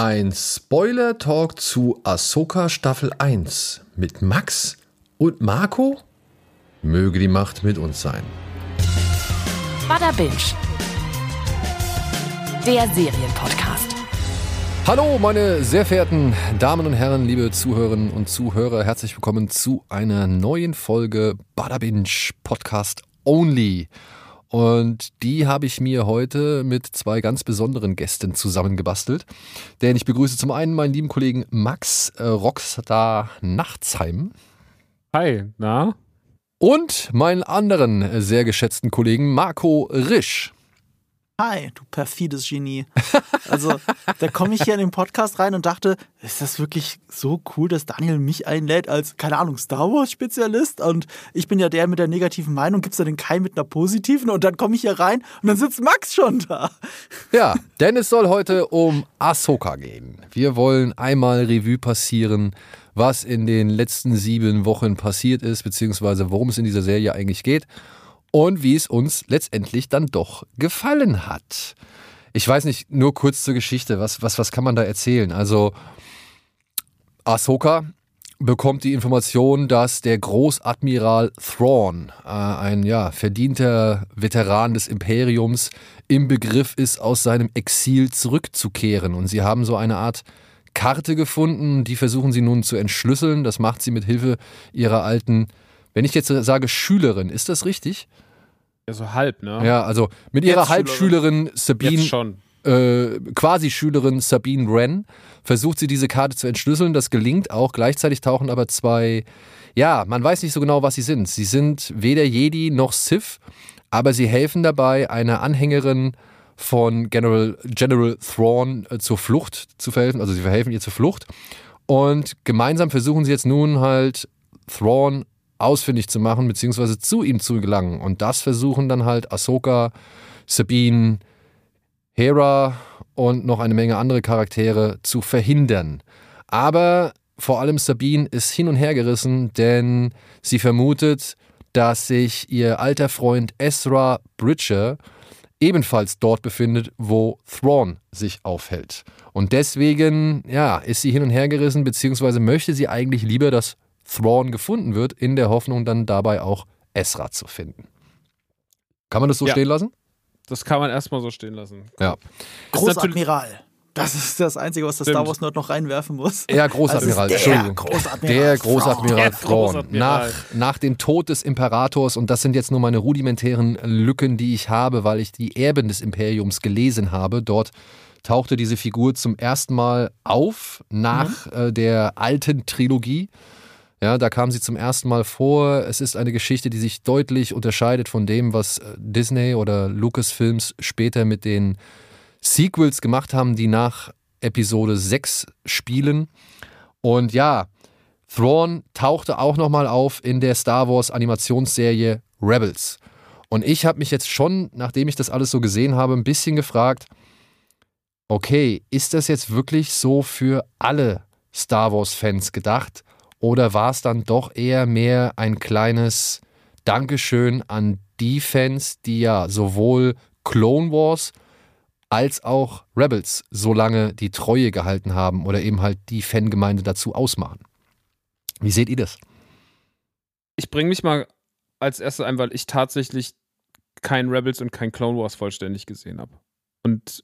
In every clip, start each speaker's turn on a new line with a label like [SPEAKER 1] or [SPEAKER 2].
[SPEAKER 1] Ein Spoiler-Talk zu Ahsoka Staffel 1 mit Max und Marco? Möge die Macht mit uns sein.
[SPEAKER 2] Bada Binge. Der Serienpodcast.
[SPEAKER 1] Hallo, meine sehr verehrten Damen und Herren, liebe Zuhörerinnen und Zuhörer, herzlich willkommen zu einer neuen Folge Bada Binge Podcast Only. Und die habe ich mir heute mit zwei ganz besonderen Gästen zusammengebastelt. Denn ich begrüße zum einen meinen lieben Kollegen Max äh, Rockstar Nachtsheim.
[SPEAKER 3] Hi, na?
[SPEAKER 1] Und meinen anderen sehr geschätzten Kollegen Marco Risch.
[SPEAKER 4] Hi, du perfides Genie. Also, da komme ich hier in den Podcast rein und dachte, ist das wirklich so cool, dass Daniel mich einlädt als, keine Ahnung, Star Wars-Spezialist? Und ich bin ja der mit der negativen Meinung, gibt es da den Kai mit einer positiven? Und dann komme ich hier rein und dann sitzt Max schon da.
[SPEAKER 1] Ja, denn es soll heute um Ahsoka gehen. Wir wollen einmal Revue passieren, was in den letzten sieben Wochen passiert ist, beziehungsweise worum es in dieser Serie eigentlich geht und wie es uns letztendlich dann doch gefallen hat. Ich weiß nicht, nur kurz zur Geschichte, was, was, was kann man da erzählen? Also, Ahsoka bekommt die Information, dass der Großadmiral Thrawn, äh, ein ja, verdienter Veteran des Imperiums, im Begriff ist, aus seinem Exil zurückzukehren. Und sie haben so eine Art Karte gefunden, die versuchen sie nun zu entschlüsseln. Das macht sie mit Hilfe ihrer alten wenn ich jetzt sage Schülerin, ist das richtig?
[SPEAKER 3] Ja, so halb, ne?
[SPEAKER 1] Ja, also mit ihrer jetzt Halbschülerin Sabine,
[SPEAKER 3] schon.
[SPEAKER 1] Äh, quasi Schülerin Sabine Wren, versucht sie diese Karte zu entschlüsseln. Das gelingt auch. Gleichzeitig tauchen aber zwei, ja, man weiß nicht so genau, was sie sind. Sie sind weder Jedi noch Sith, aber sie helfen dabei, einer Anhängerin von General, General Thrawn äh, zur Flucht zu verhelfen. Also sie verhelfen ihr zur Flucht. Und gemeinsam versuchen sie jetzt nun halt Thrawn ausfindig zu machen, beziehungsweise zu ihm zu gelangen. Und das versuchen dann halt Ahsoka, Sabine, Hera und noch eine Menge andere Charaktere zu verhindern. Aber vor allem Sabine ist hin und her gerissen, denn sie vermutet, dass sich ihr alter Freund Ezra Bridger ebenfalls dort befindet, wo Thrawn sich aufhält. Und deswegen, ja, ist sie hin und her gerissen, beziehungsweise möchte sie eigentlich lieber, dass Thrawn gefunden wird, in der Hoffnung dann dabei auch Esra zu finden. Kann man das so ja. stehen lassen?
[SPEAKER 3] Das kann man erstmal so stehen lassen.
[SPEAKER 1] Ja.
[SPEAKER 4] Großadmiral. Das ist das Einzige, was der Star Wars Nerd noch reinwerfen muss.
[SPEAKER 1] Ja, Großadmiral.
[SPEAKER 4] Also
[SPEAKER 1] Entschuldigung.
[SPEAKER 4] Großadmiral
[SPEAKER 1] der Großadmiral Thrawn. Nach, nach dem Tod des Imperators, und das sind jetzt nur meine rudimentären Lücken, die ich habe, weil ich die Erben des Imperiums gelesen habe. Dort tauchte diese Figur zum ersten Mal auf nach mhm. äh, der alten Trilogie. Ja, da kam sie zum ersten Mal vor. Es ist eine Geschichte, die sich deutlich unterscheidet von dem, was äh, Disney oder Lucasfilms später mit den Sequels gemacht haben, die nach Episode 6 spielen. Und ja, Thrawn tauchte auch nochmal auf in der Star Wars Animationsserie Rebels. Und ich habe mich jetzt schon, nachdem ich das alles so gesehen habe, ein bisschen gefragt, okay, ist das jetzt wirklich so für alle Star Wars-Fans gedacht? Oder war es dann doch eher mehr ein kleines Dankeschön an die Fans, die ja sowohl Clone Wars als auch Rebels so lange die Treue gehalten haben oder eben halt die Fangemeinde dazu ausmachen? Wie seht ihr das?
[SPEAKER 3] Ich bringe mich mal als erstes ein, weil ich tatsächlich kein Rebels und kein Clone Wars vollständig gesehen habe. Und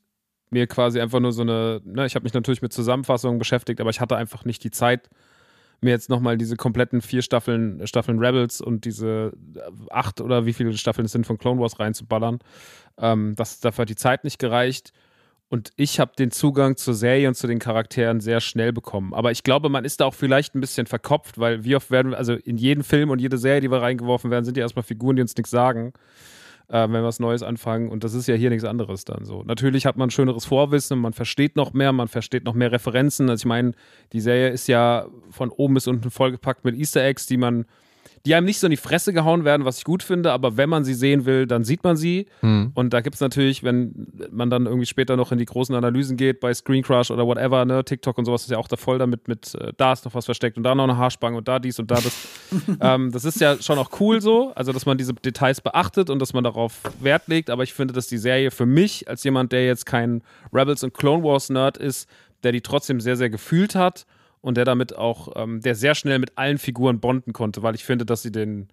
[SPEAKER 3] mir quasi einfach nur so eine, ne, ich habe mich natürlich mit Zusammenfassungen beschäftigt, aber ich hatte einfach nicht die Zeit, mir jetzt nochmal diese kompletten vier Staffeln, Staffeln Rebels und diese acht oder wie viele Staffeln es sind von Clone Wars reinzuballern. Ähm, das, dafür hat die Zeit nicht gereicht. Und ich habe den Zugang zur Serie und zu den Charakteren sehr schnell bekommen. Aber ich glaube, man ist da auch vielleicht ein bisschen verkopft, weil wie oft werden also in jeden Film und jede Serie, die wir reingeworfen werden, sind ja erstmal Figuren, die uns nichts sagen äh, wenn wir was Neues anfangen. Und das ist ja hier nichts anderes dann so. Natürlich hat man schöneres Vorwissen, man versteht noch mehr, man versteht noch mehr Referenzen. Also ich meine, die Serie ist ja von oben bis unten vollgepackt mit Easter Eggs, die man die einem nicht so in die Fresse gehauen werden, was ich gut finde, aber wenn man sie sehen will, dann sieht man sie. Mhm. Und da gibt es natürlich, wenn man dann irgendwie später noch in die großen Analysen geht, bei Screen Crush oder whatever, ne, TikTok und sowas ist ja auch da voll damit, mit äh, da ist noch was versteckt und da noch eine Haarspange und da dies und da das. ähm, das ist ja schon auch cool so, also dass man diese Details beachtet und dass man darauf Wert legt, aber ich finde, dass die Serie für mich, als jemand, der jetzt kein Rebels und Clone Wars Nerd ist, der die trotzdem sehr, sehr gefühlt hat und der damit auch, ähm, der sehr schnell mit allen Figuren bonden konnte, weil ich finde, dass sie den,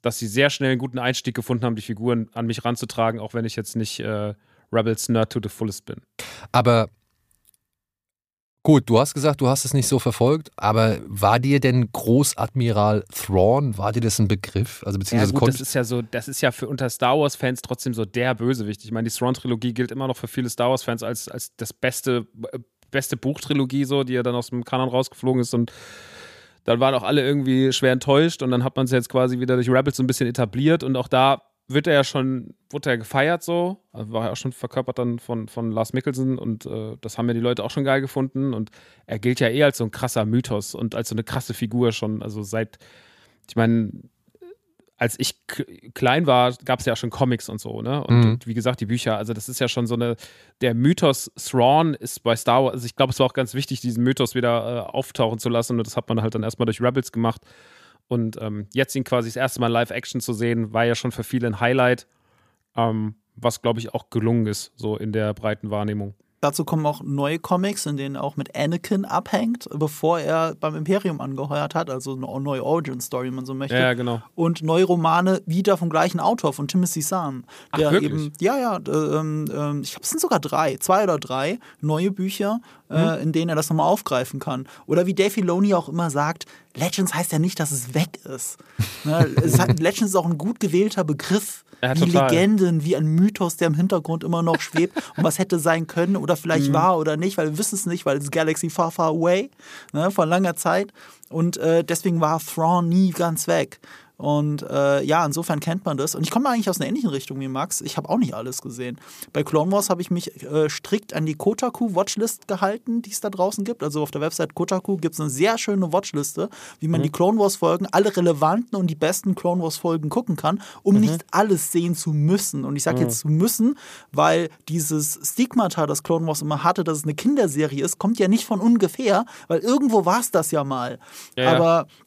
[SPEAKER 3] dass sie sehr schnell einen guten Einstieg gefunden haben, die Figuren an mich ranzutragen, auch wenn ich jetzt nicht äh, Rebels Nerd to the fullest bin.
[SPEAKER 1] Aber Gut, du hast gesagt, du hast es nicht so verfolgt, aber war dir denn Großadmiral Thrawn, war dir das ein Begriff? Also beziehungsweise
[SPEAKER 3] ja, gut, das ist ja so, das ist ja für unter Star Wars Fans trotzdem so der Bösewicht. Ich meine, die Thrawn Trilogie gilt immer noch für viele Star Wars Fans als, als das beste beste Buchtrilogie so, die ja dann aus dem Kanon rausgeflogen ist und dann waren auch alle irgendwie schwer enttäuscht und dann hat man es jetzt quasi wieder durch Rebels so ein bisschen etabliert und auch da wird er ja schon, wurde er gefeiert so, also war ja auch schon verkörpert dann von, von Lars Mickelson und äh, das haben ja die Leute auch schon geil gefunden und er gilt ja eh als so ein krasser Mythos und als so eine krasse Figur schon, also seit, ich meine, als ich klein war, gab es ja schon Comics und so, ne? Und, mhm. und, wie gesagt, die Bücher, also das ist ja schon so eine, der Mythos Thrawn ist bei Star Wars, also ich glaube, es war auch ganz wichtig, diesen Mythos wieder äh, auftauchen zu lassen und das hat man halt dann erstmal durch Rebels gemacht. Und ähm, jetzt ihn quasi das erste Mal Live-Action zu sehen, war ja schon für viele ein Highlight, ähm, was, glaube ich, auch gelungen ist, so in der breiten Wahrnehmung.
[SPEAKER 4] Dazu kommen auch neue Comics, in denen er auch mit Anakin abhängt, bevor er beim Imperium angeheuert hat, also eine neue Origin-Story, wenn man so möchte.
[SPEAKER 3] Ja, genau.
[SPEAKER 4] Und neue Romane wieder vom gleichen Autor, von Timothy Zahn.
[SPEAKER 3] Der Ach, wirklich? eben,
[SPEAKER 4] ja, ja, ähm, ähm, ich glaube, es sind sogar drei, zwei oder drei neue Bücher, mhm. äh, in denen er das nochmal aufgreifen kann. Oder wie Dave Filoni auch immer sagt, Legends heißt ja nicht, dass es weg ist. ne? Legends ist auch ein gut gewählter Begriff. Ja, wie. Legenden, wie ein Mythos, der im Hintergrund immer noch schwebt und was hätte sein können oder vielleicht mhm. war oder nicht, weil wir wissen es nicht, weil es Galaxy Far Far Away ne, vor langer Zeit und äh, deswegen war Thrawn nie ganz weg. Und äh, ja, insofern kennt man das. Und ich komme eigentlich aus einer ähnlichen Richtung wie Max. Ich habe auch nicht alles gesehen. Bei Clone Wars habe ich mich äh, strikt an die Kotaku-Watchlist gehalten, die es da draußen gibt. Also auf der Website Kotaku gibt es eine sehr schöne Watchliste, wie man mhm. die Clone Wars-Folgen, alle relevanten und die besten Clone Wars-Folgen gucken kann, um mhm. nicht alles sehen zu müssen. Und ich sage mhm. jetzt zu müssen, weil dieses Stigmata, das Clone Wars immer hatte, dass es eine Kinderserie ist, kommt ja nicht von ungefähr, weil irgendwo war es das ja mal. Ja, Aber ja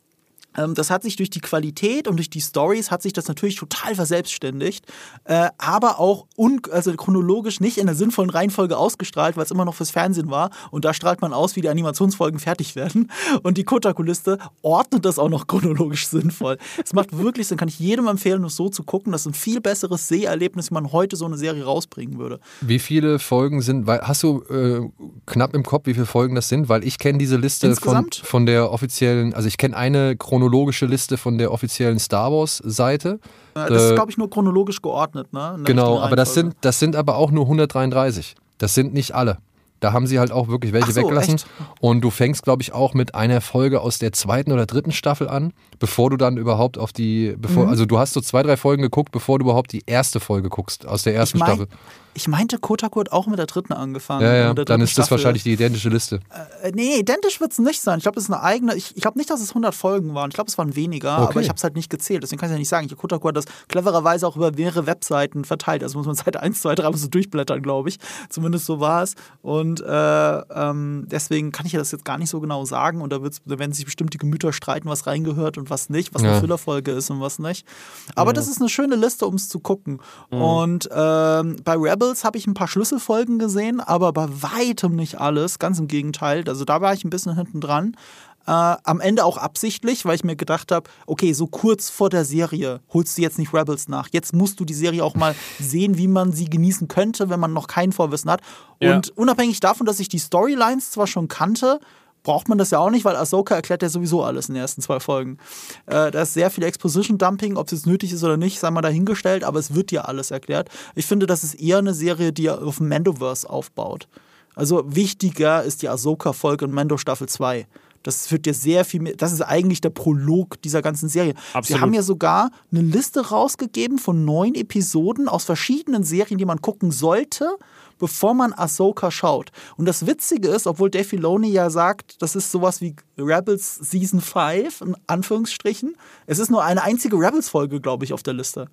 [SPEAKER 4] das hat sich durch die Qualität und durch die Stories hat sich das natürlich total verselbstständigt, äh, aber auch also chronologisch nicht in der sinnvollen Reihenfolge ausgestrahlt, weil es immer noch fürs Fernsehen war. Und da strahlt man aus, wie die Animationsfolgen fertig werden. Und die Kotaku-Liste ordnet das auch noch chronologisch sinnvoll. Es macht wirklich Sinn, kann ich jedem empfehlen, das so zu gucken. Das ist ein viel besseres Seherlebnis, wie man heute so eine Serie rausbringen würde.
[SPEAKER 1] Wie viele Folgen sind, weil, hast du äh, knapp im Kopf, wie viele Folgen das sind? Weil ich kenne diese Liste von, von der offiziellen, also ich kenne eine chronologische chronologische Liste von der offiziellen Star Wars-Seite.
[SPEAKER 4] Das ist, äh, glaube ich, nur chronologisch geordnet, ne?
[SPEAKER 1] Genau, aber das sind, das sind aber auch nur 133. Das sind nicht alle. Da haben sie halt auch wirklich welche so, weggelassen. Echt? Und du fängst, glaube ich, auch mit einer Folge aus der zweiten oder dritten Staffel an, bevor du dann überhaupt auf die, bevor, mhm. also du hast so zwei, drei Folgen geguckt, bevor du überhaupt die erste Folge guckst aus der ersten ich mein, Staffel.
[SPEAKER 4] Ich meinte, Kotaku hat auch mit der dritten angefangen.
[SPEAKER 1] Ja, ja, dann ist das wahrscheinlich die identische Liste.
[SPEAKER 4] Äh, nee, identisch wird es nicht sein. Ich glaube, es ist eine eigene. Ich, ich glaube nicht, dass es 100 Folgen waren. Ich glaube, es waren weniger, okay. aber ich habe es halt nicht gezählt. Deswegen kann ich ja nicht sagen. Ich, Kotaku hat das clevererweise auch über mehrere Webseiten verteilt. Also muss man Seite 1, 2, 3 so durchblättern, glaube ich. Zumindest so war es. Und äh, ähm, deswegen kann ich ja das jetzt gar nicht so genau sagen. Und da, da werden sich bestimmt die Gemüter streiten, was reingehört und was nicht, was ja. eine Füllerfolge ist und was nicht. Aber ja. das ist eine schöne Liste, um es zu gucken. Mhm. Und ähm, bei Rebels habe ich ein paar Schlüssel Schlüsselfolgen gesehen, aber bei weitem nicht alles. Ganz im Gegenteil. Also da war ich ein bisschen hinten dran. Äh, am Ende auch absichtlich, weil ich mir gedacht habe, okay, so kurz vor der Serie holst du jetzt nicht Rebels nach. Jetzt musst du die Serie auch mal sehen, wie man sie genießen könnte, wenn man noch kein Vorwissen hat. Ja. Und unabhängig davon, dass ich die Storylines zwar schon kannte, braucht man das ja auch nicht, weil Ahsoka erklärt ja sowieso alles in den ersten zwei Folgen. Äh, da ist sehr viel Exposition-Dumping, ob es jetzt nötig ist oder nicht, sei mal dahingestellt, aber es wird ja alles erklärt. Ich finde, das ist eher eine Serie, die auf dem Mandoverse aufbaut. Also wichtiger ist die Ahsoka-Folge und Mando Staffel 2. Das führt dir sehr viel mehr. Das ist eigentlich der Prolog dieser ganzen Serie. Absolut. Sie haben ja sogar eine Liste rausgegeben von neun Episoden aus verschiedenen Serien, die man gucken sollte bevor man Ahsoka schaut. Und das Witzige ist, obwohl Dave Filoni ja sagt, das ist sowas wie Rebels Season 5, in Anführungsstrichen, es ist nur eine einzige Rebels-Folge, glaube ich, auf der Liste.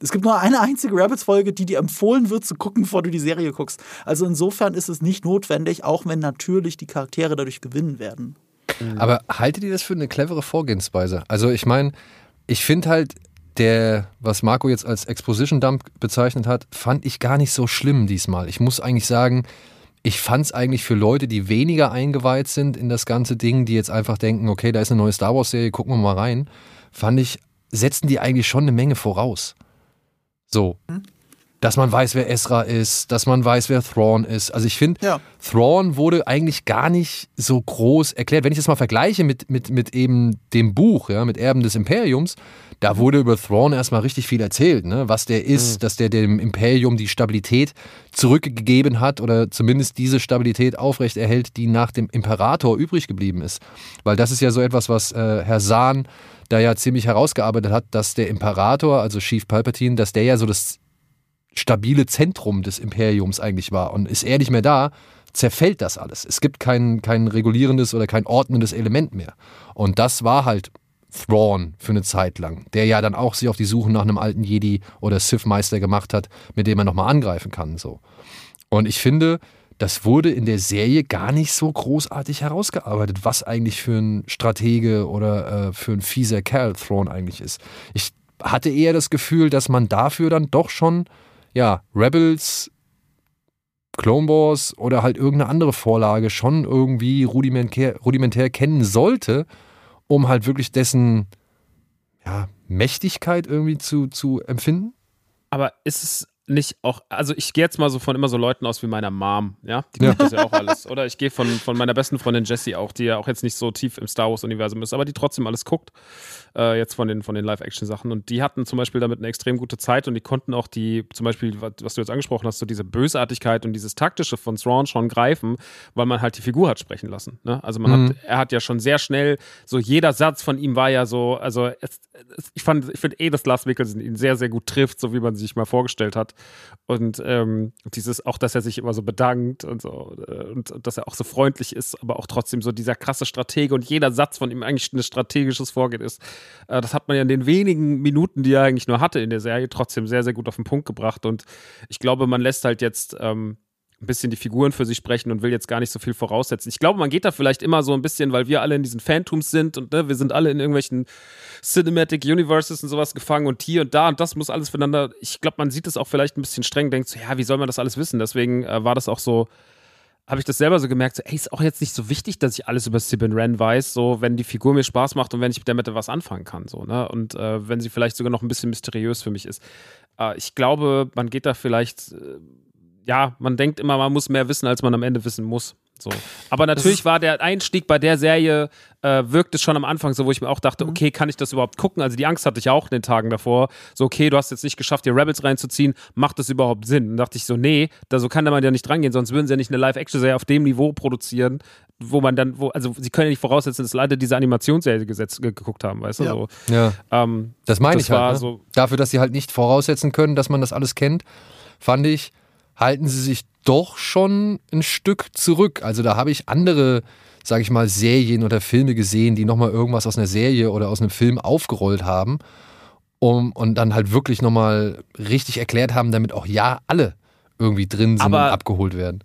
[SPEAKER 4] Es gibt nur eine einzige Rebels-Folge, die dir empfohlen wird zu gucken, bevor du die Serie guckst. Also insofern ist es nicht notwendig, auch wenn natürlich die Charaktere dadurch gewinnen werden.
[SPEAKER 1] Aber haltet ihr das für eine clevere Vorgehensweise? Also ich meine, ich finde halt, der, was Marco jetzt als Exposition Dump bezeichnet hat, fand ich gar nicht so schlimm diesmal. Ich muss eigentlich sagen, ich fand es eigentlich für Leute, die weniger eingeweiht sind in das ganze Ding, die jetzt einfach denken, okay, da ist eine neue Star Wars-Serie, gucken wir mal rein, fand ich, setzen die eigentlich schon eine Menge voraus. So. Dass man weiß, wer Ezra ist, dass man weiß, wer Thrawn ist. Also ich finde, ja. Thrawn wurde eigentlich gar nicht so groß erklärt. Wenn ich das mal vergleiche mit, mit, mit eben dem Buch, ja, mit Erben des Imperiums, da wurde über Thrawn erstmal richtig viel erzählt, ne? was der ist, mhm. dass der dem Imperium die Stabilität zurückgegeben hat oder zumindest diese Stabilität aufrechterhält, die nach dem Imperator übrig geblieben ist. Weil das ist ja so etwas, was äh, Herr Sahn da ja ziemlich herausgearbeitet hat, dass der Imperator, also Chief Palpatine, dass der ja so das stabile Zentrum des Imperiums eigentlich war. Und ist er nicht mehr da, zerfällt das alles. Es gibt kein, kein regulierendes oder kein ordnendes Element mehr. Und das war halt Thrawn für eine Zeit lang, der ja dann auch sich auf die Suche nach einem alten Jedi oder Sith-Meister gemacht hat, mit dem er nochmal angreifen kann. So. Und ich finde, das wurde in der Serie gar nicht so großartig herausgearbeitet, was eigentlich für ein Stratege oder äh, für ein fieser Kerl Thrawn eigentlich ist. Ich hatte eher das Gefühl, dass man dafür dann doch schon ja, Rebels, Clone Wars oder halt irgendeine andere Vorlage schon irgendwie rudimentär, rudimentär kennen sollte, um halt wirklich dessen ja, Mächtigkeit irgendwie zu, zu empfinden.
[SPEAKER 3] Aber ist es nicht auch, also ich gehe jetzt mal so von immer so Leuten aus wie meiner Mom, ja, die ja. das ja auch alles. Oder ich gehe von, von meiner besten Freundin Jessie auch, die ja auch jetzt nicht so tief im Star Wars-Universum ist, aber die trotzdem alles guckt, äh, jetzt von den, von den Live-Action-Sachen. Und die hatten zum Beispiel damit eine extrem gute Zeit und die konnten auch die, zum Beispiel, was du jetzt angesprochen hast, so diese Bösartigkeit und dieses Taktische von Thrawn schon greifen, weil man halt die Figur hat sprechen lassen. Ne? Also man mhm. hat, er hat ja schon sehr schnell, so jeder Satz von ihm war ja so, also es, es, ich fand, ich finde eh, dass Lars Mikkelsen ihn sehr, sehr gut trifft, so wie man sich mal vorgestellt hat. Und ähm, dieses, auch, dass er sich immer so bedankt und so, äh, und, und, dass er auch so freundlich ist, aber auch trotzdem so dieser krasse Stratege und jeder Satz von ihm eigentlich ein strategisches Vorgehen ist. Äh, das hat man ja in den wenigen Minuten, die er eigentlich nur hatte in der Serie, trotzdem sehr, sehr gut auf den Punkt gebracht. Und ich glaube, man lässt halt jetzt ähm, ein bisschen die Figuren für sich sprechen und will jetzt gar nicht so viel voraussetzen. Ich glaube, man geht da vielleicht immer so ein bisschen, weil wir alle in diesen Phantoms sind und ne, wir sind alle in irgendwelchen Cinematic Universes und sowas gefangen und hier und da und das muss alles voneinander. Ich glaube, man sieht es auch vielleicht ein bisschen streng, denkt so, ja, wie soll man das alles wissen? Deswegen äh, war das auch so, habe ich das selber so gemerkt, so, ey, ist auch jetzt nicht so wichtig, dass ich alles über Sibin Ren weiß, so, wenn die Figur mir Spaß macht und wenn ich damit was anfangen kann, so, ne? Und äh, wenn sie vielleicht sogar noch ein bisschen mysteriös für mich ist. Äh, ich glaube, man geht da vielleicht. Ja, man denkt immer, man muss mehr wissen, als man am Ende wissen muss. So. Aber natürlich war der Einstieg bei der Serie, äh, wirkte schon am Anfang so, wo ich mir auch dachte, mhm. okay, kann ich das überhaupt gucken? Also die Angst hatte ich auch in den Tagen davor. So, okay, du hast jetzt nicht geschafft, dir Rebels reinzuziehen, macht das überhaupt Sinn? Und dachte ich so, nee, da so kann man ja nicht drangehen, sonst würden sie ja nicht eine Live-Action-Serie auf dem Niveau produzieren, wo man dann, wo, also sie können ja nicht voraussetzen, dass Leute diese Animationsserie gesetzt, geguckt haben, weißt du?
[SPEAKER 1] Ja.
[SPEAKER 3] So.
[SPEAKER 1] ja. Ähm, das meine ich halt. Ne? So Dafür, dass sie halt nicht voraussetzen können, dass man das alles kennt, fand ich, halten sie sich doch schon ein Stück zurück. Also da habe ich andere, sage ich mal, Serien oder Filme gesehen, die nochmal irgendwas aus einer Serie oder aus einem Film aufgerollt haben um, und dann halt wirklich nochmal richtig erklärt haben, damit auch ja alle irgendwie drin sind aber, und abgeholt werden.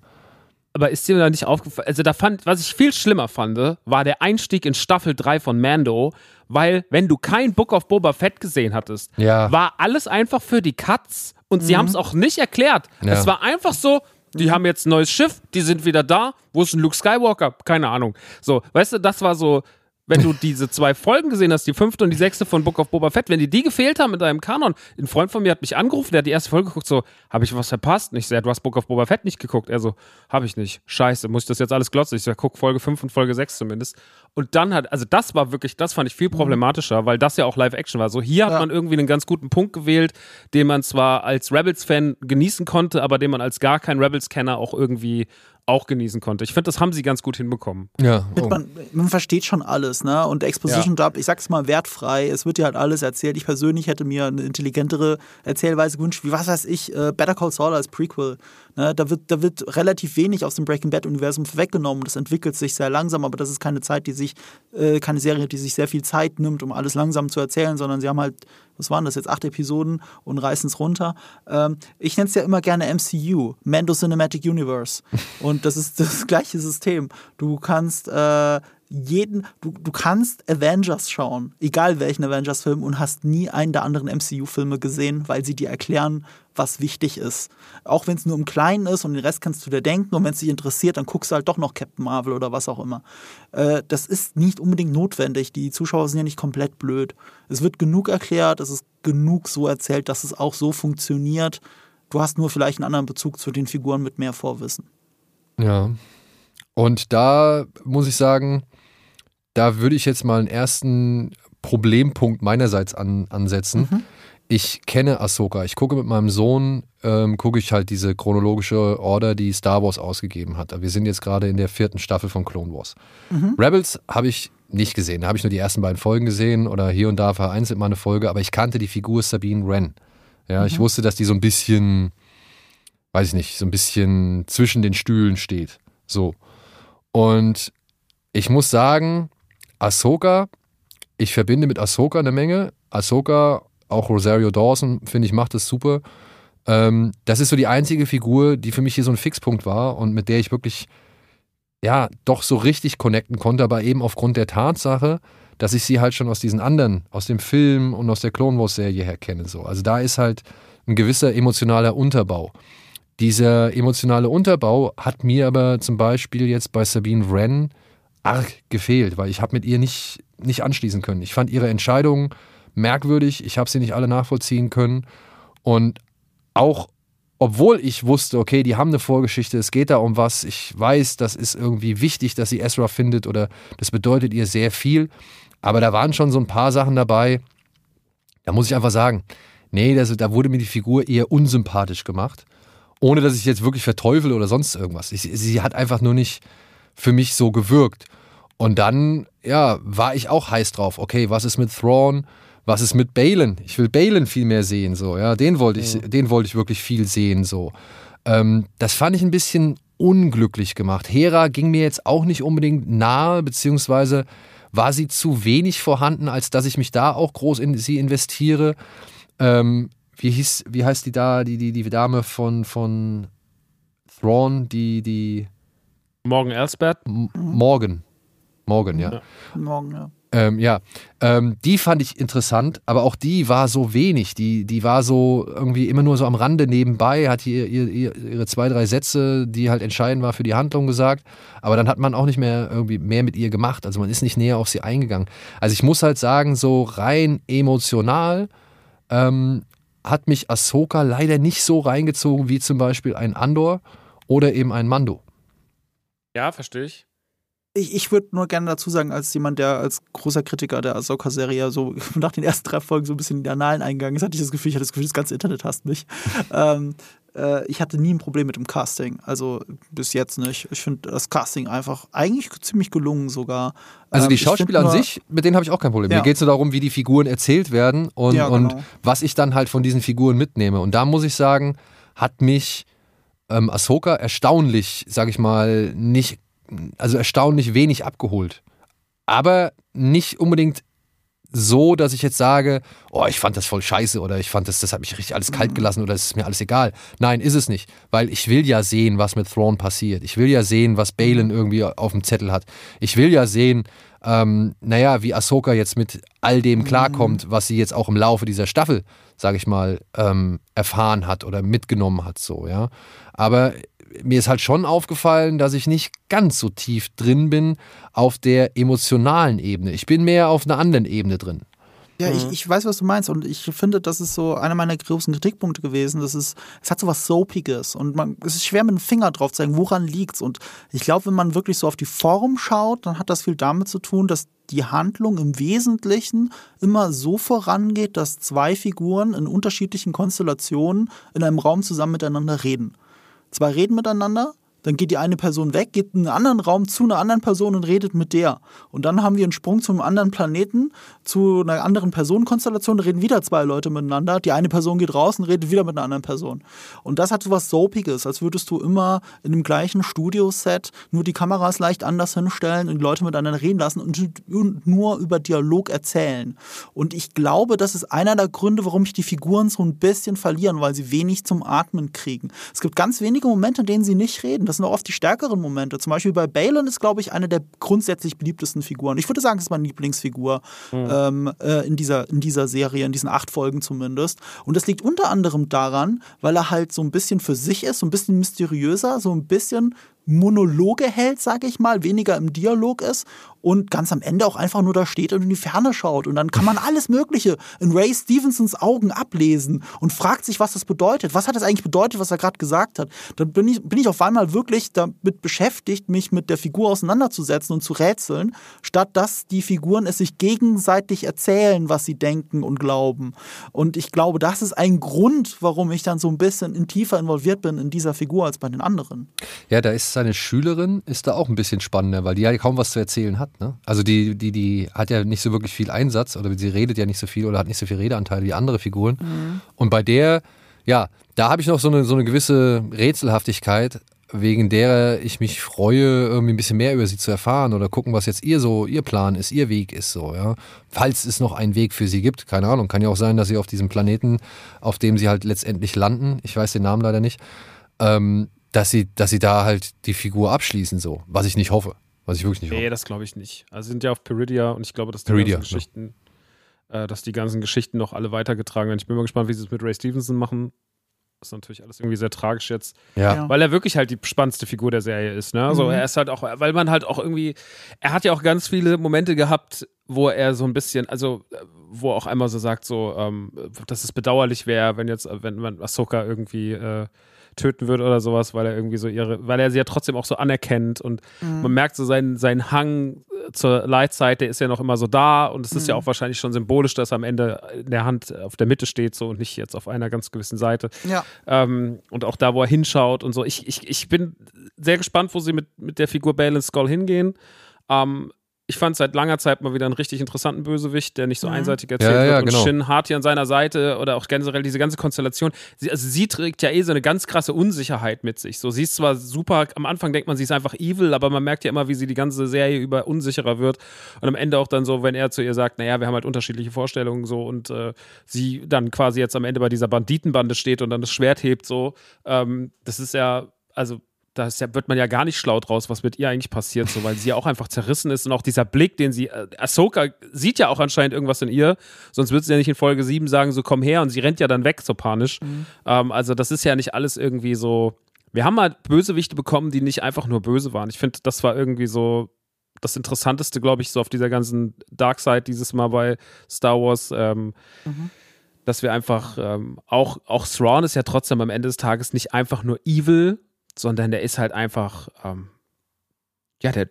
[SPEAKER 3] Aber ist dir da nicht aufgefallen? Also da fand, was ich viel schlimmer fand, war der Einstieg in Staffel 3 von Mando, weil wenn du kein Book of Boba Fett gesehen hattest,
[SPEAKER 1] ja.
[SPEAKER 3] war alles einfach für die Cuts und mhm. sie haben es auch nicht erklärt. Ja. Es war einfach so, die haben jetzt ein neues Schiff, die sind wieder da. Wo ist ein Luke Skywalker? Keine Ahnung. So, weißt du, das war so, wenn du diese zwei Folgen gesehen hast, die fünfte und die sechste von Book of Boba Fett, wenn die die gefehlt haben in deinem Kanon, ein Freund von mir hat mich angerufen, der hat die erste Folge geguckt, so, habe ich was verpasst? Und ich sage, du hast Book of Boba Fett nicht geguckt. Er so, habe ich nicht. Scheiße, muss ich das jetzt alles glotzen? Ich sage, guck Folge 5 und Folge 6 zumindest. Und dann hat, also das war wirklich, das fand ich viel mhm. problematischer, weil das ja auch Live-Action war. So, hier hat ja. man irgendwie einen ganz guten Punkt gewählt, den man zwar als Rebels-Fan genießen konnte, aber den man als gar kein Rebels-Kenner auch irgendwie auch genießen konnte. Ich finde, das haben sie ganz gut hinbekommen.
[SPEAKER 1] Ja.
[SPEAKER 4] Oh. Man, man, versteht schon alles, ne? Und Exposition ja. Dub, ich sag's mal, wertfrei. Es wird dir halt alles erzählt. Ich persönlich hätte mir eine intelligentere Erzählweise gewünscht, wie was weiß ich, äh, Better Call Saul als Prequel. Ne? Da, wird, da wird relativ wenig aus dem Breaking Bad-Universum weggenommen. Das entwickelt sich sehr langsam, aber das ist keine Zeit, die sich, äh, keine Serie, die sich sehr viel Zeit nimmt, um alles langsam zu erzählen, sondern sie haben halt was waren das jetzt, acht Episoden und reißen es runter. Ähm, ich nenne es ja immer gerne MCU, Mando Cinematic Universe. Und das ist das gleiche System. Du kannst äh, jeden, du, du kannst Avengers schauen, egal welchen Avengers-Film, und hast nie einen der anderen MCU-Filme gesehen, weil sie dir erklären, was wichtig ist. Auch wenn es nur im Kleinen ist und den Rest kannst du dir denken und wenn es dich interessiert, dann guckst du halt doch noch Captain Marvel oder was auch immer. Äh, das ist nicht unbedingt notwendig. Die Zuschauer sind ja nicht komplett blöd. Es wird genug erklärt, es ist genug so erzählt, dass es auch so funktioniert. Du hast nur vielleicht einen anderen Bezug zu den Figuren mit mehr Vorwissen.
[SPEAKER 1] Ja. Und da muss ich sagen, da würde ich jetzt mal einen ersten Problempunkt meinerseits an, ansetzen. Mhm. Ich kenne Ahsoka. Ich gucke mit meinem Sohn, ähm, gucke ich halt diese chronologische Order, die Star Wars ausgegeben hat. Wir sind jetzt gerade in der vierten Staffel von Clone Wars. Mhm. Rebels habe ich nicht gesehen. Da habe ich nur die ersten beiden Folgen gesehen oder hier und da vereinzelt mal eine Folge, aber ich kannte die Figur Sabine Wren. Ja, mhm. ich wusste, dass die so ein bisschen, weiß ich nicht, so ein bisschen zwischen den Stühlen steht. So. Und ich muss sagen, Ahsoka, ich verbinde mit Ahsoka eine Menge. Ahsoka, auch Rosario Dawson, finde ich, macht das super. Ähm, das ist so die einzige Figur, die für mich hier so ein Fixpunkt war und mit der ich wirklich, ja, doch so richtig connecten konnte, aber eben aufgrund der Tatsache, dass ich sie halt schon aus diesen anderen, aus dem Film und aus der Clone Wars Serie her kenne. So. Also da ist halt ein gewisser emotionaler Unterbau. Dieser emotionale Unterbau hat mir aber zum Beispiel jetzt bei Sabine Wren arg gefehlt, weil ich habe mit ihr nicht, nicht anschließen können. Ich fand ihre Entscheidungen merkwürdig, ich habe sie nicht alle nachvollziehen können und auch obwohl ich wusste, okay, die haben eine Vorgeschichte, es geht da um was, ich weiß, das ist irgendwie wichtig, dass sie Ezra findet oder das bedeutet ihr sehr viel, aber da waren schon so ein paar Sachen dabei, da muss ich einfach sagen, nee, das, da wurde mir die Figur eher unsympathisch gemacht, ohne dass ich jetzt wirklich verteufel oder sonst irgendwas. Ich, sie hat einfach nur nicht für mich so gewirkt. Und dann, ja, war ich auch heiß drauf. Okay, was ist mit Thrawn? Was ist mit Balen? Ich will Balen viel mehr sehen, so, ja. Den wollte ich, ja. den wollte ich wirklich viel sehen, so. Ähm, das fand ich ein bisschen unglücklich gemacht. Hera ging mir jetzt auch nicht unbedingt nahe, beziehungsweise war sie zu wenig vorhanden, als dass ich mich da auch groß in sie investiere. Ähm, wie hieß, wie heißt die da, die, die, die Dame von, von Thrawn, die, die.
[SPEAKER 3] Morgan Elsbeth?
[SPEAKER 1] Morgan. Morgan, ja. Morgan, ja. Ähm, ja, ähm, die fand ich interessant, aber auch die war so wenig. Die, die war so irgendwie immer nur so am Rande nebenbei, hat hier ihr, ihr, ihre zwei, drei Sätze, die halt entscheidend war für die Handlung gesagt. Aber dann hat man auch nicht mehr irgendwie mehr mit ihr gemacht. Also man ist nicht näher auf sie eingegangen. Also ich muss halt sagen, so rein emotional ähm, hat mich Ahsoka leider nicht so reingezogen wie zum Beispiel ein Andor oder eben ein Mando.
[SPEAKER 3] Ja, verstehe ich
[SPEAKER 4] ich, ich würde nur gerne dazu sagen, als jemand, der als großer Kritiker der Ahsoka-Serie so nach den ersten drei Folgen so ein bisschen in die Annalen eingegangen ist, hatte ich das Gefühl, ich hatte das Gefühl, das ganze Internet hasst mich. ähm, äh, ich hatte nie ein Problem mit dem Casting. Also bis jetzt nicht. Ich finde das Casting einfach eigentlich ziemlich gelungen sogar.
[SPEAKER 1] Also die ähm, Schauspieler an sich, mit denen habe ich auch kein Problem. Ja. Mir geht es nur darum, wie die Figuren erzählt werden und, ja, genau. und was ich dann halt von diesen Figuren mitnehme. Und da muss ich sagen, hat mich ähm, Ahsoka erstaunlich, sage ich mal, nicht also erstaunlich wenig abgeholt. Aber nicht unbedingt so, dass ich jetzt sage, oh, ich fand das voll scheiße oder ich fand das, das hat mich richtig alles kalt gelassen oder es ist mir alles egal. Nein, ist es nicht, weil ich will ja sehen, was mit Thrawn passiert. Ich will ja sehen, was Balin irgendwie auf dem Zettel hat. Ich will ja sehen, ähm, naja, wie Ahsoka jetzt mit all dem klarkommt, was sie jetzt auch im Laufe dieser Staffel, sage ich mal, ähm, erfahren hat oder mitgenommen hat, so, ja. Aber mir ist halt schon aufgefallen, dass ich nicht ganz so tief drin bin auf der emotionalen Ebene. Ich bin mehr auf einer anderen Ebene drin.
[SPEAKER 4] Ja, ich, mhm. ich weiß, was du meinst und ich finde, das ist so einer meiner großen Kritikpunkte gewesen. Das ist, es hat so was Soapiges und man, es ist schwer mit dem Finger drauf zu zeigen, woran liegt's. Und ich glaube, wenn man wirklich so auf die Form schaut, dann hat das viel damit zu tun, dass die Handlung im Wesentlichen immer so vorangeht, dass zwei Figuren in unterschiedlichen Konstellationen in einem Raum zusammen miteinander reden. Zwei reden miteinander, dann geht die eine Person weg, geht in einen anderen Raum zu einer anderen Person und redet mit der. Und dann haben wir einen Sprung zum anderen Planeten, zu einer anderen Personenkonstellation, reden wieder zwei Leute miteinander. Die eine Person geht raus und redet wieder mit einer anderen Person. Und das hat so was Soapiges, als würdest du immer in dem gleichen Studioset nur die Kameras leicht anders hinstellen und die Leute miteinander reden lassen und nur über Dialog erzählen. Und ich glaube, das ist einer der Gründe, warum ich die Figuren so ein bisschen verlieren, weil sie wenig zum Atmen kriegen. Es gibt ganz wenige Momente, in denen sie nicht reden. Das das sind auch oft die stärkeren Momente. Zum Beispiel bei Balin ist, glaube ich, eine der grundsätzlich beliebtesten Figuren. Ich würde sagen, es ist meine Lieblingsfigur mhm. ähm, äh, in, dieser, in dieser Serie, in diesen acht Folgen zumindest. Und das liegt unter anderem daran, weil er halt so ein bisschen für sich ist, so ein bisschen mysteriöser, so ein bisschen Monologe hält, sage ich mal, weniger im Dialog ist und ganz am Ende auch einfach nur da steht und in die Ferne schaut. Und dann kann man alles Mögliche in Ray Stevensons Augen ablesen und fragt sich, was das bedeutet. Was hat das eigentlich bedeutet, was er gerade gesagt hat? Dann bin ich, bin ich auf einmal wirklich damit beschäftigt, mich mit der Figur auseinanderzusetzen und zu rätseln, statt dass die Figuren es sich gegenseitig erzählen, was sie denken und glauben. Und ich glaube, das ist ein Grund, warum ich dann so ein bisschen in tiefer involviert bin in dieser Figur als bei den anderen.
[SPEAKER 1] Ja, da ist seine Schülerin, ist da auch ein bisschen spannender, weil die ja kaum was zu erzählen hat. Ne? Also die, die, die hat ja nicht so wirklich viel Einsatz oder sie redet ja nicht so viel oder hat nicht so viel Redeanteil wie andere Figuren. Mhm. Und bei der, ja, da habe ich noch so eine, so eine gewisse Rätselhaftigkeit, wegen der ich mich freue, irgendwie ein bisschen mehr über sie zu erfahren oder gucken, was jetzt ihr so, ihr Plan ist, ihr Weg ist so, ja. Falls es noch einen Weg für sie gibt, keine Ahnung, kann ja auch sein, dass sie auf diesem Planeten, auf dem sie halt letztendlich landen, ich weiß den Namen leider nicht, ähm, dass sie, dass sie da halt die Figur abschließen, so, was ich nicht hoffe. Was ich wirklich nicht
[SPEAKER 3] nee,
[SPEAKER 1] hoffe.
[SPEAKER 3] Nee, das glaube ich nicht. Also sind ja auf Peridia und ich glaube, dass die Peridia, ganzen Geschichten, ja. äh, dass die ganzen Geschichten noch alle weitergetragen werden. Ich bin mal gespannt, wie sie es mit Ray Stevenson machen. Das ist natürlich alles irgendwie sehr tragisch jetzt.
[SPEAKER 1] Ja.
[SPEAKER 3] Weil er wirklich halt die spannendste Figur der Serie ist. Ne? Also mhm. er ist halt auch, weil man halt auch irgendwie, er hat ja auch ganz viele Momente gehabt, wo er so ein bisschen, also wo auch einmal so sagt, so, ähm, dass es bedauerlich wäre, wenn jetzt, wenn man Ahsoka irgendwie äh, töten würde oder sowas, weil er irgendwie so ihre, weil er sie ja trotzdem auch so anerkennt und mhm. man merkt so seinen, seinen Hang zur Lightseite ist ja noch immer so da und es ist mhm. ja auch wahrscheinlich schon symbolisch, dass er am Ende in der Hand auf der Mitte steht so und nicht jetzt auf einer ganz gewissen Seite.
[SPEAKER 4] Ja.
[SPEAKER 3] Ähm, und auch da, wo er hinschaut und so. Ich, ich, ich bin sehr gespannt, wo sie mit, mit der Figur Balance Skull hingehen. Ähm, ich fand seit langer Zeit mal wieder einen richtig interessanten Bösewicht, der nicht so mhm. einseitig erzählt ja, ja, wird. Und genau. Shin Hati an seiner Seite oder auch generell diese ganze Konstellation. Sie, also sie trägt ja eh so eine ganz krasse Unsicherheit mit sich. So, sie ist zwar super, am Anfang denkt man, sie ist einfach evil, aber man merkt ja immer, wie sie die ganze Serie über unsicherer wird. Und am Ende auch dann so, wenn er zu ihr sagt, naja, wir haben halt unterschiedliche Vorstellungen so und äh, sie dann quasi jetzt am Ende bei dieser Banditenbande steht und dann das Schwert hebt, so. Ähm, das ist ja, also da ja, wird man ja gar nicht schlau draus, was mit ihr eigentlich passiert, so, weil sie ja auch einfach zerrissen ist und auch dieser Blick, den sie, äh, Ahsoka sieht ja auch anscheinend irgendwas in ihr, sonst würde sie ja nicht in Folge 7 sagen, so komm her und sie rennt ja dann weg, so panisch. Mhm. Ähm, also das ist ja nicht alles irgendwie so, wir haben mal Bösewichte bekommen, die nicht einfach nur böse waren. Ich finde, das war irgendwie so das Interessanteste, glaube ich, so auf dieser ganzen Dark Side dieses Mal bei Star Wars. Ähm, mhm dass wir einfach ähm, auch, auch Thrawn ist ja trotzdem am Ende des Tages nicht einfach nur evil, sondern der ist halt einfach, ähm, ja, der,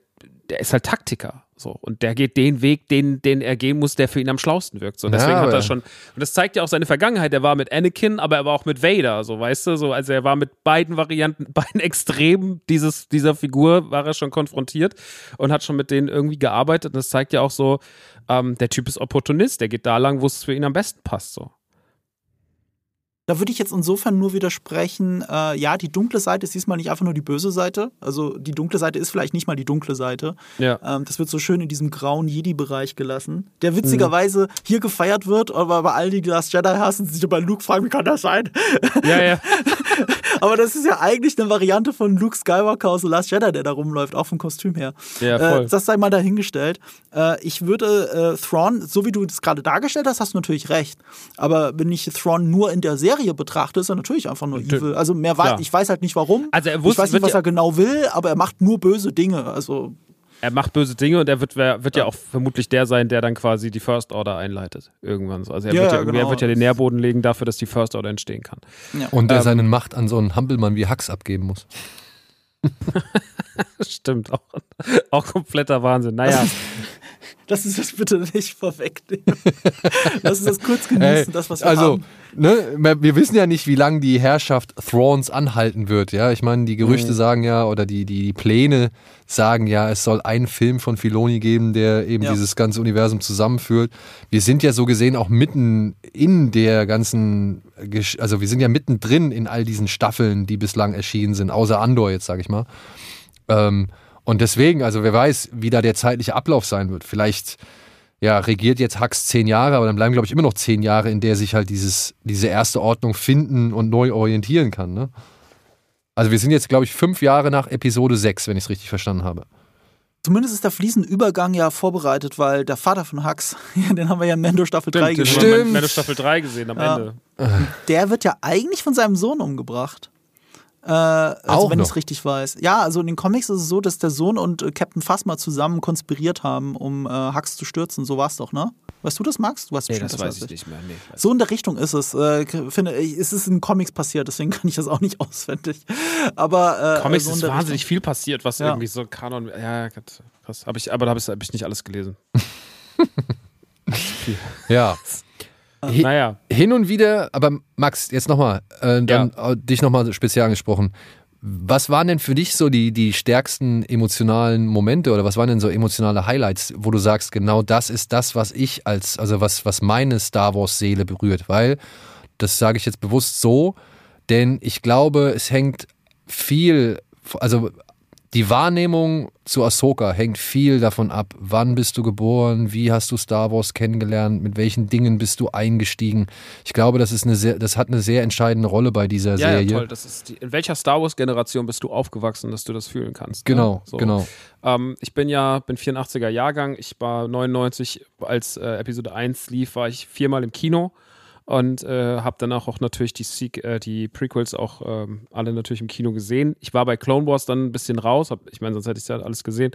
[SPEAKER 3] der ist halt Taktiker. So, und der geht den Weg, den, den er gehen muss, der für ihn am schlausten wirkt. So, deswegen ja, hat er schon, und das zeigt ja auch seine Vergangenheit. Er war mit Anakin, aber er war auch mit Vader, so, weißt du, so, also er war mit beiden Varianten, beiden Extremen dieses, dieser Figur war er schon konfrontiert und hat schon mit denen irgendwie gearbeitet. Und das zeigt ja auch so, ähm, der Typ ist Opportunist, der geht da lang, wo es für ihn am besten passt, so.
[SPEAKER 4] Da würde ich jetzt insofern nur widersprechen, äh, ja, die dunkle Seite ist diesmal nicht einfach nur die böse Seite. Also die dunkle Seite ist vielleicht nicht mal die dunkle Seite.
[SPEAKER 3] Ja.
[SPEAKER 4] Ähm, das wird so schön in diesem grauen Jedi-Bereich gelassen, der witzigerweise mhm. hier gefeiert wird, aber bei all die, die das Jedi hassen, sich bei Luke fragen, wie kann das sein?
[SPEAKER 3] Ja, ja.
[SPEAKER 4] aber das ist ja eigentlich eine Variante von Luke Skywalker aus The Last Jedi, der da rumläuft, auch vom Kostüm her.
[SPEAKER 3] Ja, voll.
[SPEAKER 4] Äh, das sei mal dahingestellt. Äh, ich würde äh, Thrawn, so wie du es gerade dargestellt hast, hast du natürlich recht. Aber wenn ich Thrawn nur in der Serie Serie betrachte, ist er natürlich einfach nur evil. Also mehr weiß, ich weiß halt nicht warum.
[SPEAKER 3] Also er wusste,
[SPEAKER 4] ich weiß nicht, was er genau will, aber er macht nur böse Dinge. Also
[SPEAKER 3] er macht böse Dinge und er wird, wird ja. ja. auch vermutlich der sein, der dann quasi die First Order einleitet. Irgendwann so. Also er, ja, wird, ja, genau. er wird ja den Nährboden legen dafür, dass die First Order entstehen kann.
[SPEAKER 1] Ja. Und der ähm, seine Macht an so einen Hampelmann wie Hux abgeben muss.
[SPEAKER 3] Stimmt, auch, auch kompletter Wahnsinn. Naja.
[SPEAKER 4] Lass uns das bitte nicht vorwegnehmen. Lass uns das kurz genießen, hey, das, was wir
[SPEAKER 1] also,
[SPEAKER 4] haben.
[SPEAKER 1] Ne, wir wissen ja nicht, wie lange die Herrschaft Thrawns anhalten wird. Ja, ich meine, die Gerüchte mhm. sagen ja, oder die, die, die Pläne sagen ja, es soll einen Film von Filoni geben, der eben ja. dieses ganze Universum zusammenführt. Wir sind ja so gesehen auch mitten in der ganzen, also wir sind ja mittendrin in all diesen Staffeln, die bislang erschienen sind, außer Andor jetzt, sag ich mal. Ähm, und deswegen, also wer weiß, wie da der zeitliche Ablauf sein wird. Vielleicht ja, regiert jetzt Hux zehn Jahre, aber dann bleiben, glaube ich, immer noch zehn Jahre, in der sich halt dieses, diese erste Ordnung finden und neu orientieren kann. Ne? Also wir sind jetzt, glaube ich, fünf Jahre nach Episode 6, wenn ich es richtig verstanden habe.
[SPEAKER 4] Zumindest ist der fließende Übergang ja vorbereitet, weil der Vater von Hux, den haben wir ja in Mendo Staffel 3
[SPEAKER 3] Stimmt, den
[SPEAKER 4] gesehen.
[SPEAKER 1] Stimmt.
[SPEAKER 3] Mando Staffel 3 gesehen am
[SPEAKER 4] Ja.
[SPEAKER 3] Ende.
[SPEAKER 4] Der wird ja eigentlich von seinem Sohn umgebracht. Äh, also
[SPEAKER 1] Auch
[SPEAKER 4] wenn ich es richtig weiß. Ja, also in den Comics ist es so, dass der Sohn und äh, Captain Phasma zusammen konspiriert haben, um äh, Hux zu stürzen. So war es doch, ne? Weißt du das, Max? Du weißt bestimmt besser als
[SPEAKER 3] nicht mehr. Nee, weiß
[SPEAKER 4] So in der Richtung ist es. Äh, finde ich, es ist in Comics passiert, deswegen kann ich das auch nicht auswendig. Aber äh,
[SPEAKER 3] Comics
[SPEAKER 4] so
[SPEAKER 3] ist wahnsinnig
[SPEAKER 4] Richtung.
[SPEAKER 3] viel passiert, was
[SPEAKER 4] Ja.
[SPEAKER 3] irgendwie so Kanon. Ja, Gott, krass. Hab ich, aber da habe ich, hab ich nicht alles gelesen.
[SPEAKER 1] Ja.
[SPEAKER 3] Naja,
[SPEAKER 1] Hin und wieder, aber Max, jetzt nochmal, äh, dann äh, dich nochmal speziell angesprochen. Was waren denn für dich so die, die stärksten emotionalen Momente oder was waren denn so emotionale Highlights, wo du sagst, genau das ist das, was ich als, also was, was meine Star Wars Seele berührt? Weil, das sage ich jetzt bewusst so, denn ich glaube, es hängt viel, also die Wahrnehmung zu Ahsoka hängt viel davon ab, wann bist du geboren, wie hast du Star Wars kennengelernt, mit welchen Dingen bist du eingestiegen. Ich glaube, das ist eine sehr, das hat eine sehr entscheidende Rolle bei dieser
[SPEAKER 3] ja,
[SPEAKER 1] Serie.
[SPEAKER 3] ja, toll. Das ist die, in welcher Star Wars-Generation bist du aufgewachsen, dass du das fühlen kannst?
[SPEAKER 1] Genau,
[SPEAKER 3] ne? So.
[SPEAKER 1] genau.
[SPEAKER 3] Ähm, ich bin ja, bin 84er Jahrgang. Ich war 99, als äh, Episode 1 lief, war ich viermal im Kino und äh, habe danach auch natürlich die, Sequ äh, die Prequels auch ähm, alle natürlich im Kino gesehen. Ich war bei Clone Wars dann ein bisschen raus, hab, ich meine, sonst hätte ich ja alles gesehen.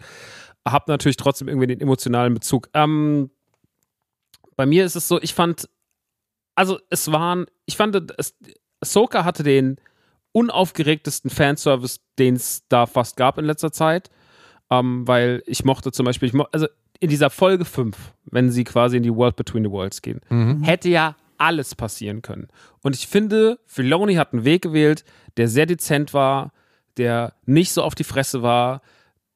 [SPEAKER 3] Hab natürlich trotzdem irgendwie den emotionalen Bezug. Ähm, bei mir ist es so, ich fand, also es waren, ich fand, es, Ahsoka hatte den unaufgeregtesten Fanservice, den es da fast gab in letzter Zeit. Ähm, weil ich mochte zum Beispiel, ich mo also in dieser Folge 5, wenn sie quasi in die World Between the Worlds gehen, hätte ja alles passieren können. Und ich finde, Filoni hat einen Weg gewählt, der sehr dezent war, der nicht so auf die Fresse war,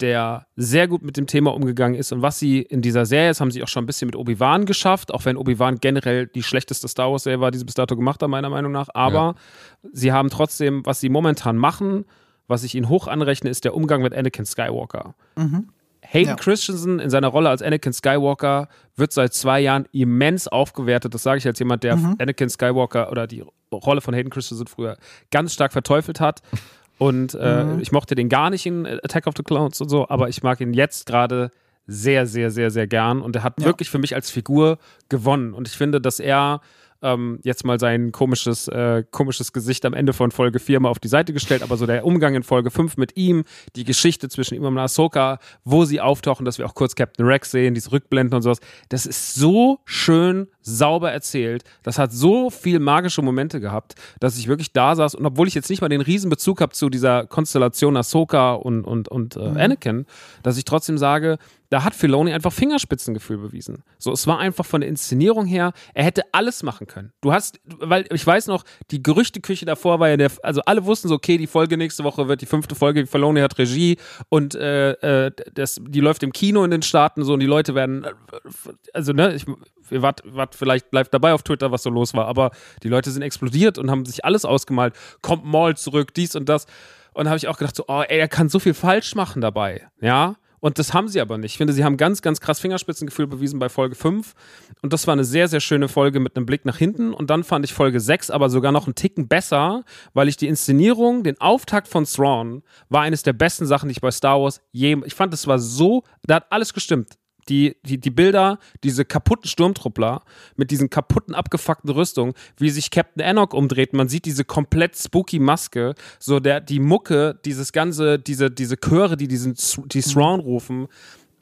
[SPEAKER 3] der sehr gut mit dem Thema umgegangen ist. Und was sie in dieser Serie, das haben sie auch schon ein bisschen mit Obi-Wan geschafft, auch wenn Obi-Wan generell die schlechteste Star Wars-Serie war, die sie bis dato gemacht haben, meiner Meinung nach. Aber sie haben trotzdem, was sie momentan machen, was ich ihnen hoch anrechne, ist der Umgang mit Anakin Skywalker. Hayden
[SPEAKER 4] Ja.
[SPEAKER 3] Christensen in seiner Rolle als Anakin Skywalker wird seit zwei Jahren immens aufgewertet. Das sage ich als jemand, der Anakin Skywalker oder die Rolle von Hayden Christensen früher ganz stark verteufelt hat. Und äh, ich mochte den gar nicht in Attack of the Clones und so, aber ich mag ihn jetzt gerade sehr, sehr, sehr, sehr gern. Und er hat
[SPEAKER 4] Ja.
[SPEAKER 3] wirklich für mich als Figur gewonnen. Und ich finde, dass er ähm, jetzt mal sein komisches, äh, komisches Gesicht am Ende von Folge 4 mal auf die Seite gestellt, aber so der Umgang in Folge 5 mit ihm, die Geschichte zwischen ihm und Ahsoka, wo sie auftauchen, dass wir auch kurz Captain Rex sehen, diese Rückblenden und sowas, das ist so schön sauber erzählt. Das hat so viel magische Momente gehabt, dass ich wirklich da saß und obwohl ich jetzt nicht mal den riesen Bezug habe zu dieser Konstellation Ahsoka und, und, und äh, Anakin, dass ich trotzdem sage, da hat Filoni einfach Fingerspitzengefühl bewiesen. So, es war einfach von der Inszenierung her, er hätte alles machen können. Du hast, weil ich weiß noch, die Gerüchteküche davor war ja der, also alle wussten so, okay, die Folge nächste Woche wird die fünfte Folge, Filoni hat Regie und äh, äh, das, die läuft im Kino in den Staaten so und die Leute werden, also ne, ich, ihr wart, wart vielleicht live dabei auf Twitter, was so los war, aber die Leute sind explodiert und haben sich alles ausgemalt, kommt Maul zurück, dies und das. Und habe ich auch gedacht, so, oh, ey, er kann so viel falsch machen dabei, ja. Und das haben sie aber nicht. Ich finde, sie haben ganz, ganz krass Fingerspitzengefühl bewiesen bei Folge 5. Und das war eine sehr, sehr schöne Folge mit einem Blick nach hinten. Und dann fand ich Folge 6 aber sogar noch einen Ticken besser, weil ich die Inszenierung, den Auftakt von Thrawn, war eines der besten Sachen, die ich bei Star Wars je. Ich fand, das war so, da hat alles gestimmt die, die, die Bilder, diese kaputten Sturmtruppler mit diesen kaputten, abgefuckten Rüstungen, wie sich Captain Enoch umdreht. Man sieht diese komplett spooky Maske, so der, die Mucke, dieses ganze, diese, diese Chöre, die diesen, die Thrawn rufen.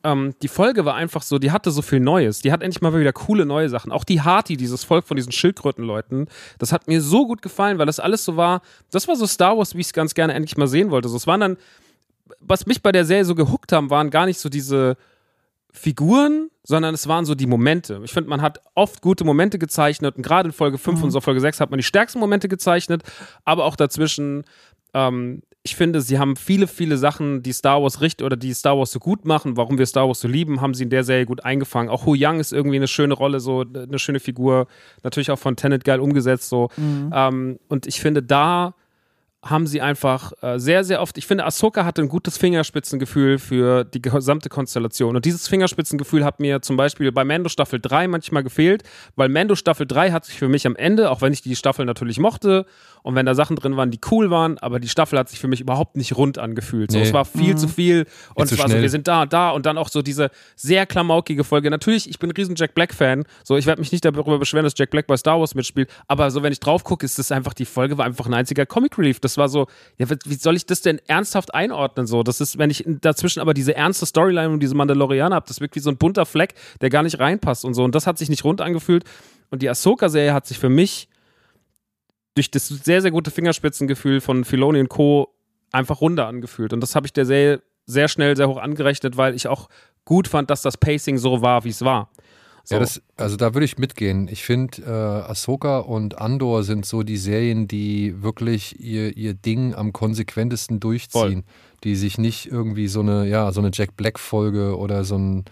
[SPEAKER 3] Ähm, die Folge war einfach so, die hatte so viel Neues. Die hat endlich mal wieder coole neue Sachen. Auch die Harty, dieses Volk von diesen Schildkrötenleuten, das hat mir so gut gefallen, weil das alles so war, das war so Star Wars, wie ich es ganz gerne endlich mal sehen wollte. So, es waren dann, was mich bei der Serie so gehuckt haben, waren gar nicht so diese, Figuren, sondern es waren so die Momente. Ich finde, man hat oft gute Momente gezeichnet und gerade in Folge 5 und so Folge 6 hat man die stärksten Momente gezeichnet, aber auch dazwischen, ähm, ich finde, sie haben viele, viele Sachen, die Star Wars richten oder die Star Wars so gut machen, warum wir Star Wars so lieben, haben sie in der Serie gut eingefangen. Auch Hu Yang ist irgendwie eine schöne Rolle, so eine schöne Figur, natürlich auch von Tenet geil umgesetzt, so. Ähm, und ich finde, da haben sie einfach äh, sehr, sehr oft, ich finde, Ahsoka hatte ein gutes Fingerspitzengefühl für die gesamte Konstellation. Und dieses Fingerspitzengefühl hat mir zum Beispiel bei Mando Staffel 3 manchmal gefehlt, weil Mando Staffel 3 hat sich für mich am Ende, auch wenn ich die Staffel natürlich mochte und wenn da Sachen drin waren, die cool waren, aber die Staffel hat sich für mich überhaupt nicht rund angefühlt. So, nee. Es war viel mhm. zu viel und es war schnell. so, wir sind da und da und dann auch so diese sehr klamaukige Folge. Natürlich, ich bin ein riesen Jack Black-Fan, so ich werde mich nicht darüber beschweren, dass Jack Black bei Star Wars mitspielt, aber so, wenn ich drauf gucke, ist das einfach, die Folge war einfach ein einziger Comic Relief. Das war so, ja, wie soll ich das denn ernsthaft einordnen? So, das ist, wenn ich dazwischen aber diese ernste Storyline und diese Mandalorianer habe, das wirkt wie so ein bunter Fleck, der gar nicht reinpasst und so. Und das hat sich nicht rund angefühlt. Und die Ahsoka-Serie hat sich für mich durch das sehr, sehr gute Fingerspitzengefühl von Filoni und Co. einfach runder angefühlt. Und das habe ich der Serie sehr schnell, sehr hoch angerechnet, weil ich auch gut fand, dass das Pacing so war, wie es war. So.
[SPEAKER 1] Ja, das, also da würde ich mitgehen. Ich finde, äh, Ahsoka und Andor sind so die Serien, die wirklich ihr, ihr Ding am konsequentesten durchziehen. Voll. Die sich nicht irgendwie so eine, ja, so eine Jack Black-Folge oder so ein,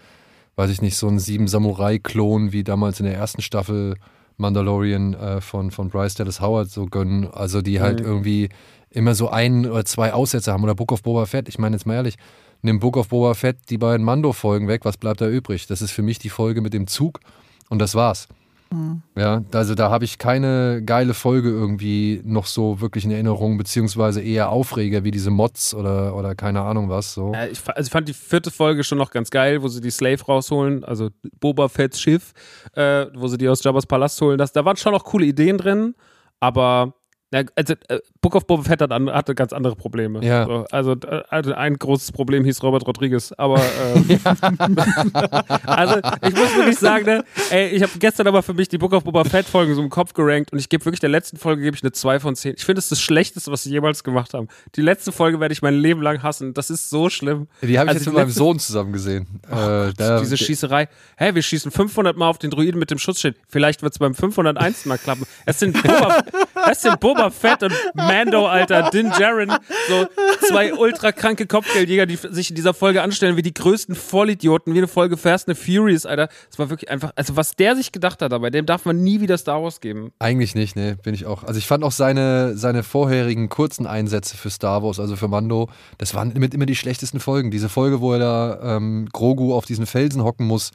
[SPEAKER 1] weiß ich nicht, so ein Sieben-Samurai-Klon wie damals in der ersten Staffel Mandalorian äh, von, von Bryce Dallas Howard so gönnen. Also die halt mhm. irgendwie immer so ein oder zwei Aussätze haben. Oder Book of Boba Fett. Ich meine jetzt mal ehrlich, nimm Book of Boba Fett die beiden Mando-Folgen weg, was bleibt da übrig? Das ist für mich die Folge mit dem Zug und das war's. Mhm. Ja, also da habe ich keine geile Folge irgendwie noch so wirklich in Erinnerung, beziehungsweise eher Aufreger wie diese Mods oder, oder keine Ahnung was. So.
[SPEAKER 3] Äh, ich, also ich fand die vierte Folge schon noch ganz geil, wo sie die Slave rausholen, also Boba Fetts Schiff, äh, wo sie die aus Jabba's Palast holen. Das, da waren schon noch coole Ideen drin, aber ja, also, äh, Book of Boba Fett hat an, hatte ganz andere Probleme.
[SPEAKER 1] Ja.
[SPEAKER 3] So, also, also, ein großes Problem hieß Robert Rodriguez. Aber ähm, also ich muss wirklich sagen, ne, ey, ich habe gestern aber für mich die Book of Boba Fett Folgen so im Kopf gerankt und ich gebe wirklich der letzten Folge gebe ich eine 2 von 10. Ich finde, es ist das Schlechteste, was sie jemals gemacht haben. Die letzte Folge werde ich mein Leben lang hassen. Das ist so schlimm.
[SPEAKER 1] Die habe ich also jetzt mit meinem Sohn zusammen gesehen.
[SPEAKER 3] Oh, äh, diese Schießerei. Hä, hey, wir schießen 500 Mal auf den Druiden mit dem Schutzschild. Vielleicht wird es beim 501. Mal klappen. Es sind Boba, es sind Boba Fett und Mando, Alter, Din Djarin, so zwei ultra kranke Kopfgeldjäger, die sich in dieser Folge anstellen wie die größten Vollidioten, wie eine Folge Fast and Furious, Alter. Das war wirklich einfach, also was der sich gedacht hat dabei, dem darf man nie wieder Star Wars geben.
[SPEAKER 1] Eigentlich nicht, ne, bin ich auch. Also ich fand auch seine, seine vorherigen kurzen Einsätze für Star Wars, also für Mando, das waren immer, immer die schlechtesten Folgen. Diese Folge, wo er da ähm, Grogu auf diesen Felsen hocken muss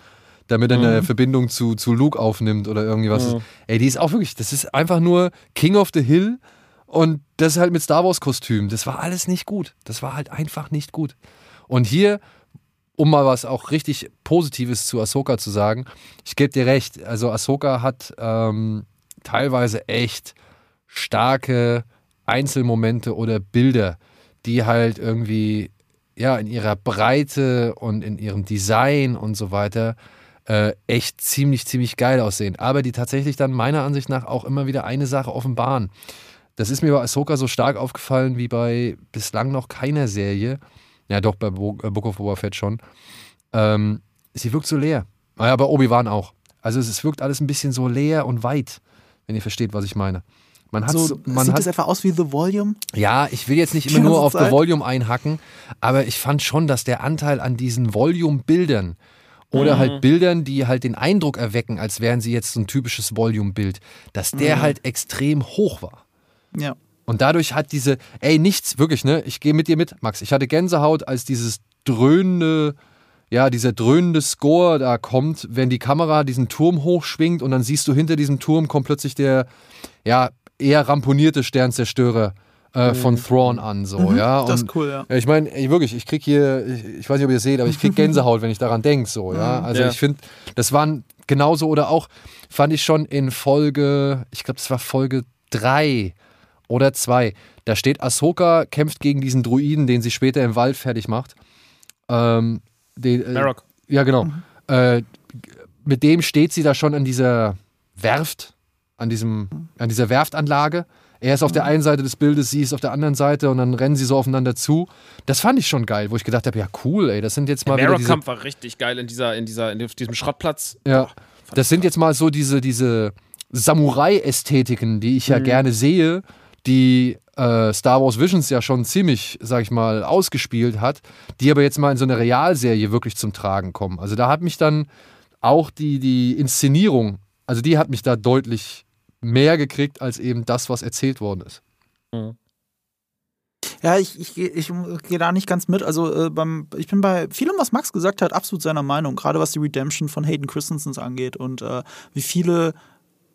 [SPEAKER 1] damit er eine mhm. Verbindung zu, zu Luke aufnimmt oder irgendwie was. Mhm. Ey, die ist auch wirklich, das ist einfach nur King of the Hill und das halt mit Star Wars Kostüm. Das war alles nicht gut. Das war halt einfach nicht gut. Und hier, um mal was auch richtig Positives zu Ahsoka zu sagen, ich gebe dir recht. Also Ahsoka hat ähm, teilweise echt starke Einzelmomente oder Bilder, die halt irgendwie ja in ihrer Breite und in ihrem Design und so weiter äh, echt ziemlich, ziemlich geil aussehen. Aber die tatsächlich dann meiner Ansicht nach auch immer wieder eine Sache offenbaren. Das ist mir bei Ahsoka so stark aufgefallen wie bei bislang noch keiner Serie. Ja, doch, bei äh, Book of Boba Fett schon. Ähm, sie wirkt so leer. Naja, bei Obi-Wan auch. Also es wirkt alles ein bisschen so leer und weit, wenn ihr versteht, was ich meine.
[SPEAKER 4] Man hat so, man sieht hat, das etwa aus wie The Volume?
[SPEAKER 1] Ja, ich will jetzt nicht immer nur auf. The Volume einhacken, aber ich fand schon, dass der Anteil an diesen Volume-Bildern oder mhm. halt Bildern, die halt den Eindruck erwecken, als wären sie jetzt so ein typisches Volume-Bild, dass der mhm. halt extrem hoch war.
[SPEAKER 4] Ja.
[SPEAKER 1] Und dadurch hat diese, ey, nichts, wirklich, ne? Ich gehe mit dir mit, Max. Ich hatte Gänsehaut, als dieses dröhnende, ja, dieser dröhnende Score da kommt, wenn die Kamera diesen Turm hochschwingt und dann siehst du hinter diesem Turm kommt plötzlich der, ja, eher ramponierte Sternzerstörer äh, mhm. von Thrawn an, so, mhm, ja. Und,
[SPEAKER 4] das ist cool, ja.
[SPEAKER 1] Ich meine, wirklich, ich krieg hier, ich, ich, weiß nicht, ob ihr seht, aber ich krieg Gänsehaut, wenn ich daran denke, so, ja. Mhm. Also ja. ich finde, das waren genauso oder auch, fand ich schon in Folge, ich glaube, das war Folge drei oder zwei. Da steht Ahsoka, kämpft gegen diesen Druiden, den sie später im Wald fertig macht. Ähm, den,
[SPEAKER 3] äh.
[SPEAKER 1] Ja, genau. Mhm. Äh, mit dem steht sie da schon an dieser Werft, an, diesem, an dieser Werftanlage. Er ist auf der mhm. einen Seite des Bildes, sie ist auf der anderen Seite und dann rennen sie so aufeinander zu. Das fand ich schon geil, wo ich gedacht habe, ja cool, ey, das sind jetzt mal
[SPEAKER 3] Der Marok-Kampf war richtig geil in dieser, in dieser, in diesem Schrottplatz.
[SPEAKER 1] Ja, oh, das sind jetzt mal so diese, diese Samurai-Ästhetiken, die ich ja mhm. gerne sehe, die äh, Star Wars Visions ja schon ziemlich, sag ich mal, ausgespielt hat, die aber jetzt mal in so einer Realserie wirklich zum Tragen kommen. Also da hat mich dann auch die, die Inszenierung, also die hat mich da deutlich mehr gekriegt als eben das, was erzählt worden ist. Mhm.
[SPEAKER 4] Ja, ich, ich, ich, ich gehe da nicht ganz mit. Also äh, beim, ich bin bei vielem, was Max gesagt hat, absolut seiner Meinung, gerade was die Redemption von Hayden Christensen angeht und äh, wie viele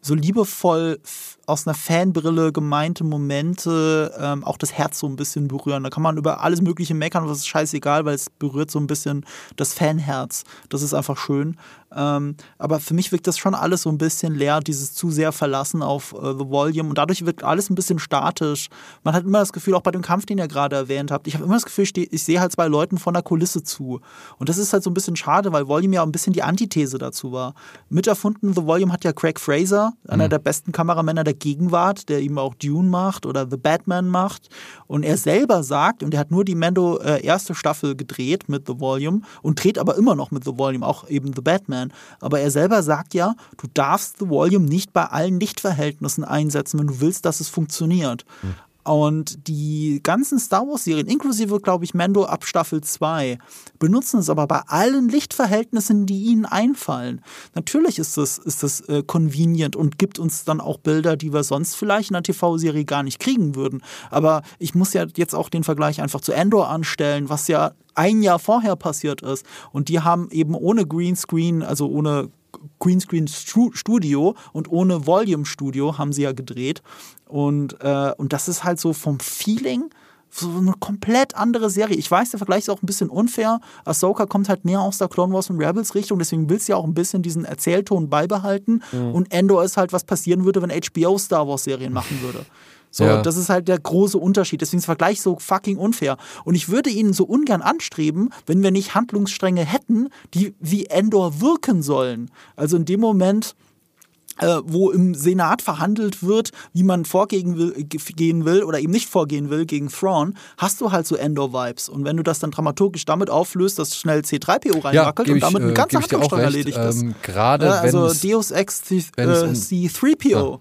[SPEAKER 4] so liebevoll aus einer Fanbrille gemeinte Momente ähm, auch das Herz so ein bisschen berühren. Da kann man über alles Mögliche meckern, was ist scheißegal, weil es berührt so ein bisschen das Fanherz. Das ist einfach schön. Ähm, aber für mich wirkt das schon alles so ein bisschen leer, dieses zu sehr Verlassen auf äh, The Volume. Und dadurch wirkt alles ein bisschen statisch. Man hat immer das Gefühl, auch bei dem Kampf, den ihr gerade erwähnt habt, ich habe immer das Gefühl, ich, ich sehe halt zwei Leuten von der Kulisse zu. Und das ist halt so ein bisschen schade, weil Volume ja auch ein bisschen die Antithese dazu war. Miterfunden The Volume hat ja Craig Fraser, einer mhm. der besten Kameramänner der Gegenwart, der ihm auch Dune macht oder The Batman macht. Und er selber sagt, und er hat nur die Mando äh, erste Staffel gedreht mit The Volume und dreht aber immer noch mit The Volume, auch eben The Batman. Aber er selber sagt ja, du darfst The Volume nicht bei allen Lichtverhältnissen einsetzen, wenn du willst, dass es funktioniert. Mhm. Und die ganzen Star Wars-Serien, inklusive, glaube ich, Mando ab Staffel 2, benutzen es aber bei allen Lichtverhältnissen, die ihnen einfallen. Natürlich ist das, ist das äh, convenient und gibt uns dann auch Bilder, die wir sonst vielleicht in einer TV-Serie gar nicht kriegen würden. Aber ich muss ja jetzt auch den Vergleich einfach zu Endor anstellen, was ja ein Jahr vorher passiert ist. Und die haben eben ohne Greenscreen, also ohne Greenscreen Studio und ohne Volume Studio haben sie ja gedreht. Und, äh, und das ist halt so vom Feeling so eine komplett andere Serie. Ich weiß, der Vergleich ist auch ein bisschen unfair. Ahsoka kommt halt mehr aus der Clone Wars und Rebels Richtung, deswegen willst du ja auch ein bisschen diesen Erzählton beibehalten. Mhm. Und Endor ist halt, was passieren würde, wenn HBO Star Wars Serien machen würde. So, ja. das ist halt der große Unterschied. Deswegen ist der Vergleich so fucking unfair. Und ich würde ihn so ungern anstreben, wenn wir nicht Handlungsstränge hätten, die wie Endor wirken sollen. Also in dem Moment, äh, wo im Senat verhandelt wird, wie man vorgehen will, gehen will oder eben nicht vorgehen will gegen Thrawn, hast du halt so Endor-Vibes. Und wenn du das dann dramaturgisch damit auflöst, dass schnell C3PO reinwackelt ja, und damit ein ganzer Handlungsstrang erledigt ist.
[SPEAKER 1] Ähm, Gerade
[SPEAKER 4] äh, also Deus Ex C, äh, C3PO. Ja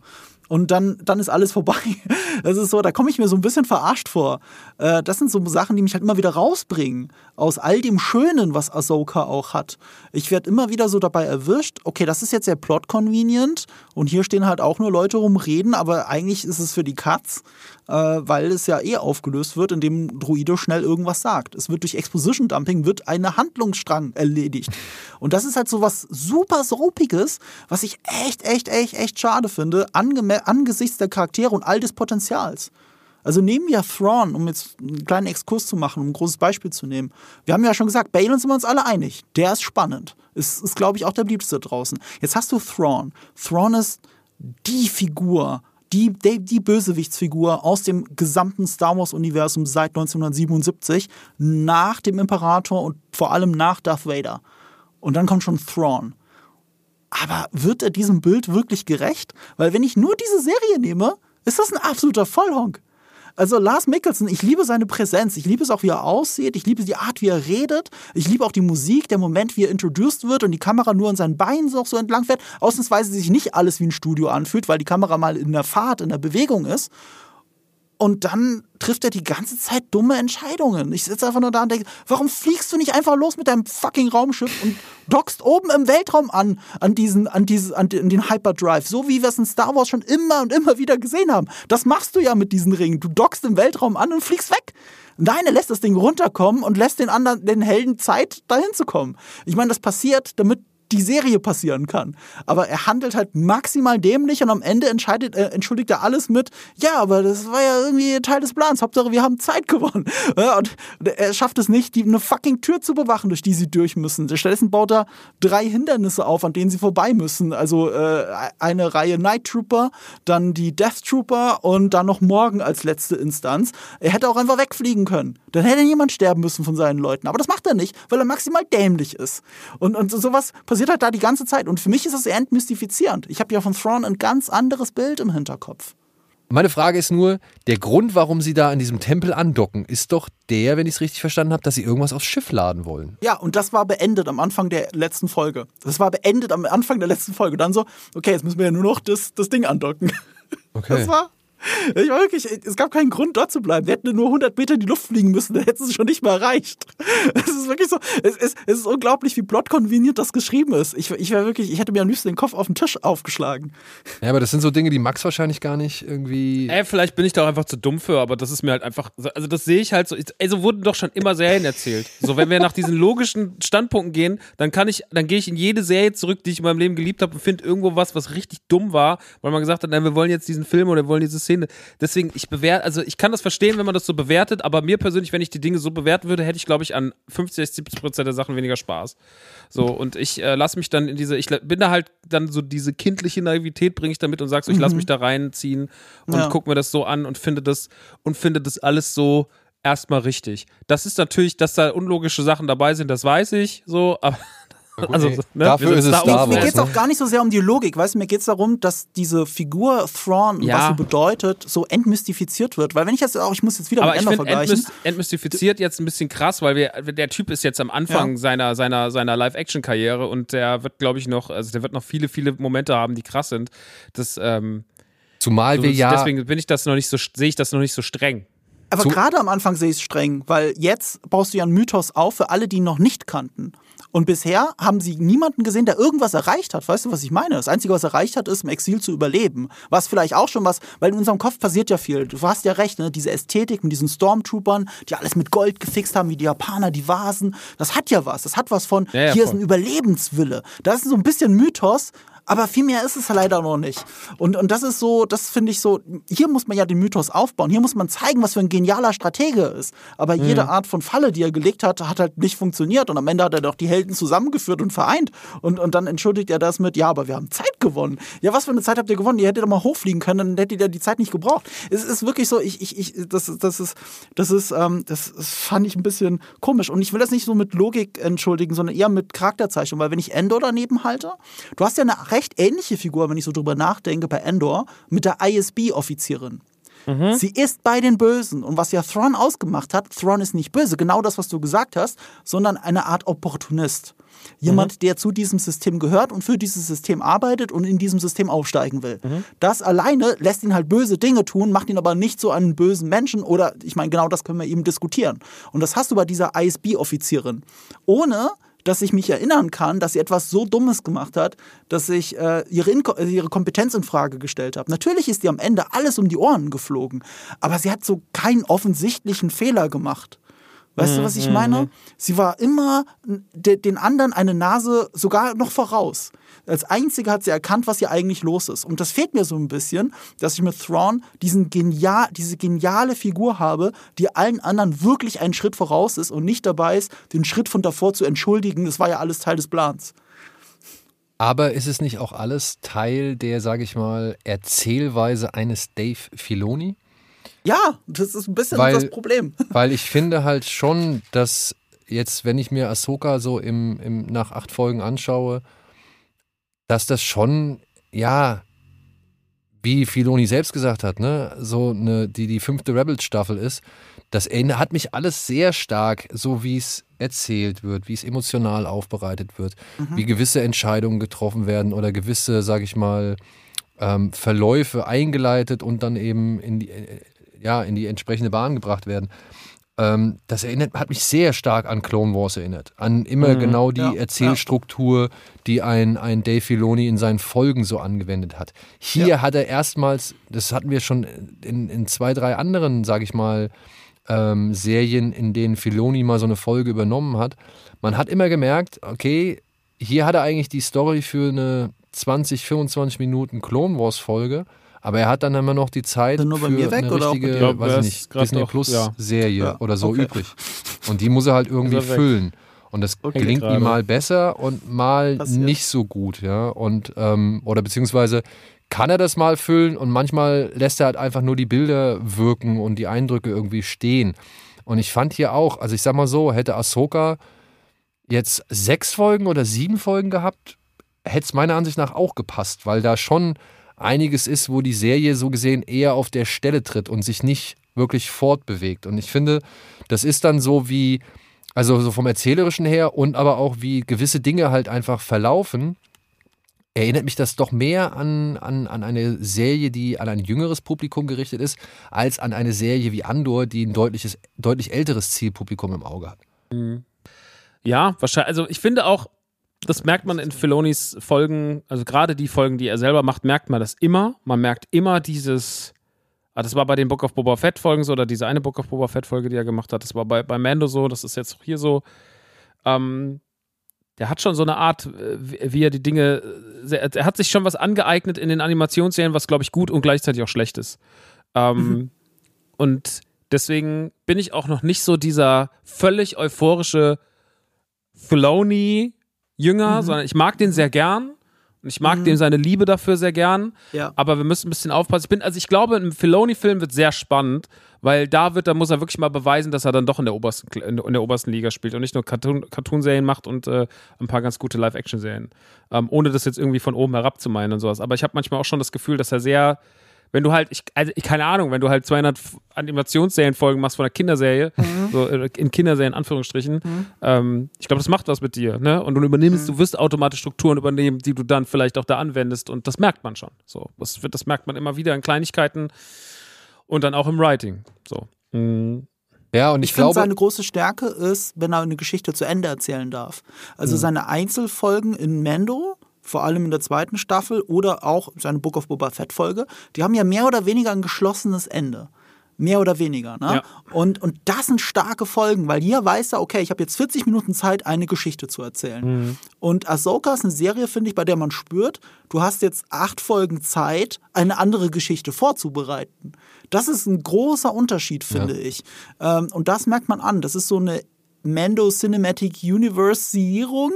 [SPEAKER 4] und dann, dann ist alles vorbei. Das ist so, da komme ich mir so ein bisschen verarscht vor. Äh, das sind so Sachen, die mich halt immer wieder rausbringen aus all dem Schönen, was Ahsoka auch hat. Ich werde immer wieder so dabei erwischt, okay, das ist jetzt sehr plot-convenient und hier stehen halt auch nur Leute rumreden, aber eigentlich ist es für die Katz, äh, weil es ja eh aufgelöst wird, indem Druido schnell irgendwas sagt. Es wird durch Exposition-Dumping wird eine Handlungsstrang erledigt. Und das ist halt so was super Soapiges, was ich echt, echt, echt, echt schade finde, angesichts der Charaktere und all des Potenzials. Also nehmen wir Thrawn, um jetzt einen kleinen Exkurs zu machen, um ein großes Beispiel zu nehmen. Wir haben ja schon gesagt, Balen sind wir uns alle einig. Der ist spannend. Ist, ist glaube ich, auch der beliebteste draußen. Jetzt hast du Thrawn. Thrawn ist die Figur, die, die, die Bösewichtsfigur aus dem gesamten Star Wars-Universum seit 1977, nach dem Imperator und vor allem nach Darth Vader. Und dann kommt schon Thrawn. Aber wird er diesem Bild wirklich gerecht? Weil wenn ich nur diese Serie nehme, ist das ein absoluter Vollhonk. Also Lars Mickelson, ich liebe seine Präsenz, ich liebe es auch, wie er aussieht, ich liebe die Art, wie er redet, ich liebe auch die Musik, der Moment, wie er introduced wird und die Kamera nur an seinen Beinen so, so entlang fährt. Ausnahmsweise sich nicht alles wie ein Studio anfühlt, weil die Kamera mal in der Fahrt, in der Bewegung ist. Und dann trifft er die ganze Zeit dumme Entscheidungen. Ich sitze einfach nur da und denke, warum fliegst du nicht einfach los mit deinem fucking Raumschiff und dockst oben im Weltraum an, an diesen, an dieses, an den, den Hyperdrive, so wie wir es in Star Wars schon immer und immer wieder gesehen haben. Das machst du ja mit diesen Ringen. Du dockst im Weltraum an und fliegst weg. Nein, er lässt das Ding runterkommen und lässt den anderen, den Helden Zeit, dahin zu kommen. Ich meine, das passiert, damit die Serie passieren kann. Aber er handelt halt maximal dämlich und am Ende entscheidet, äh, entschuldigt er alles mit, ja, aber das war ja irgendwie Teil des Plans. Hauptsache, wir haben Zeit gewonnen. Ja, und er schafft es nicht, die, eine fucking Tür zu bewachen, durch die sie durch müssen. Stattdessen baut er drei Hindernisse auf, an denen sie vorbei müssen. Also äh, eine Reihe Night Trooper, dann die Death Trooper und dann noch Morgen als letzte Instanz. Er hätte auch einfach wegfliegen können. Dann hätte jemand sterben müssen von seinen Leuten. Aber das macht er nicht, weil er maximal dämlich ist. Und, und sowas passiert passiert halt da die ganze Zeit. Und für mich ist das eher entmystifizierend. Ich habe ja von Thrawn ein ganz anderes Bild im Hinterkopf.
[SPEAKER 1] Meine Frage ist nur, der Grund, warum sie da in diesem Tempel andocken, ist doch der, wenn ich es richtig verstanden habe, dass sie irgendwas aufs Schiff laden wollen.
[SPEAKER 4] Ja, und das war beendet am Anfang der letzten Folge. Das war beendet am Anfang der letzten Folge. Dann so, okay, jetzt müssen wir ja nur noch das, das Ding andocken.
[SPEAKER 1] Okay.
[SPEAKER 4] Das war Ich war wirklich, es gab keinen Grund, dort zu bleiben. Wir hätten nur 100 Meter in die Luft fliegen müssen, dann hätten sie schon nicht mehr erreicht. Es ist wirklich so, es ist, es ist unglaublich, wie plotkonveniert das geschrieben ist. Ich, ich wäre wirklich, ich hätte mir am liebsten den Kopf auf den Tisch aufgeschlagen.
[SPEAKER 1] Ja, aber das sind so Dinge, die Max wahrscheinlich gar nicht irgendwie.
[SPEAKER 3] Ey, vielleicht bin ich da auch einfach zu dumm für, aber das ist mir halt einfach, also das sehe ich halt so. Ey, so wurden doch schon immer Serien erzählt. So, wenn wir nach diesen logischen Standpunkten gehen, dann kann ich, dann gehe ich in jede Serie zurück, die ich in meinem Leben geliebt habe und finde irgendwo was, was richtig dumm war, weil man gesagt hat, nein, wir wollen jetzt diesen Film oder wir wollen diese Szene. Deswegen, ich bewerte, also ich kann das verstehen, wenn man das so bewertet, aber mir persönlich, wenn ich die Dinge so bewerten würde, hätte ich, glaube ich, an 50, 70 Prozent der Sachen weniger Spaß. So, und ich äh, lasse mich dann in diese, ich bin da halt dann so diese kindliche Naivität bringe ich damit und sag so, ich lasse mich da reinziehen und ja. gucke mir das so an und finde das und finde das alles so erstmal richtig. Das ist natürlich, dass da unlogische Sachen dabei sind, das weiß ich so, aber
[SPEAKER 1] Gut, also, ne, dafür ist es Star
[SPEAKER 4] Wars. Mir geht es auch gar nicht so sehr um die Logik, weißt du, mir geht es darum, dass diese Figur Thrawn, ja. was sie bedeutet, so entmystifiziert wird. Weil wenn ich jetzt auch, ich muss jetzt wieder
[SPEAKER 3] Aber
[SPEAKER 4] mit Ender vergleichen. Entmyst
[SPEAKER 3] entmystifiziert jetzt ein bisschen krass, weil wir, der Typ ist jetzt am Anfang ja. seiner, seiner, seiner Live-Action-Karriere und der wird, glaube ich, noch, also der wird noch viele, viele Momente haben, die krass sind. Das, ähm,
[SPEAKER 1] Zumal so, wir ja.
[SPEAKER 3] Deswegen bin ich das noch nicht so, sehe ich das noch nicht so streng.
[SPEAKER 4] Aber gerade am Anfang sehe ich es streng, weil jetzt baust du ja einen Mythos auf für alle, die ihn noch nicht kannten. Und bisher haben sie niemanden gesehen, der irgendwas erreicht hat. Weißt du, was ich meine? Das Einzige, was erreicht hat, ist im Exil zu überleben. Was vielleicht auch schon was, weil in unserem Kopf passiert ja viel. Du hast ja recht, ne? Diese Ästhetik mit diesen Stormtroopern, die alles mit Gold gefixt haben, wie die Japaner, die Vasen. Das hat ja was. Das hat was von, ja, ja, hier voll. ist ein Überlebenswille. Das ist so ein bisschen Mythos, aber viel mehr ist es leider noch nicht. Und, und das ist so, das finde ich so, hier muss man ja den Mythos aufbauen. Hier muss man zeigen, was für ein genialer Stratege er ist. Aber mhm. jede Art von Falle, die er gelegt hat, hat halt nicht funktioniert. Und am Ende hat er doch die Helden zusammengeführt und vereint. Und, und dann entschuldigt er das mit, ja, aber wir haben Zeit gewonnen. Ja, was für eine Zeit habt ihr gewonnen? Ihr hättet doch mal hochfliegen können, dann hättet ihr die Zeit nicht gebraucht. Es ist wirklich so, ich, ich, ich, das, das ist, das ist, ähm, das, fand ich ein bisschen komisch. Und ich will das nicht so mit Logik entschuldigen, sondern eher mit Charakterzeichnung. Weil wenn ich Endor daneben halte, du hast ja eine recht ähnliche Figur, wenn ich so drüber nachdenke, bei Endor, mit der ISB-Offizierin. Mhm. Sie ist bei den Bösen. Und was ja Thrawn ausgemacht hat, Thrawn ist nicht böse, genau das, was du gesagt hast, sondern eine Art Opportunist. Jemand, mhm. der zu diesem System gehört und für dieses System arbeitet und in diesem System aufsteigen will. Mhm. Das alleine lässt ihn halt böse Dinge tun, macht ihn aber nicht so einen bösen Menschen oder, ich meine, genau das können wir eben diskutieren. Und das hast du bei dieser ISB-Offizierin. Ohne dass ich mich erinnern kann, dass sie etwas so Dummes gemacht hat, dass ich äh, ihre, Inko äh, ihre Kompetenz in Frage gestellt habe. Natürlich ist ihr am Ende alles um die Ohren geflogen, aber sie hat so keinen offensichtlichen Fehler gemacht. Weißt du, was ich mhm, meine? Mhm. Sie war immer den anderen eine Nase sogar noch voraus. Als einzige hat sie erkannt, was hier eigentlich los ist. Und das fehlt mir so ein bisschen, dass ich mit Thrawn diesen genial, diese geniale Figur habe, die allen anderen wirklich einen Schritt voraus ist und nicht dabei ist, den Schritt von davor zu entschuldigen. Das war ja alles Teil des Plans.
[SPEAKER 1] Aber ist es nicht auch alles Teil der, sage ich mal, Erzählweise eines Dave Filoni?
[SPEAKER 4] Ja, das ist ein bisschen
[SPEAKER 1] weil,
[SPEAKER 4] das Problem.
[SPEAKER 1] Weil ich finde halt schon, dass jetzt, wenn ich mir Ahsoka so im, im, nach acht Folgen anschaue, dass das schon, ja, wie Filoni selbst gesagt hat, ne, so eine, die, die fünfte Rebels-Staffel ist, das hat mich alles sehr stark, so wie es erzählt wird, wie es emotional aufbereitet wird, mhm. wie gewisse Entscheidungen getroffen werden oder gewisse, sag ich mal, ähm, Verläufe eingeleitet und dann eben in die, ja, in die entsprechende Bahn gebracht werden. Ähm, das erinnert, hat mich sehr stark an Clone Wars erinnert. An immer mhm, genau die ja, Erzählstruktur, ja. die ein, ein Dave Filoni in seinen Folgen so angewendet hat. Hier ja. hat er erstmals, das hatten wir schon in, in zwei, drei anderen, sage ich mal, ähm, Serien, in denen Filoni mal so eine Folge übernommen hat. Man hat immer gemerkt, okay, hier hat er eigentlich die Story für eine 20, 25 Minuten Clone Wars Folge aber er hat dann immer noch die Zeit für
[SPEAKER 4] eine
[SPEAKER 1] richtige,
[SPEAKER 4] glaub,
[SPEAKER 1] weiß ich nicht, Disney Plus ja. Serie ja. oder so okay. übrig. Und die muss er halt irgendwie er füllen. Und das okay, gelingt ihm mal besser und mal Passiert. nicht so gut, ja. Und ähm, oder beziehungsweise kann er das mal füllen und manchmal lässt er halt einfach nur die Bilder wirken und die Eindrücke irgendwie stehen. Und ich fand hier auch, also ich sag mal so, hätte Ahsoka jetzt sechs Folgen oder sieben Folgen gehabt, hätte es meiner Ansicht nach auch gepasst, weil da schon einiges ist, wo die Serie so gesehen eher auf der Stelle tritt und sich nicht wirklich fortbewegt. Und ich finde, das ist dann so wie, also so vom Erzählerischen her und aber auch wie gewisse Dinge halt einfach verlaufen. erinnert mich das doch mehr an, an, an eine Serie, die an ein jüngeres Publikum gerichtet ist, als an eine Serie wie Andor, die ein deutliches, deutlich älteres Zielpublikum im Auge hat.
[SPEAKER 3] Ja, wahrscheinlich. Also ich finde auch, das merkt man in Filonis Folgen, also gerade die Folgen, die er selber macht, merkt man das immer. Man merkt immer dieses, ah, das war bei den Book of Boba Fett Folgen so, oder diese eine Book of Boba Fett Folge, die er gemacht hat, das war bei, bei Mando so, das ist jetzt hier so. Ähm, der hat schon so eine Art, äh, wie er die Dinge, äh, er hat sich schon was angeeignet in den Animationsserien, was glaube ich gut und gleichzeitig auch schlecht ist. Ähm, mhm. Und deswegen bin ich auch noch nicht so dieser völlig euphorische Filoni-Jünger, mhm. sondern ich mag den sehr gern. Und ich mag mhm. dem seine Liebe dafür sehr gern. Ja. Aber wir müssen ein bisschen aufpassen. Ich bin, also ich glaube, ein Filoni-Film wird sehr spannend, weil da wird, da muss er wirklich mal beweisen, dass er dann doch in der obersten, in der obersten Liga spielt und nicht nur Cartoon, Cartoon-Serien macht und äh, ein paar ganz gute Live-Action-Serien. Ähm, ohne das jetzt irgendwie von oben herab zu meinen und sowas. Aber ich habe manchmal auch schon das Gefühl, dass er sehr wenn du halt, ich, also keine Ahnung, wenn du halt 200 Animationsserienfolgen machst von einer Kinderserie, mhm. so äh, in Kinderserien, Anführungsstrichen, mhm. ähm, ich glaube, das macht was mit dir, ne? Und du übernimmst, mhm. du wirst automatisch Strukturen übernehmen, die du dann vielleicht auch da anwendest und das merkt man schon. So, das, das merkt man immer wieder in Kleinigkeiten und dann auch im Writing. So. Mhm.
[SPEAKER 1] Ja, und ich, ich glaube.
[SPEAKER 4] Seine große Stärke ist, wenn er eine Geschichte zu Ende erzählen darf. Also mhm. seine Einzelfolgen in Mando vor allem in der zweiten Staffel oder auch seine Book of Boba Fett Folge, die haben ja mehr oder weniger ein geschlossenes Ende. Mehr oder weniger. Ne? Ja. Und, und das sind starke Folgen, weil hier weiß er, okay, ich habe jetzt 40 Minuten Zeit, eine Geschichte zu erzählen. Mhm. Und Ahsoka ist eine Serie, finde ich, bei der man spürt, du hast jetzt acht Folgen Zeit, eine andere Geschichte vorzubereiten. Das ist ein großer Unterschied, finde ja. ich. Ähm, und das merkt man an. Das ist so eine Mando Cinematic Universe-Sierung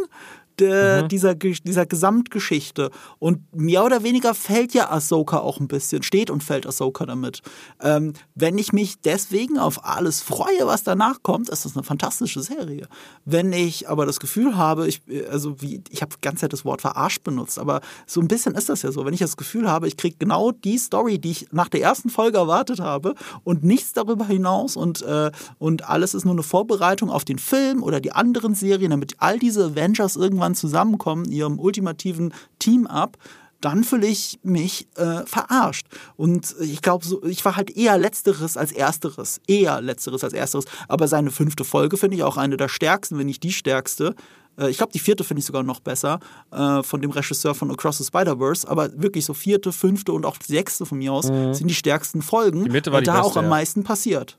[SPEAKER 4] de, mhm. dieser, dieser Gesamtgeschichte. Und mehr oder weniger fällt ja Ahsoka auch ein bisschen, steht und fällt Ahsoka damit. Ähm, wenn ich mich deswegen auf alles freue, was danach kommt, ist das eine fantastische Serie. Wenn ich aber das Gefühl habe, ich, also wie, ich habe die ganze Zeit das Wort verarscht benutzt, aber so ein bisschen ist das ja so. Wenn ich das Gefühl habe, ich kriege genau die Story, die ich nach der ersten Folge erwartet habe und nichts darüber hinaus und, äh, und alles ist nur eine Vorbereitung auf den Film oder die anderen Serien, damit all diese Avengers irgendwann irgendwann zusammenkommen, ihrem ultimativen Team ab, dann fühle ich mich äh, verarscht. Und ich glaube, so, ich war halt eher Letzteres als Ersteres. Eher Letzteres als Ersteres. Aber seine fünfte Folge finde ich auch eine der stärksten, wenn nicht die stärkste. Äh, ich glaube, die vierte finde ich sogar noch besser, äh, von dem Regisseur von Across the Spider-Verse. Aber wirklich so vierte, fünfte und auch sechste von mir aus mhm. sind die stärksten Folgen, die Mitte war weil die da beste, auch am ja. meisten passiert.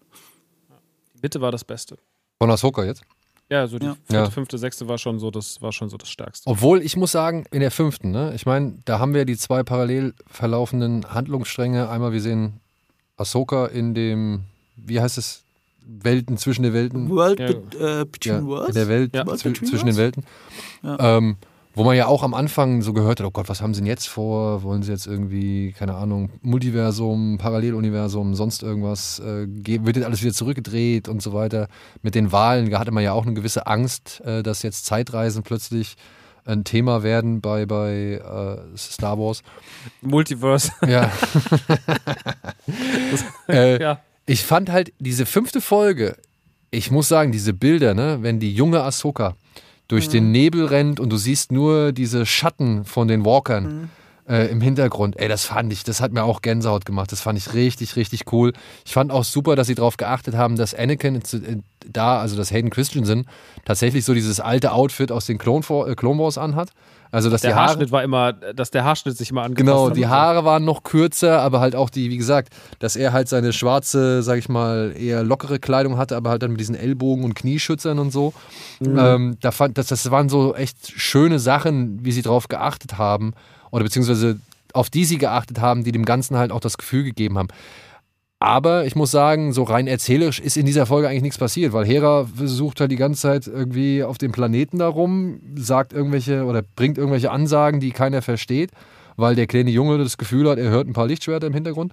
[SPEAKER 3] Die Mitte war das Beste.
[SPEAKER 1] Von Ahsoka jetzt?
[SPEAKER 3] Ja, so die ja. vierte, fünfte, sechste war schon so das, war schon so das Stärkste.
[SPEAKER 1] Obwohl, ich muss sagen, in der fünften, ne? Ich meine, da haben wir die zwei parallel verlaufenden Handlungsstränge. Einmal, wir sehen Ahsoka in dem, wie heißt es, Welten zwischen den Welten.
[SPEAKER 4] World ja. äh, between
[SPEAKER 1] ja, Worlds? In der Welt ja. zwischen den Welten. Ja. Ähm, wo man ja auch am Anfang so gehört hat, oh Gott, was haben sie denn jetzt vor? Wollen sie jetzt irgendwie, keine Ahnung, Multiversum, Paralleluniversum, sonst irgendwas? Äh, wird jetzt alles wieder zurückgedreht und so weiter? Mit den Wahlen hatte man ja auch eine gewisse Angst, äh, dass jetzt Zeitreisen plötzlich ein Thema werden bei, bei äh, Star Wars.
[SPEAKER 3] Multiverse.
[SPEAKER 1] Ja. das, äh, ja. Ich fand halt diese fünfte Folge, ich muss sagen, diese Bilder, ne, wenn die junge Ahsoka durch mhm. den Nebel rennt und du siehst nur diese Schatten von den Walkern. Mhm. Äh, im Hintergrund. Ey, das fand ich, das hat mir auch Gänsehaut gemacht. Das fand ich richtig, richtig cool. Ich fand auch super, dass sie darauf geachtet haben, dass Anakin da, also dass Hayden Christensen, tatsächlich so dieses alte Outfit aus den Clone, äh, Clone Wars anhat. Also, dass
[SPEAKER 3] der
[SPEAKER 1] die
[SPEAKER 3] Haare, Haarschnitt war immer, dass der Haarschnitt sich immer angepasst
[SPEAKER 1] Genau, die Haare waren noch kürzer, aber halt auch die, wie gesagt, dass er halt seine schwarze, sag ich mal, eher lockere Kleidung hatte, aber halt dann mit diesen Ellbogen und Knieschützern und so. Mhm. Ähm, da fand, das, das waren so echt schöne Sachen, wie sie drauf geachtet haben oder beziehungsweise auf die sie geachtet haben, die dem Ganzen halt auch das Gefühl gegeben haben. Aber ich muss sagen, so rein erzählerisch ist in dieser Folge eigentlich nichts passiert, weil Hera versucht halt die ganze Zeit irgendwie auf dem Planeten darum, sagt irgendwelche oder bringt irgendwelche Ansagen, die keiner versteht, weil der kleine Junge das Gefühl hat, er hört ein paar Lichtschwerter im Hintergrund.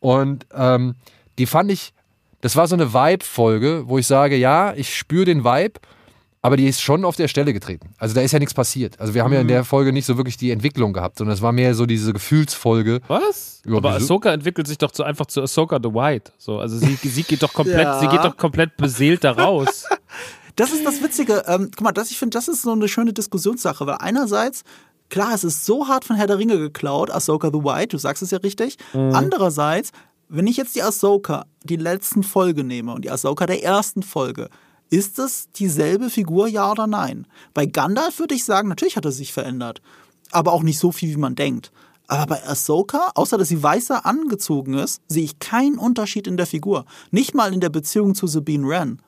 [SPEAKER 1] Und ähm, die fand ich, das war so eine Vibe-Folge, wo ich sage, ja, ich spüre den Vibe aber die ist schon auf der Stelle getreten. Also da ist ja nichts passiert. Also wir haben mhm. ja in mhm. der Folge nicht so wirklich die Entwicklung gehabt, sondern es war mehr so diese Gefühlsfolge.
[SPEAKER 3] Was? Ja, aber Ahsoka entwickelt sich doch zu, einfach zu Ahsoka the White. So, also sie, sie geht doch komplett, ja. sie geht doch komplett beseelt da raus.
[SPEAKER 4] Das ist das Witzige. Ähm, guck mal, das, ich finde, das ist so eine schöne Diskussionssache, weil einerseits klar, es ist so hart von Herr der Ringe geklaut, Ahsoka the White, du sagst es ja richtig. Mhm. Andererseits, wenn ich jetzt die Ahsoka, die letzten Folge nehme und die Ahsoka der ersten Folge, ist es dieselbe Figur, ja oder nein? Bei Gandalf würde ich sagen, natürlich hat er sich verändert. Aber auch nicht so viel, wie man denkt. Aber bei Ahsoka, außer dass sie weißer angezogen ist, sehe ich keinen Unterschied in der Figur. Nicht mal in der Beziehung zu Sabine Wren.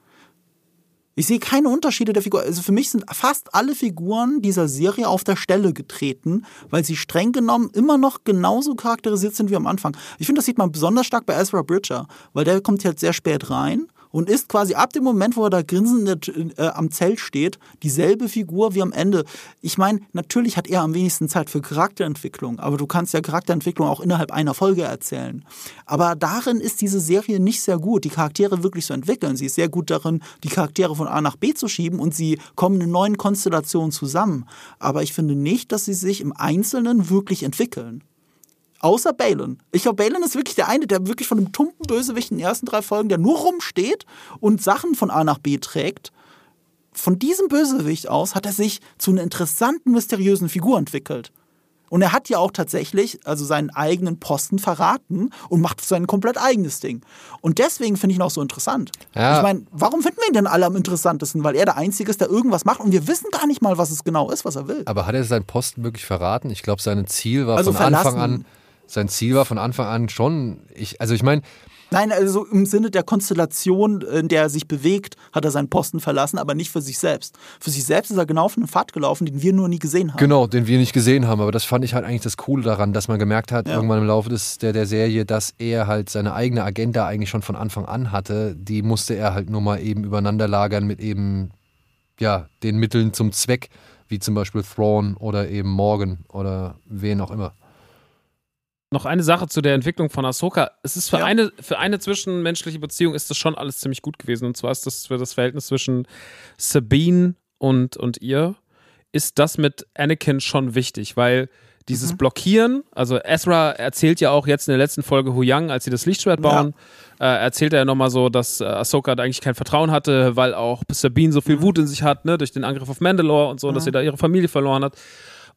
[SPEAKER 4] Ich sehe keine Unterschiede der Figur. Also für mich sind fast alle Figuren dieser Serie auf der Stelle getreten, weil sie streng genommen immer noch genauso charakterisiert sind wie am Anfang. Ich finde, das sieht man besonders stark bei Ezra Bridger, weil der kommt halt sehr spät rein und ist quasi ab dem Moment, wo er da grinsend äh, am Zelt steht, dieselbe Figur wie am Ende. Ich meine, natürlich hat er am wenigsten Zeit für Charakterentwicklung, aber du kannst ja Charakterentwicklung auch innerhalb einer Folge erzählen. Aber darin ist diese Serie nicht sehr gut, die Charaktere wirklich zu entwickeln. Sie ist sehr gut darin, die Charaktere von A nach B zu schieben und sie kommen in neuen Konstellationen zusammen. Aber ich finde nicht, dass sie sich im Einzelnen wirklich entwickeln. Außer Balin. Ich glaube, Balin ist wirklich der eine, der wirklich von einem tumpen Bösewicht in den ersten drei Folgen, der nur rumsteht und Sachen von A nach B trägt. Von diesem Bösewicht aus hat er sich zu einer interessanten, mysteriösen Figur entwickelt. Und er hat ja auch tatsächlich also seinen eigenen Posten verraten und macht sein komplett eigenes Ding. Und deswegen finde ich ihn auch so interessant. Ja. Ich meine, warum finden wir ihn denn alle am interessantesten? Weil er der Einzige ist, der irgendwas macht und wir wissen gar nicht mal, was es genau ist, was er will.
[SPEAKER 1] Aber hat er seinen Posten wirklich verraten? Ich glaube, sein Ziel war also von verlassen. Anfang an sein Ziel war von Anfang an schon, ich, also ich meine.
[SPEAKER 4] Nein, also im Sinne der Konstellation, in der er sich bewegt, hat er seinen Posten verlassen, aber nicht für sich selbst. Für sich selbst ist er genau auf einen Pfad gelaufen, den wir nur nie gesehen haben.
[SPEAKER 1] Genau, den wir nicht gesehen haben. Aber das fand ich halt eigentlich das Coole daran, dass man gemerkt hat, ja. irgendwann im Laufe des, der, der Serie, dass er halt seine eigene Agenda eigentlich schon von Anfang an hatte. Die musste er halt nur mal eben übereinander lagern mit eben, ja, den Mitteln zum Zweck, wie zum Beispiel Thrawn oder eben Morgan oder wen auch immer
[SPEAKER 3] noch eine Sache zu der Entwicklung von Ahsoka. Es ist für, ja. eine, für eine zwischenmenschliche Beziehung ist das schon alles ziemlich gut gewesen. Und zwar ist das für das Verhältnis zwischen Sabine und, und ihr, ist das mit Anakin schon wichtig, weil dieses mhm. Blockieren, also Ezra erzählt ja auch jetzt in der letzten Folge Hu Yang, als sie das Lichtschwert bauen, ja. äh, erzählt er ja nochmal so, dass äh, Ahsoka da eigentlich kein Vertrauen hatte, weil auch Sabine so viel mhm. Wut in sich hat, ne, durch den Angriff auf Mandalore und so, mhm. dass sie da ihre Familie verloren hat.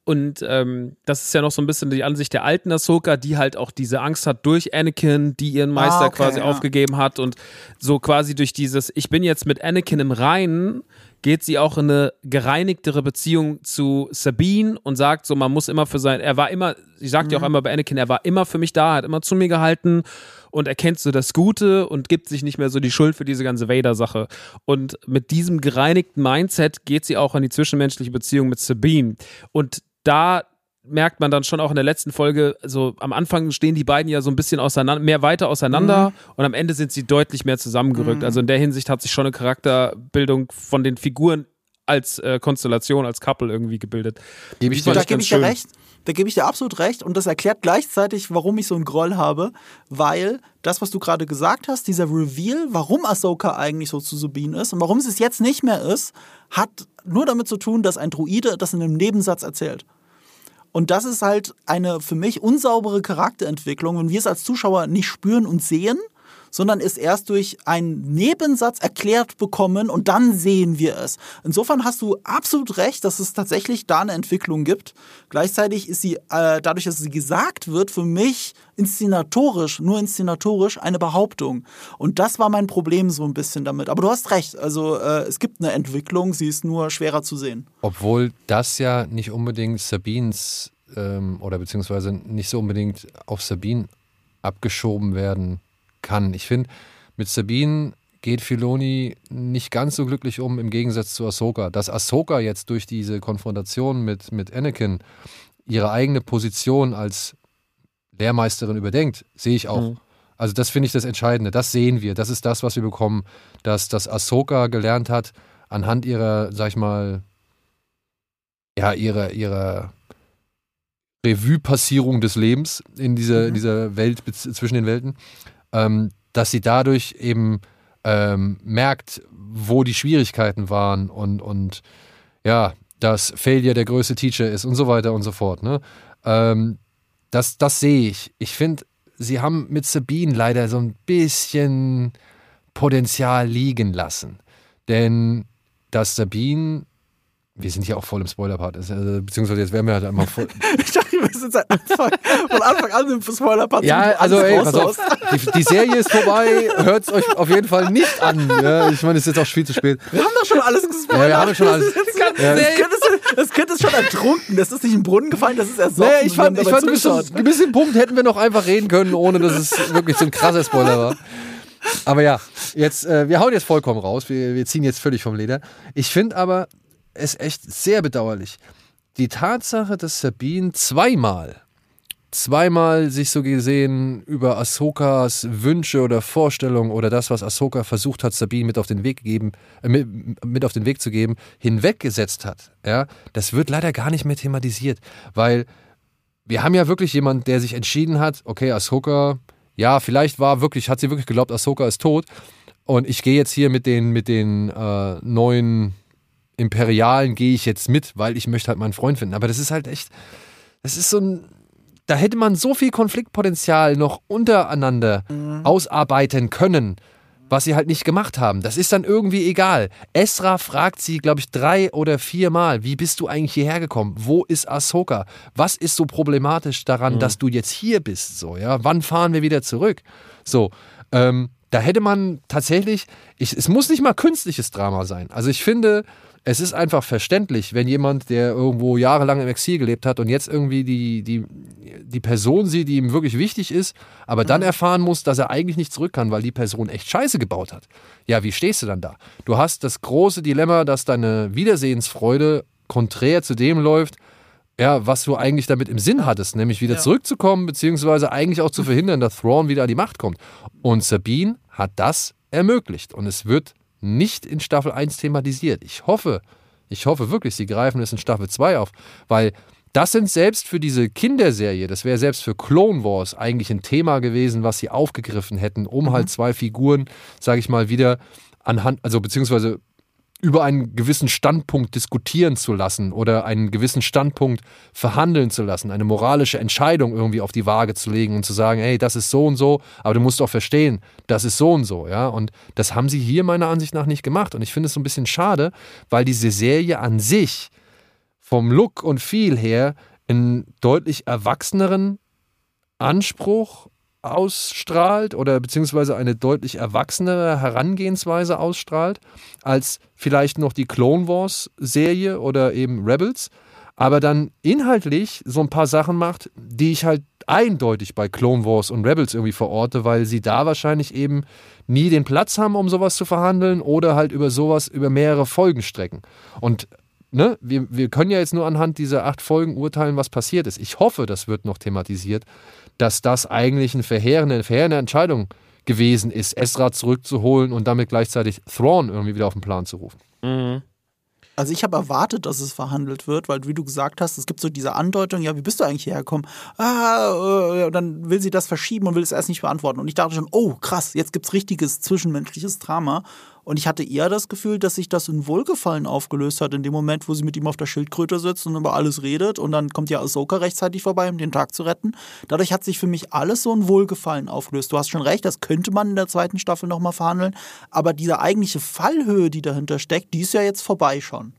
[SPEAKER 3] Und ähm, das ist ja noch so ein bisschen die Ansicht der alten Ahsoka, die halt auch diese Angst hat durch Anakin, die ihren Meister ah, okay, quasi ja. aufgegeben hat. Und so quasi durch dieses, ich bin jetzt mit Anakin im Reinen, geht sie auch in eine gereinigtere Beziehung zu Sabine und sagt so, man muss immer für sein, er war immer, sie sagt mhm. ja auch mhm. einmal bei Anakin, er war immer für mich da, hat immer zu mir gehalten und erkennt so das Gute und gibt sich nicht mehr so die Schuld für diese ganze Vader-Sache. Und mit diesem gereinigten Mindset geht sie auch in die zwischenmenschliche Beziehung mit Sabine. Und da merkt man dann schon auch in der letzten Folge, so am Anfang stehen die beiden ja so ein bisschen auseinander, mehr weiter auseinander mhm. und am Ende sind sie deutlich mehr zusammengerückt. Mhm. Also in der Hinsicht hat sich schon eine Charakterbildung von den Figuren als äh, Konstellation, als Couple irgendwie gebildet.
[SPEAKER 4] Gebe ich dir, da gebe ich dir recht. Da gebe ich dir absolut recht und das erklärt gleichzeitig, warum ich so einen Groll habe, weil das, was du gerade gesagt hast, dieser Reveal, warum Ahsoka eigentlich so zu Sabine ist und warum es jetzt nicht mehr ist, hat nur damit zu tun, dass ein Druide das in einem Nebensatz erzählt. Und das ist halt eine für mich unsaubere Charakterentwicklung, wenn wir es als Zuschauer nicht spüren und sehen, sondern es erst durch einen Nebensatz erklärt bekommen und dann sehen wir es. Insofern hast du absolut recht, dass es tatsächlich da eine Entwicklung gibt. Gleichzeitig ist sie, äh, dadurch, dass sie gesagt wird, für mich inszenatorisch, nur inszenatorisch eine Behauptung. Und das war mein Problem so ein bisschen damit. Aber du hast recht, also äh, es gibt eine Entwicklung, sie ist nur schwerer zu sehen.
[SPEAKER 1] Obwohl das ja nicht unbedingt Sabines ähm, oder beziehungsweise nicht so unbedingt auf Sabine abgeschoben werden kann. Ich finde, mit Sabine geht Filoni nicht ganz so glücklich um im Gegensatz zu Ahsoka. Dass Ahsoka jetzt durch diese Konfrontation mit, mit Anakin ihre eigene Position als Lehrmeisterin überdenkt, sehe ich auch. Mhm. Also das finde ich das Entscheidende. Das sehen wir. Das ist das, was wir bekommen, dass das Ahsoka gelernt hat anhand ihrer, sag ich mal, ja, ihrer, ihrer Revue-Passierung des Lebens in dieser, mhm. dieser Welt zwischen den Welten, ähm, dass sie dadurch eben ähm, merkt, wo die Schwierigkeiten waren und, und ja, dass Failure der größte Teacher ist und so weiter und so fort. Ne? Ähm, das, das sehe ich. Ich finde, sie haben mit Sabine leider so ein bisschen Potenzial liegen lassen. Denn dass Sabine Wir sind ja auch voll im Spoiler-Part. Also, beziehungsweise jetzt wären wir halt einmal voll.
[SPEAKER 4] ich dachte, wir sind seit Anfang, von Anfang an im Spoiler-Part.
[SPEAKER 1] Ja, also ey, pass auf, die, die, Serie ist vorbei. Hört es euch auf jeden Fall nicht an. Ja, ich meine, es ist jetzt auch viel zu spät.
[SPEAKER 4] Wir haben doch schon alles gespoilert.
[SPEAKER 1] Ja, wir haben schon alles.
[SPEAKER 4] Ja. Das Kind ist schon ertrunken. Das ist nicht im Brunnen gefallen, das ist ersoffen.
[SPEAKER 1] Nee, ich fand, ich fand bis zu einem Punkt hätten wir noch einfach reden können, ohne dass es wirklich so ein krasser Spoiler war. Aber ja, jetzt, äh, wir hauen jetzt vollkommen raus. Wir, wir ziehen jetzt völlig vom Leder. Ich finde aber, ist echt sehr bedauerlich. Die Tatsache, dass Sabine zweimal, zweimal sich so gesehen über Ahsokas Wünsche oder Vorstellungen oder das, was Ahsoka versucht hat, Sabine mit auf den Weg gegeben, äh, mit, auf den Weg zu geben, hinweggesetzt hat. Ja, das wird leider gar nicht mehr thematisiert, weil wir haben ja wirklich jemanden, der sich entschieden hat, okay, Ahsoka, ja, vielleicht war wirklich, hat sie wirklich geglaubt, Ahsoka ist tot. Und ich gehe jetzt hier mit den, mit den äh, neuen Imperialen gehe ich jetzt mit, weil ich möchte halt meinen Freund finden. Aber das ist halt echt, das ist so ein, da hätte man so viel Konfliktpotenzial noch untereinander mhm. ausarbeiten können, was sie halt nicht gemacht haben. Das ist dann irgendwie egal. Esra fragt sie, glaube ich, drei oder vier Mal, wie bist du eigentlich hierher gekommen? Wo ist Ahsoka? Was ist so problematisch daran, mhm. dass du jetzt hier bist? So, ja, wann fahren wir wieder zurück? So, ähm, da hätte man tatsächlich, ich, es muss nicht mal künstliches Drama sein. Also ich finde, es ist einfach verständlich, wenn jemand, der irgendwo jahrelang im Exil gelebt hat und jetzt irgendwie die, die, die Person sieht, die ihm wirklich wichtig ist, aber dann mhm. erfahren muss, dass er eigentlich nicht zurück kann, weil die Person echt Scheiße gebaut hat. Ja, wie stehst du dann da? Du hast das große Dilemma, dass deine Wiedersehensfreude konträr zu dem läuft, ja, was du eigentlich damit im Sinn hattest, nämlich wieder ja. zurückzukommen, beziehungsweise eigentlich auch zu verhindern, dass Thrawn wieder an die Macht kommt. Und Sabine hat das ermöglicht. Und es wird nicht in Staffel 1 thematisiert. Ich hoffe, ich hoffe wirklich, sie greifen es in Staffel 2 auf, weil das sind selbst für diese Kinderserie, das wäre selbst für Clone Wars eigentlich ein Thema gewesen, was sie aufgegriffen hätten, um mhm. halt zwei Figuren, sage ich mal, wieder anhand, also beziehungsweise über einen gewissen Standpunkt diskutieren zu lassen oder einen gewissen Standpunkt verhandeln zu lassen, eine moralische Entscheidung irgendwie auf die Waage zu legen und zu sagen, hey, das ist so und so, aber du musst auch verstehen, das ist so und so, ja. Und das haben sie hier meiner Ansicht nach nicht gemacht. Und ich finde es so ein bisschen schade, weil diese Serie an sich vom Look und Feel her einen deutlich erwachseneren Anspruch ausstrahlt oder beziehungsweise eine deutlich erwachsenere Herangehensweise ausstrahlt als vielleicht noch die Clone Wars Serie oder eben Rebels, aber dann inhaltlich so ein paar Sachen macht, die ich halt eindeutig bei Clone Wars und Rebels irgendwie verorte, weil sie da wahrscheinlich eben nie den Platz haben, um sowas zu verhandeln oder halt über sowas über mehrere Folgen strecken. Und ne, wir, wir können ja jetzt nur anhand dieser acht Folgen urteilen, was passiert ist. Ich hoffe, das wird noch thematisiert, dass das eigentlich eine verheerende, verheerende Entscheidung gewesen ist, Ezra zurückzuholen und damit gleichzeitig Thrawn irgendwie wieder auf den Plan zu rufen.
[SPEAKER 4] Mhm. Also ich habe erwartet, dass es verhandelt wird, weil wie du gesagt hast, es gibt so diese Andeutung, ja, wie bist du eigentlich hergekommen? Ah, äh, dann will sie das verschieben und will es erst nicht beantworten. Und ich dachte schon, oh krass, jetzt gibt es richtiges zwischenmenschliches Drama. Und ich hatte eher das Gefühl, dass sich das in Wohlgefallen aufgelöst hat, in dem Moment, wo sie mit ihm auf der Schildkröte sitzt und über alles redet. Und dann kommt ja Ahsoka rechtzeitig vorbei, um den Tag zu retten. Dadurch hat sich für mich alles so in Wohlgefallen aufgelöst. Du hast schon recht, das könnte man in der zweiten Staffel nochmal verhandeln. Aber diese eigentliche Fallhöhe, die dahinter steckt, die ist ja jetzt vorbei schon.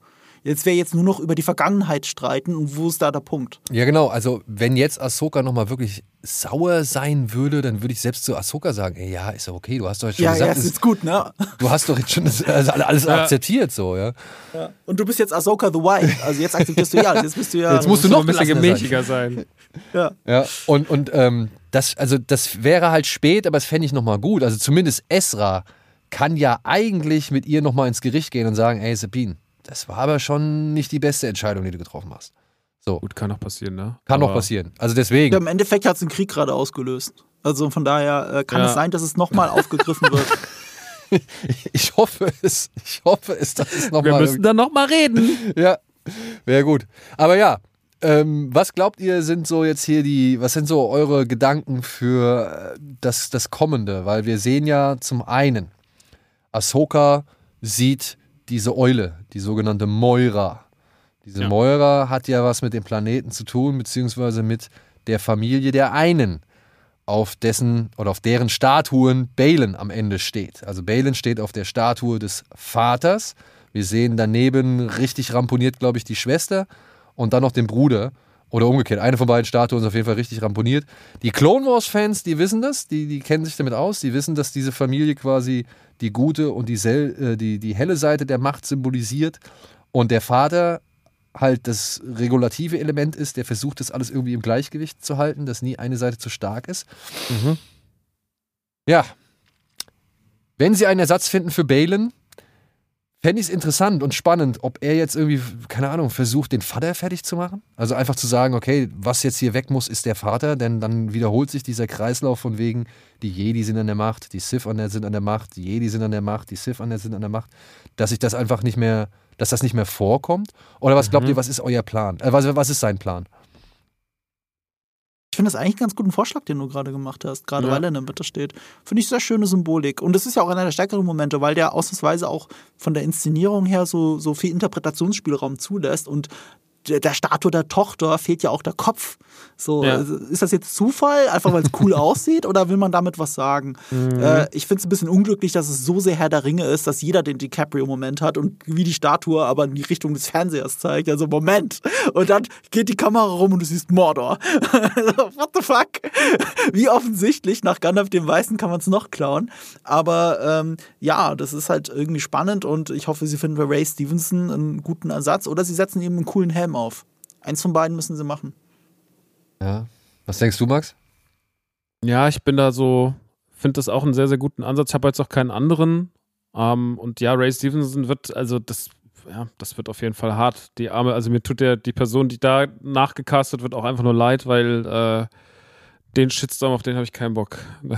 [SPEAKER 4] Jetzt wäre jetzt nur noch über die Vergangenheit streiten und wo ist da der Punkt?
[SPEAKER 1] Ja, genau. Also, wenn jetzt Ahsoka nochmal wirklich sauer sein würde, dann würde ich selbst zu Ahsoka sagen: Ey, ja, ist ja okay, du hast doch jetzt schon
[SPEAKER 4] ja,
[SPEAKER 1] gesagt.
[SPEAKER 4] Ja, ist jetzt gut, ne?
[SPEAKER 1] Du hast doch jetzt schon das, also alles ja. akzeptiert, so, ja?
[SPEAKER 4] ja. Und du bist jetzt Ahsoka the White. Also, jetzt akzeptierst du ja, jetzt bist du ja.
[SPEAKER 1] Jetzt musst du noch ein bisschen
[SPEAKER 3] gemächtiger sein.
[SPEAKER 1] Ja. Ja, und, und ähm, das, also, das wäre halt spät, aber das fände ich nochmal gut. Also, zumindest Esra kann ja eigentlich mit ihr nochmal ins Gericht gehen und sagen: Ey, Sabine das war aber schon nicht die beste Entscheidung, die du getroffen hast. So.
[SPEAKER 3] Gut, kann noch passieren, ne?
[SPEAKER 1] Kann aber noch passieren. Also deswegen.
[SPEAKER 4] Ja, Im Endeffekt hat es einen Krieg gerade ausgelöst. Also von daher äh, kann ja. es sein, dass es nochmal aufgegriffen wird.
[SPEAKER 1] ich hoffe es. Ich hoffe es, dass es nochmal.
[SPEAKER 3] Wir müssen dann nochmal reden.
[SPEAKER 1] ja, wäre gut. Aber ja, ähm, was glaubt ihr, sind so jetzt hier die, was sind so eure Gedanken für äh, das, das Kommende? Weil wir sehen ja zum einen, Ahsoka sieht diese Eule, die sogenannte Moira. Diese ja. Moira hat ja was mit dem Planeten zu tun, beziehungsweise mit der Familie der einen, auf dessen oder auf deren Statuen Balen am Ende steht. Also Balen steht auf der Statue des Vaters, Wir sehen daneben richtig ramponiert, glaube ich, die Schwester und dann noch den Bruder. Oder umgekehrt, eine von beiden Statuen ist auf jeden Fall richtig ramponiert. Die Clone Wars-Fans, die wissen das, die, die kennen sich damit aus, die wissen, dass diese Familie quasi die gute und die, äh, die, die helle Seite der Macht symbolisiert. Und der Vater halt das regulative Element ist, der versucht, das alles irgendwie im Gleichgewicht zu halten, dass nie eine Seite zu stark ist. Mhm. Ja. Wenn sie einen Ersatz finden für Balen, fände ich es interessant und spannend, ob er jetzt irgendwie, keine Ahnung, versucht, den Vater fertig zu machen. Also einfach zu sagen, okay, was jetzt hier weg muss, ist der Vater, denn dann wiederholt sich dieser Kreislauf von wegen, die Jedi sind an der Macht, die Sith an der, sind an der Macht, die Jedi sind an der Macht, die Sith an der sind an der Macht, dass sich das einfach nicht mehr, dass das nicht mehr vorkommt. Oder was glaubt mhm. ihr, was ist euer Plan? Äh, was, was ist sein Plan?
[SPEAKER 4] Ich finde das eigentlich einen ganz guten Vorschlag, den du gerade gemacht hast, gerade ja. weil er in der Mitte steht. Finde ich sehr schöne Symbolik. Und das ist ja auch einer der stärkeren Momente, weil der ausnahmsweise auch von der Inszenierung her so, so viel Interpretationsspielraum zulässt und der, der Statue der Tochter fehlt ja auch der Kopf. So, ja. ist das jetzt Zufall, einfach weil es cool aussieht, oder will man damit was sagen? Mhm. Äh, ich finde es ein bisschen unglücklich, dass es so sehr Herr der Ringe ist, dass jeder den DiCaprio-Moment hat und wie die Statue aber in die Richtung des Fernsehers zeigt. Also Moment. Und dann geht die Kamera rum und du siehst Mordor. What the fuck? Wie offensichtlich, nach Gandalf dem Weißen kann man es noch klauen. Aber ähm, ja, das ist halt irgendwie spannend und ich hoffe, sie finden bei Ray Stevenson einen guten Ersatz oder sie setzen ihm einen coolen Helm auf. Eins von beiden müssen sie machen.
[SPEAKER 1] Ja. Was denkst du, Max?
[SPEAKER 3] Ja, ich bin da so, finde das auch einen sehr, sehr guten Ansatz. Ich habe jetzt auch keinen anderen. Ähm, und ja, Ray Stevenson wird, also das, ja, das wird auf jeden Fall hart. Die Arme, also mir tut der, die Person, die da nachgecastet wird, auch einfach nur leid, weil äh, den Shitstorm, auf den habe ich keinen Bock. da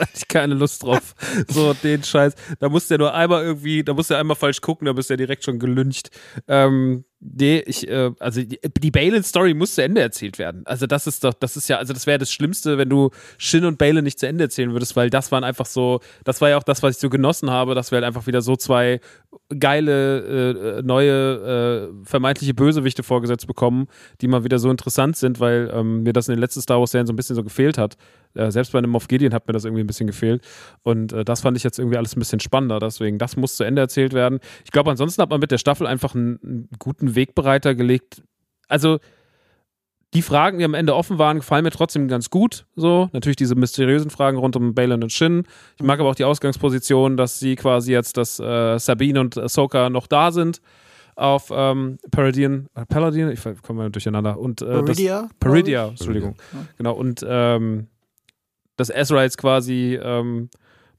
[SPEAKER 3] hatte ich keine Lust drauf. So, den Scheiß. Da musst du ja nur einmal irgendwie, da musst du ja einmal falsch gucken, da bist du ja direkt schon gelüncht. Ähm, Nee, ich, äh, also die, die Balin-Story muss zu Ende erzählt werden. Also das ist doch, das ist ja, also das wäre das Schlimmste, wenn du Shin und Balin nicht zu Ende erzählen würdest, weil das waren einfach so, das war ja auch das, was ich so genossen habe, dass wir halt einfach wieder so zwei geile, äh, neue, äh, vermeintliche Bösewichte vorgesetzt bekommen, die mal wieder so interessant sind, weil ähm, mir das in den letzten Star Wars-Serien so ein bisschen so gefehlt hat. Äh, selbst bei einem Moff Gideon hat mir das irgendwie ein bisschen gefehlt. Und äh, das fand ich jetzt irgendwie alles ein bisschen spannender. Deswegen, das muss zu Ende erzählt werden. Ich glaube, ansonsten hat man mit der Staffel einfach einen, einen guten Wegbereiter gelegt. Also, die Fragen, die am Ende offen waren, gefallen mir trotzdem ganz gut. So, natürlich diese mysteriösen Fragen rund um Balin und Shin. Ich mag aber auch die Ausgangsposition, dass sie quasi jetzt, dass äh, Sabine und Ahsoka noch da sind auf ähm, Paradine, äh, Paladin, ich komme mal durcheinander. Und, äh,
[SPEAKER 4] Peridia?
[SPEAKER 3] Das, Peridia, Entschuldigung. Ja. Genau, und ähm, dass Ezra jetzt quasi ähm,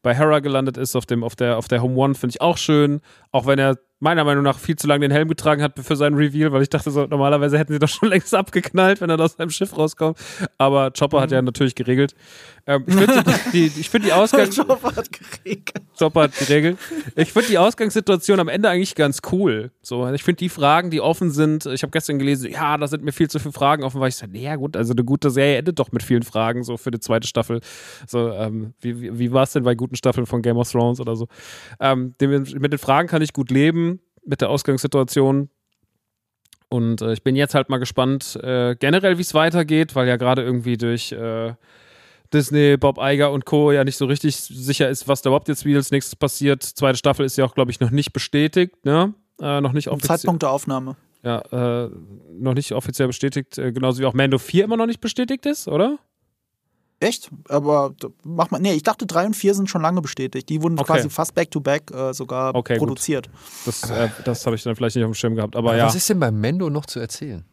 [SPEAKER 3] bei Hera gelandet ist auf, dem, auf, der, auf der Home One, finde ich auch schön. Auch wenn er meiner Meinung nach viel zu lange den Helm getragen hat für seinen Reveal, weil ich dachte so, normalerweise hätten sie doch schon längst abgeknallt, wenn er aus seinem Schiff rauskommt. Aber Chopper mhm. hat ja natürlich geregelt. Ähm, ich finde die, ich find die Ausgangs... Chopper hat geregelt. Chopper hat geregelt. Ich finde die Ausgangssituation am Ende eigentlich ganz cool. So, ich finde die Fragen, die offen sind, ich habe gestern gelesen, ja, da sind mir viel zu viele Fragen offen, weil ich so, naja gut, also eine gute Serie endet doch mit vielen Fragen, so für die zweite Staffel. So, ähm, wie, wie, wie war es denn bei guten Staffeln von Game of Thrones oder so? Ähm, mit den Fragen kann ich gut leben mit der Ausgangssituation. Und äh, ich bin jetzt halt mal gespannt, äh, generell, wie es weitergeht, weil ja gerade irgendwie durch äh, Disney, Bob Iger und Co. ja nicht so richtig sicher ist, was da überhaupt jetzt wie als nächstes passiert. Zweite Staffel ist ja auch, glaube ich, noch nicht bestätigt, ne? Äh, noch nicht offiziell.
[SPEAKER 4] Zeitpunkt der Aufnahme.
[SPEAKER 3] Ja, äh, noch nicht offiziell bestätigt, äh, genauso wie auch Mando 4 immer noch nicht bestätigt ist, oder?
[SPEAKER 4] Echt? Aber mach mal. Nee, ich dachte, drei und vier sind schon lange bestätigt. Die wurden okay. quasi fast back-to-back -back, äh, sogar okay, produziert.
[SPEAKER 3] Gut. Das, äh, das habe ich dann vielleicht nicht auf dem Schirm gehabt. Aber ja.
[SPEAKER 1] Was ist denn bei Mendo noch zu erzählen?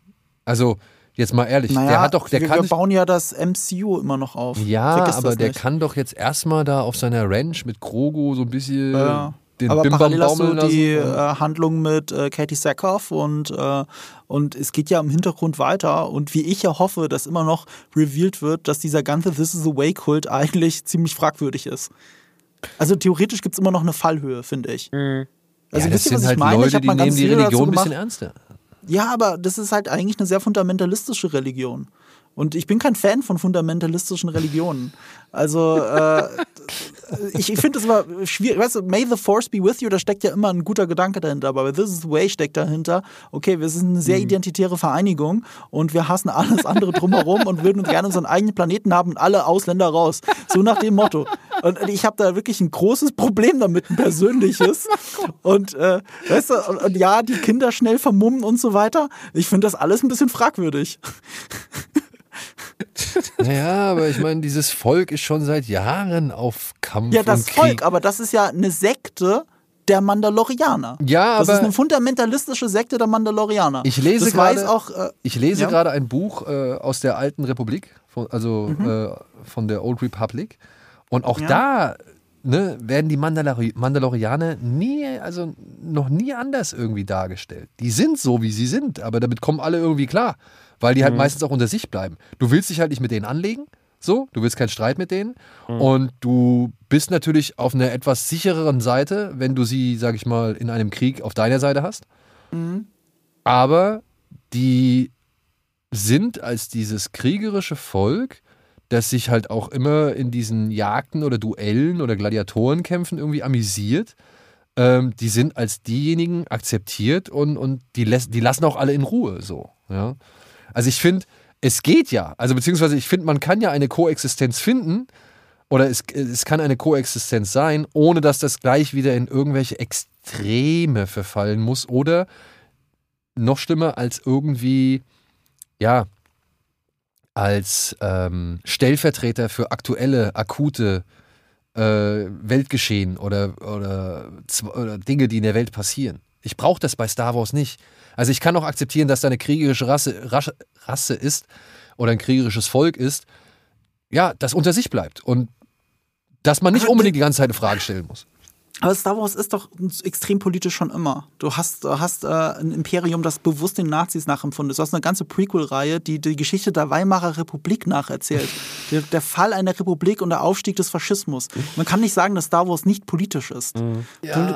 [SPEAKER 1] Also, jetzt mal ehrlich, naja, der hat doch. Der
[SPEAKER 4] wir,
[SPEAKER 1] kann
[SPEAKER 4] wir bauen ja das MCU immer noch auf.
[SPEAKER 1] Ja, Vergiss aber der kann doch jetzt erstmal da auf seiner Ranch mit Krogo so ein bisschen. Ja
[SPEAKER 4] den Aber Bimbam parallel hast du die äh, Handlung mit äh, Katie Sackhoff und, äh, und es geht ja im Hintergrund weiter. Und wie ich ja hoffe, dass immer noch revealed wird, dass dieser ganze This is a Way-Kult eigentlich ziemlich fragwürdig ist. Also theoretisch gibt es immer noch eine Fallhöhe, finde ich.
[SPEAKER 1] Mhm. Also ja, das sind halt meine? Leute, die nehmen die Religion ein bisschen ernster.
[SPEAKER 4] Ja, aber das ist halt eigentlich eine sehr fundamentalistische Religion. Und ich bin kein Fan von fundamentalistischen Religionen. Also äh, ich, ich finde das immer schwierig. Weißt du, May the Force be with you, da steckt ja immer ein guter Gedanke dahinter. Aber This is the Way steckt dahinter. Okay, wir sind eine sehr mhm. identitäre Vereinigung und wir hassen alles andere drumherum und würden uns gerne unseren eigenen Planeten haben und alle Ausländer raus. So nach dem Motto. Und ich habe da wirklich ein großes Problem damit, ein persönliches. Und, äh, weißt du, und, und ja, die Kinder schnell vermummen und so weiter. Ich finde das alles ein bisschen fragwürdig.
[SPEAKER 1] Naja, aber ich meine, dieses Volk ist schon seit Jahren auf Kampf.
[SPEAKER 4] Ja, das. Volk, aber das ist ja eine Sekte der Mandalorianer.
[SPEAKER 1] Ja,
[SPEAKER 4] das
[SPEAKER 1] aber
[SPEAKER 4] ist eine fundamentalistische Sekte der Mandalorianer.
[SPEAKER 1] ich lese
[SPEAKER 4] das
[SPEAKER 1] gerade,
[SPEAKER 4] auch. Äh,
[SPEAKER 1] ich lese
[SPEAKER 4] ja?
[SPEAKER 1] gerade ein Buch äh, aus der alten Republik, von, also
[SPEAKER 4] Mhm.
[SPEAKER 1] äh, von der Old Republic. Und auch
[SPEAKER 4] Ja.
[SPEAKER 1] da ne, werden die Mandalori Mandalorianer nie, also noch nie anders irgendwie dargestellt. Die sind so, wie sie sind, aber damit kommen alle irgendwie klar, weil die halt
[SPEAKER 4] Mhm.
[SPEAKER 1] meistens auch unter sich bleiben. Du willst dich halt nicht mit denen anlegen, so, du willst keinen Streit mit denen
[SPEAKER 4] Mhm.
[SPEAKER 1] und du bist natürlich auf einer etwas sichereren Seite, wenn du sie, sag ich mal, in einem Krieg auf deiner Seite hast.
[SPEAKER 4] Mhm.
[SPEAKER 1] Aber die sind als dieses kriegerische Volk, das sich halt auch immer in diesen Jagden oder Duellen oder Gladiatorenkämpfen irgendwie amüsiert, ähm, die sind als diejenigen akzeptiert und, und die, lässt, die lassen auch alle in Ruhe so. Ja? Also ich finde, es geht ja. Also beziehungsweise ich finde, man kann ja eine Koexistenz finden oder es, es kann eine Koexistenz sein, ohne dass das gleich wieder in irgendwelche Extreme verfallen muss oder noch schlimmer als irgendwie, ja, als ähm, Stellvertreter für aktuelle, akute äh, Weltgeschehen oder, oder, oder Dinge, die in der Welt passieren. Ich brauche das bei Star Wars nicht. Also ich kann auch akzeptieren, dass da eine kriegerische Rasse, Rasse, Rasse ist oder ein kriegerisches Volk ist, ja, das unter sich bleibt und dass man nicht unbedingt die ganze Zeit eine Frage stellen muss.
[SPEAKER 4] Aber Star Wars ist doch extrem politisch schon immer. Du hast, hast äh, ein Imperium, das bewusst den Nazis nachempfunden ist. Du hast eine ganze Prequel-Reihe, die die Geschichte der Weimarer Republik nacherzählt. der, der Fall einer Republik und der Aufstieg des Faschismus. Man kann nicht sagen, dass Star Wars nicht politisch ist.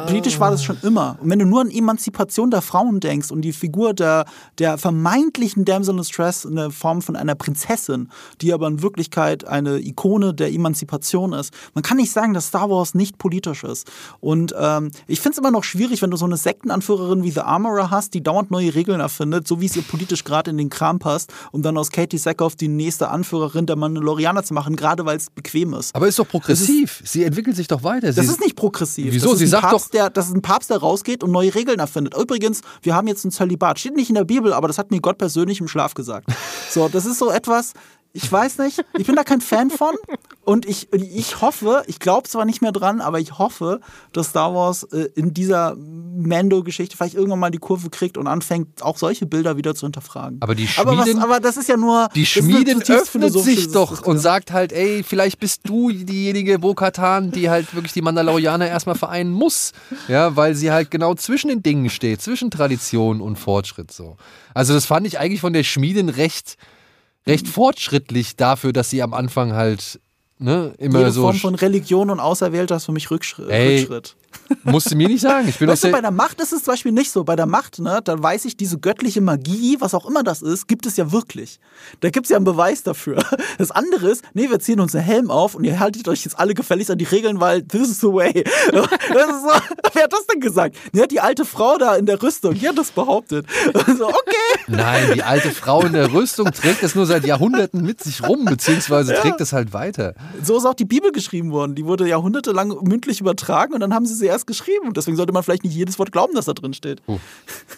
[SPEAKER 4] Politisch war das schon immer. Und wenn du nur an Emanzipation der Frauen denkst und die Figur der, der vermeintlichen Damsel in Distress in der Form von einer Prinzessin, die aber in Wirklichkeit eine Ikone der Emanzipation ist, man kann nicht sagen, dass Star Wars nicht politisch ist. Und ähm, ich finde es immer noch schwierig, wenn du so eine Sektenanführerin wie The Armorer hast, die dauernd neue Regeln erfindet, so wie es ihr politisch gerade in den Kram passt, um dann aus Katie Sackhoff die nächste Anführerin der Mandalorianer zu machen, gerade weil es bequem ist.
[SPEAKER 1] Aber ist doch progressiv. Sie entwickelt sich doch weiter.
[SPEAKER 4] Das
[SPEAKER 1] Sie,
[SPEAKER 4] ist nicht progressiv.
[SPEAKER 1] Wieso?
[SPEAKER 4] Das ist
[SPEAKER 1] Sie sagt
[SPEAKER 4] Papst, der, das ist ein Papst, der rausgeht und neue Regeln erfindet. Übrigens, wir haben jetzt ein Zölibat. Steht nicht in der Bibel, aber das hat mir Gott persönlich im Schlaf gesagt. So, das ist so etwas, ich weiß nicht, ich bin da kein Fan von. Und ich, ich hoffe, ich glaube zwar nicht mehr dran, aber ich hoffe, dass Star Wars äh, in dieser Mando-Geschichte vielleicht irgendwann mal die Kurve kriegt und anfängt, auch solche Bilder wieder zu hinterfragen.
[SPEAKER 1] Aber die
[SPEAKER 4] aber, was,
[SPEAKER 1] Schmieden-
[SPEAKER 4] aber das ist ja nur.
[SPEAKER 1] Die
[SPEAKER 4] zutiefst
[SPEAKER 1] öffnet sich doch und sagt halt, ey, vielleicht bist du diejenige Bo-Katan, die halt wirklich die Mandalorianer erstmal vereinen muss. Ja, weil sie halt genau zwischen den Dingen steht, zwischen Tradition und Fortschritt so. Also das fand ich eigentlich von der Schmiedin recht, recht fortschrittlich dafür, dass sie am Anfang halt ne, immer
[SPEAKER 4] Jede
[SPEAKER 1] so
[SPEAKER 4] Form von Religion und Auserwählter ist für mich Rückschritt.
[SPEAKER 1] Ey,
[SPEAKER 4] Rückschritt.
[SPEAKER 1] Musste mir nicht sagen. Ich bin
[SPEAKER 4] Weißt du, bei
[SPEAKER 1] der,
[SPEAKER 4] Macht ist es zum Beispiel nicht so. Bei der Macht, ne, da weiß ich, diese göttliche Magie, was auch immer das ist, gibt es ja wirklich. Da gibt es ja einen Beweis dafür. Das andere ist, nee, wir ziehen uns einen Helm auf und ihr haltet euch jetzt alle gefälligst an die Regeln, weil this is the way. Das ist so, wer hat das denn gesagt? Ja, die alte Frau da in der Rüstung, die hat das behauptet. So, okay.
[SPEAKER 1] nein, die alte Frau in der Rüstung trägt das nur seit Jahrhunderten mit sich rum, beziehungsweise trägt es halt weiter.
[SPEAKER 4] So ist auch die Bibel geschrieben worden. Die wurde jahrhundertelang mündlich übertragen und dann haben sie sie erst geschrieben. Und deswegen sollte man vielleicht nicht jedes Wort glauben, das da drin steht.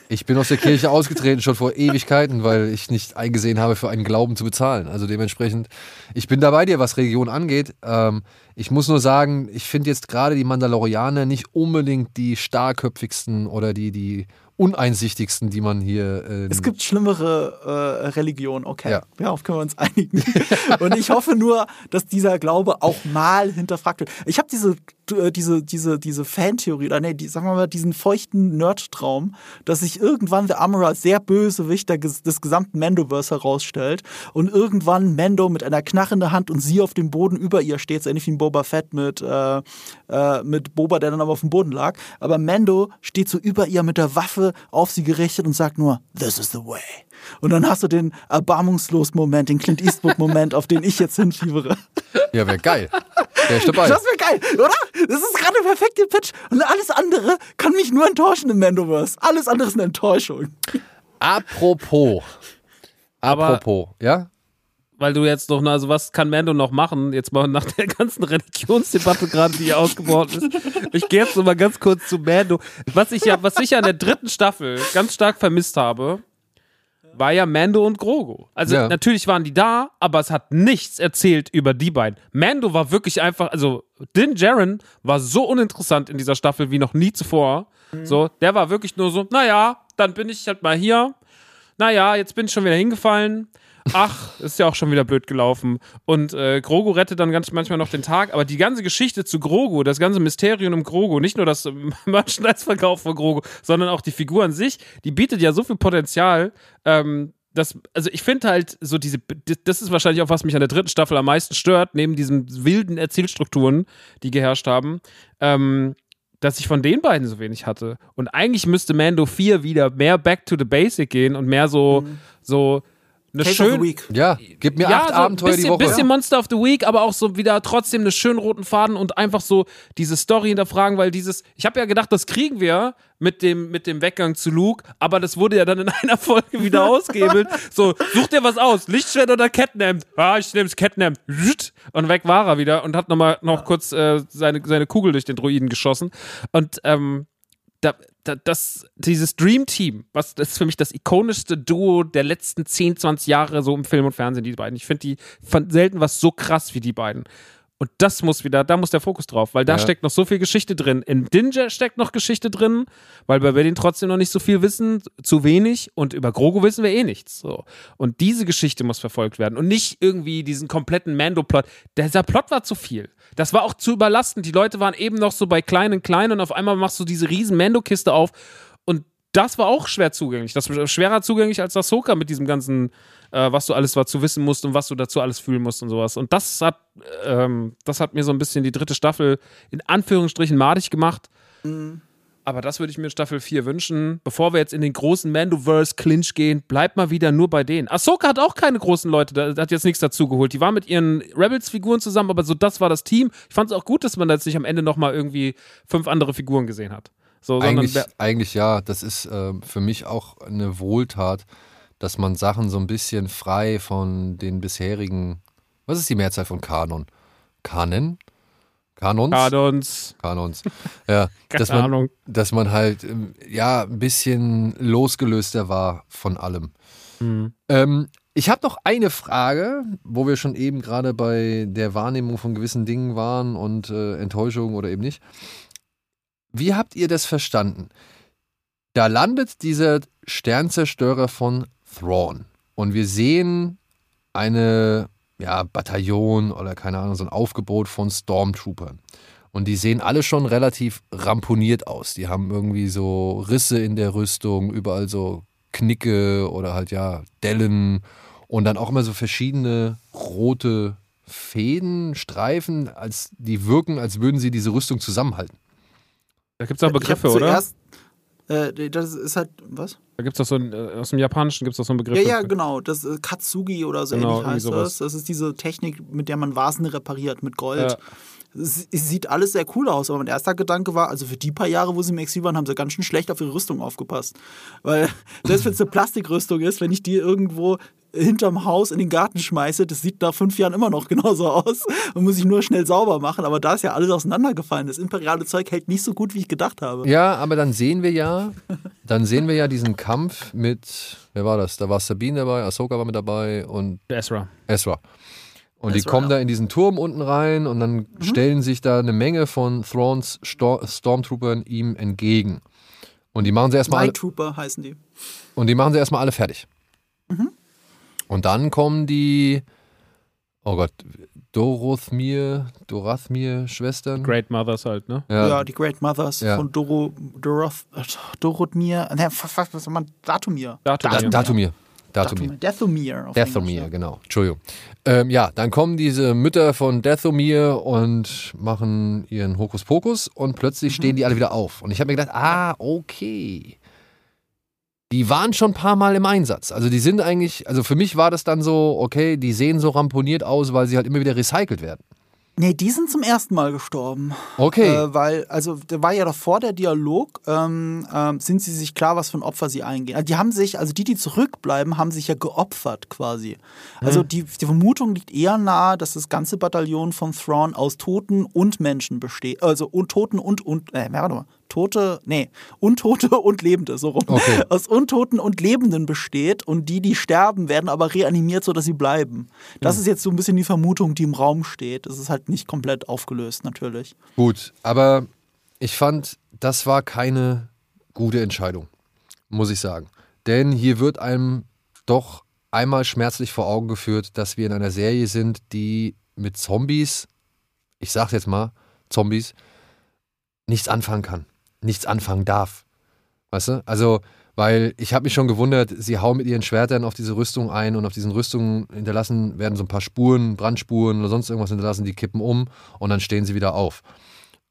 [SPEAKER 1] Ich bin aus der Kirche ausgetreten schon vor Ewigkeiten, weil ich nicht eingesehen habe, für einen Glauben zu bezahlen. Also dementsprechend, ich bin da bei dir, was Religion angeht. Ähm, ich muss nur sagen, ich finde jetzt gerade die Mandalorianer nicht unbedingt die starrköpfigsten oder die, die uneinsichtigsten, die man hier. ähm,
[SPEAKER 4] Es gibt schlimmere äh, Religionen, okay.
[SPEAKER 1] Ja.
[SPEAKER 4] Darauf können wir uns einigen. Und ich hoffe nur, dass dieser Glaube auch mal hinterfragt wird. Ich habe diese, diese, diese, diese Fantheorie, oder nee, die, sagen wir mal, diesen feuchten Nerd-Traum, dass sich irgendwann der Armorer als sehr bösewicht des gesamten Mandoverse herausstellt und irgendwann Mando mit einer Knarre in der Hand und sie auf dem Boden über ihr steht, so ähnlich wie ein Boba Fett mit, äh, äh, mit Boba, der dann aber auf dem Boden lag. Aber Mando steht so über ihr mit der Waffe auf sie gerichtet und sagt nur, this is the way. Und dann hast du den erbarmungslos Moment, den Clint Eastwood-Moment, auf den ich jetzt hinfiebere.
[SPEAKER 1] ja, wäre geil. Wäre ich dabei.
[SPEAKER 4] Das wäre geil, oder? Das ist gerade der perfekte Pitch. Und alles andere kann mich nur enttäuschen im Mandoverse. Alles andere ist eine Enttäuschung.
[SPEAKER 1] Apropos.
[SPEAKER 3] Aber-
[SPEAKER 1] Apropos, ja?
[SPEAKER 3] weil du jetzt noch, also was kann Mando noch machen? Jetzt mal nach der ganzen Religionsdebatte gerade, die hier ausgebaut ist. Ich gehe jetzt noch mal ganz kurz zu Mando. Was ich ja, was ich ja in der dritten Staffel ganz stark vermisst habe, war ja Mando und Grogu. Also
[SPEAKER 1] Ja.
[SPEAKER 3] natürlich waren die da, aber es hat nichts erzählt über die beiden. Mando war wirklich einfach, also Din Djarin war so uninteressant in dieser Staffel wie noch nie zuvor. So, der war wirklich nur so, naja, dann bin ich halt mal hier. Naja, jetzt bin ich schon wieder hingefallen. Ach, ist ja auch schon wieder blöd gelaufen. Und äh, Grogu rettet dann ganz manchmal noch den Tag. Aber die ganze Geschichte zu Grogu, das ganze Mysterium um Grogu, nicht nur das Merchandise-Verkauf von Grogu, sondern auch die Figur an sich, die bietet ja so viel Potenzial. Ähm, das, also ich finde halt so diese, das ist wahrscheinlich auch, was mich an der dritten Staffel am meisten stört, neben diesen wilden Erzählstrukturen, die geherrscht haben, ähm, dass ich von den beiden so wenig hatte. Und eigentlich müsste Mando 4 wieder mehr back to the basic gehen und mehr so, so eine
[SPEAKER 4] Case of
[SPEAKER 3] schön,
[SPEAKER 4] the Week.
[SPEAKER 1] Ja, gib mir
[SPEAKER 3] ja,
[SPEAKER 1] acht
[SPEAKER 3] so
[SPEAKER 1] Abenteuer
[SPEAKER 3] bisschen,
[SPEAKER 1] die Woche.
[SPEAKER 3] bisschen Monster of the Week, aber auch so wieder trotzdem einen schönen roten Faden und einfach so diese Story hinterfragen, weil dieses, ich habe ja gedacht, das kriegen wir mit dem, mit dem Weggang zu Luke, aber das wurde ja dann in einer Folge wieder ausgehebelt. So, such dir was aus, Lichtschwert oder Catnap? Ah, ich nehm's Catnap. Und weg war er wieder und hat nochmal noch kurz äh, seine, seine Kugel durch den Druiden geschossen. Und ähm, da, das, dieses Dream Team, was das ist für mich das ikonischste Duo der letzten 10, 20 Jahre so im Film und Fernsehen, die beiden. Ich finde die fand selten was so krass wie die beiden. Und das muss wieder, da muss der Fokus drauf, weil da
[SPEAKER 1] Ja.
[SPEAKER 3] steckt noch so viel Geschichte drin. In Dinger steckt noch Geschichte drin, weil wir über den trotzdem noch nicht so viel wissen, zu wenig und über Grogu wissen wir eh nichts. So. Und diese Geschichte muss verfolgt werden und nicht irgendwie diesen kompletten Mando-Plot. Dieser Plot war zu viel. Das war auch zu überlastend. Die Leute waren eben noch so bei klein und klein und auf einmal machst du diese riesen Mando-Kiste auf das war auch schwer zugänglich. Das war schwerer zugänglich als Ahsoka mit diesem ganzen, äh, was du alles dazu wissen musst und was du dazu alles fühlen musst und sowas. Und das hat, ähm, das hat mir so ein bisschen die dritte Staffel in Anführungsstrichen madig gemacht. Aber das würde ich mir in Staffel 4 wünschen. Bevor wir jetzt in den großen Mandoverse-Clinch gehen, bleibt mal wieder nur bei denen. Ahsoka hat auch keine großen Leute, da hat jetzt nichts dazu geholt. Die war mit ihren Rebels-Figuren zusammen, aber so das war das Team. Ich fand es auch gut, dass man jetzt nicht am Ende nochmal irgendwie fünf andere Figuren gesehen hat. So,
[SPEAKER 1] Eigentlich, eigentlich ja, das ist ähm, für mich auch eine Wohltat, dass man Sachen so ein bisschen frei von den bisherigen, was ist die Mehrzahl von Kanon? Kanen? Kanons?
[SPEAKER 3] Kadons,
[SPEAKER 1] Kanons. Ja,
[SPEAKER 3] keine
[SPEAKER 1] dass man,
[SPEAKER 3] Ahnung.
[SPEAKER 1] dass man halt ähm, ja ein bisschen losgelöster war von allem.
[SPEAKER 3] Mhm.
[SPEAKER 1] Ähm, ich habe noch eine Frage, wo wir schon eben gerade bei der Wahrnehmung von gewissen Dingen waren und äh, Enttäuschung oder eben nicht. Wie habt ihr das verstanden? Da landet dieser Sternzerstörer von Thrawn und wir sehen eine ja, Bataillon oder keine Ahnung, so ein Aufgebot von Stormtroopern. Und die sehen alle schon relativ ramponiert aus. Die haben irgendwie so Risse in der Rüstung, überall so Knicke oder halt ja Dellen und dann auch immer so verschiedene rote Fäden, Streifen, als die wirken, als würden sie diese Rüstung zusammenhalten.
[SPEAKER 3] Da gibt es auch Begriffe, oder?
[SPEAKER 4] Äh, das ist halt, was?
[SPEAKER 3] Da gibt es doch so ein, äh, aus dem Japanischen gibt es doch so einen Begriff.
[SPEAKER 4] Ja, ja, genau. Das äh, Katsugi oder so
[SPEAKER 3] Genau,
[SPEAKER 4] ähnlich heißt
[SPEAKER 3] sowas.
[SPEAKER 4] das. Das ist diese Technik, mit der man Vasen repariert mit Gold.
[SPEAKER 3] Ja.
[SPEAKER 4] Es, es sieht alles sehr cool aus, aber mein erster Gedanke war, also für die paar Jahre, wo sie im Exil waren, haben sie ganz schön schlecht auf ihre Rüstung aufgepasst. Weil, selbst wenn es eine Plastikrüstung ist, wenn ich die irgendwo hinterm Haus in den Garten schmeiße, das sieht nach fünf Jahren immer noch genauso aus und muss ich nur schnell sauber machen. Aber da ist ja alles auseinandergefallen. Das imperiale Zeug hält nicht so gut, wie ich gedacht habe.
[SPEAKER 1] Ja, aber dann sehen wir ja, dann sehen wir ja diesen Kampf mit, wer war das? Da war Sabine dabei, Ahsoka war mit dabei und
[SPEAKER 3] Ezra.
[SPEAKER 1] Ezra. Und die kommen
[SPEAKER 4] ja.
[SPEAKER 1] da in diesen Turm unten rein und dann stellen sich da eine Menge von Thrawns Stor Stormtroopern ihm entgegen. Und die machen sie erstmal
[SPEAKER 4] Night Trooper heißen die.
[SPEAKER 1] und die machen sie erstmal alle fertig. Und dann kommen die, oh Gott, Dorothmir, Dorathmir-Schwestern.
[SPEAKER 3] Great Mothers halt, ne?
[SPEAKER 4] Ja, die Great Mothers
[SPEAKER 1] Ja.
[SPEAKER 4] von Doro, Doroth, Dorothmir, ne, was soll man, Datumir.
[SPEAKER 3] Datumir.
[SPEAKER 1] Da, Datumir. Datumir.
[SPEAKER 4] Datumir. Dathomir.
[SPEAKER 1] Dathomir, genau. Entschuldigung. Ähm, ja, dann kommen diese Mütter von Dathomir und machen ihren Hokuspokus und plötzlich stehen die alle wieder auf. Und ich habe mir gedacht, ah, okay. Die waren schon ein paar Mal im Einsatz. Also die sind eigentlich, also für mich war das dann so, okay, die sehen so ramponiert aus, weil sie halt immer wieder recycelt werden.
[SPEAKER 4] Nee, die sind zum ersten Mal gestorben.
[SPEAKER 1] Okay.
[SPEAKER 4] Äh, weil, also, da war ja doch vor der Dialog, ähm, ähm, sind sie sich klar, was für ein Opfer sie eingehen. Also, die haben sich, also die, die zurückbleiben, haben sich ja geopfert quasi. Also,
[SPEAKER 1] Hm.
[SPEAKER 4] die, die Vermutung liegt eher nahe, dass das ganze Bataillon von Thrawn aus Toten und Menschen besteht. Also, und Toten und, und, äh, warte mal. Tote, nee, Untote und Lebende, so rum.
[SPEAKER 1] Okay.
[SPEAKER 4] Aus Untoten und Lebenden besteht und die, die sterben, werden aber reanimiert, sodass sie bleiben. Das ist jetzt so ein bisschen die Vermutung, die im Raum steht. Das ist halt nicht komplett aufgelöst, natürlich.
[SPEAKER 1] Gut, aber ich fand, das war keine gute Entscheidung, muss ich sagen. Denn hier wird einem doch einmal schmerzlich vor Augen geführt, dass wir in einer Serie sind, die mit Zombies, ich sag jetzt mal, Zombies, nichts anfangen kann, nichts anfangen darf. Weißt du? Also, weil ich habe mich schon gewundert, sie hauen mit ihren Schwertern auf diese Rüstung ein und auf diesen Rüstungen hinterlassen werden so ein paar Spuren, Brandspuren oder sonst irgendwas hinterlassen, die kippen um und dann stehen sie wieder auf.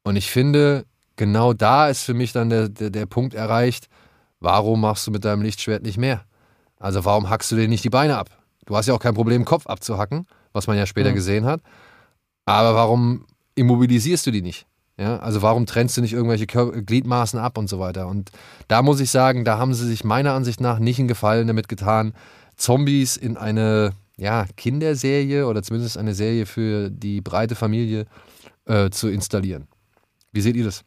[SPEAKER 1] Und ich finde, genau da ist für mich dann der, der, der Punkt erreicht, warum machst du mit deinem Lichtschwert nicht mehr? Also warum hackst du dir nicht die Beine ab? Du hast ja auch kein Problem, Kopf abzuhacken, was man ja später
[SPEAKER 4] Mhm.
[SPEAKER 1] gesehen hat. Aber warum immobilisierst du die nicht? Ja, also warum trennst du nicht irgendwelche Gliedmaßen ab und so weiter? Und da muss ich sagen, da haben sie sich meiner Ansicht nach nicht einen Gefallen damit getan, Zombies in eine ja, Kinderserie oder zumindest eine Serie für die breite Familie äh, zu installieren. Wie seht ihr das?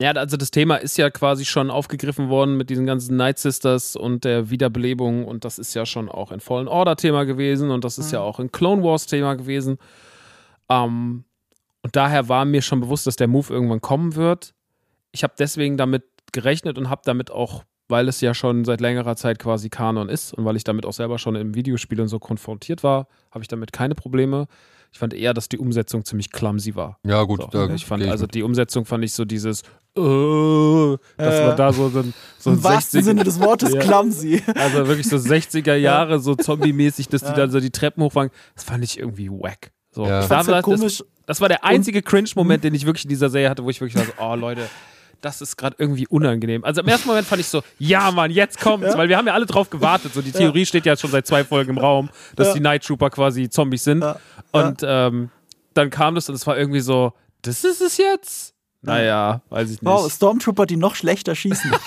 [SPEAKER 3] Ja, also das Thema ist ja quasi schon aufgegriffen worden mit diesen ganzen Night Sisters und der Wiederbelebung und das ist ja schon auch in Fallen Order Thema gewesen und das ist ja auch in Clone Wars Thema gewesen. Ähm, und daher war mir schon bewusst, dass der Move irgendwann kommen wird. Ich habe deswegen damit gerechnet und habe damit auch, weil es ja schon seit längerer Zeit quasi Kanon ist und weil ich damit auch selber schon im Videospiel und so konfrontiert war, habe ich damit keine Probleme. Ich fand eher, dass die Umsetzung ziemlich clumsy war.
[SPEAKER 1] Ja, gut,
[SPEAKER 3] So,
[SPEAKER 1] da
[SPEAKER 3] ich fand, also
[SPEAKER 1] mit.
[SPEAKER 3] die Umsetzung fand ich so dieses, äh, dass
[SPEAKER 4] Äh,
[SPEAKER 3] man da so, so, ein- so
[SPEAKER 4] Im
[SPEAKER 3] ein
[SPEAKER 4] wahrsten
[SPEAKER 3] 60
[SPEAKER 4] Sinne des Wortes
[SPEAKER 3] Ja.
[SPEAKER 4] clumsy.
[SPEAKER 3] also wirklich so 60er Jahre, so zombie-mäßig, dass die dann so die Treppen hochfahren, das fand ich irgendwie wack. So,
[SPEAKER 1] Ja.
[SPEAKER 3] ich
[SPEAKER 1] Ich
[SPEAKER 4] Fand's
[SPEAKER 3] war,
[SPEAKER 4] halt
[SPEAKER 3] das,
[SPEAKER 4] komisch.
[SPEAKER 3] Das war der einzige Cringe-Moment, den ich wirklich in dieser Serie hatte, wo ich wirklich war so, oh Leute, das ist gerade irgendwie unangenehm. Also im ersten Moment fand ich so, ja Mann, jetzt kommt's, weil wir haben ja alle drauf gewartet. So die Theorie steht ja schon seit zwei Folgen im Raum, dass
[SPEAKER 4] Ja.
[SPEAKER 3] die Night Trooper quasi Zombies sind.
[SPEAKER 4] Ja.
[SPEAKER 3] Und ähm, dann kam das und es war irgendwie so, das ist es jetzt? Naja, weiß ich nicht.
[SPEAKER 4] Wow, Stormtrooper, die noch schlechter schießen.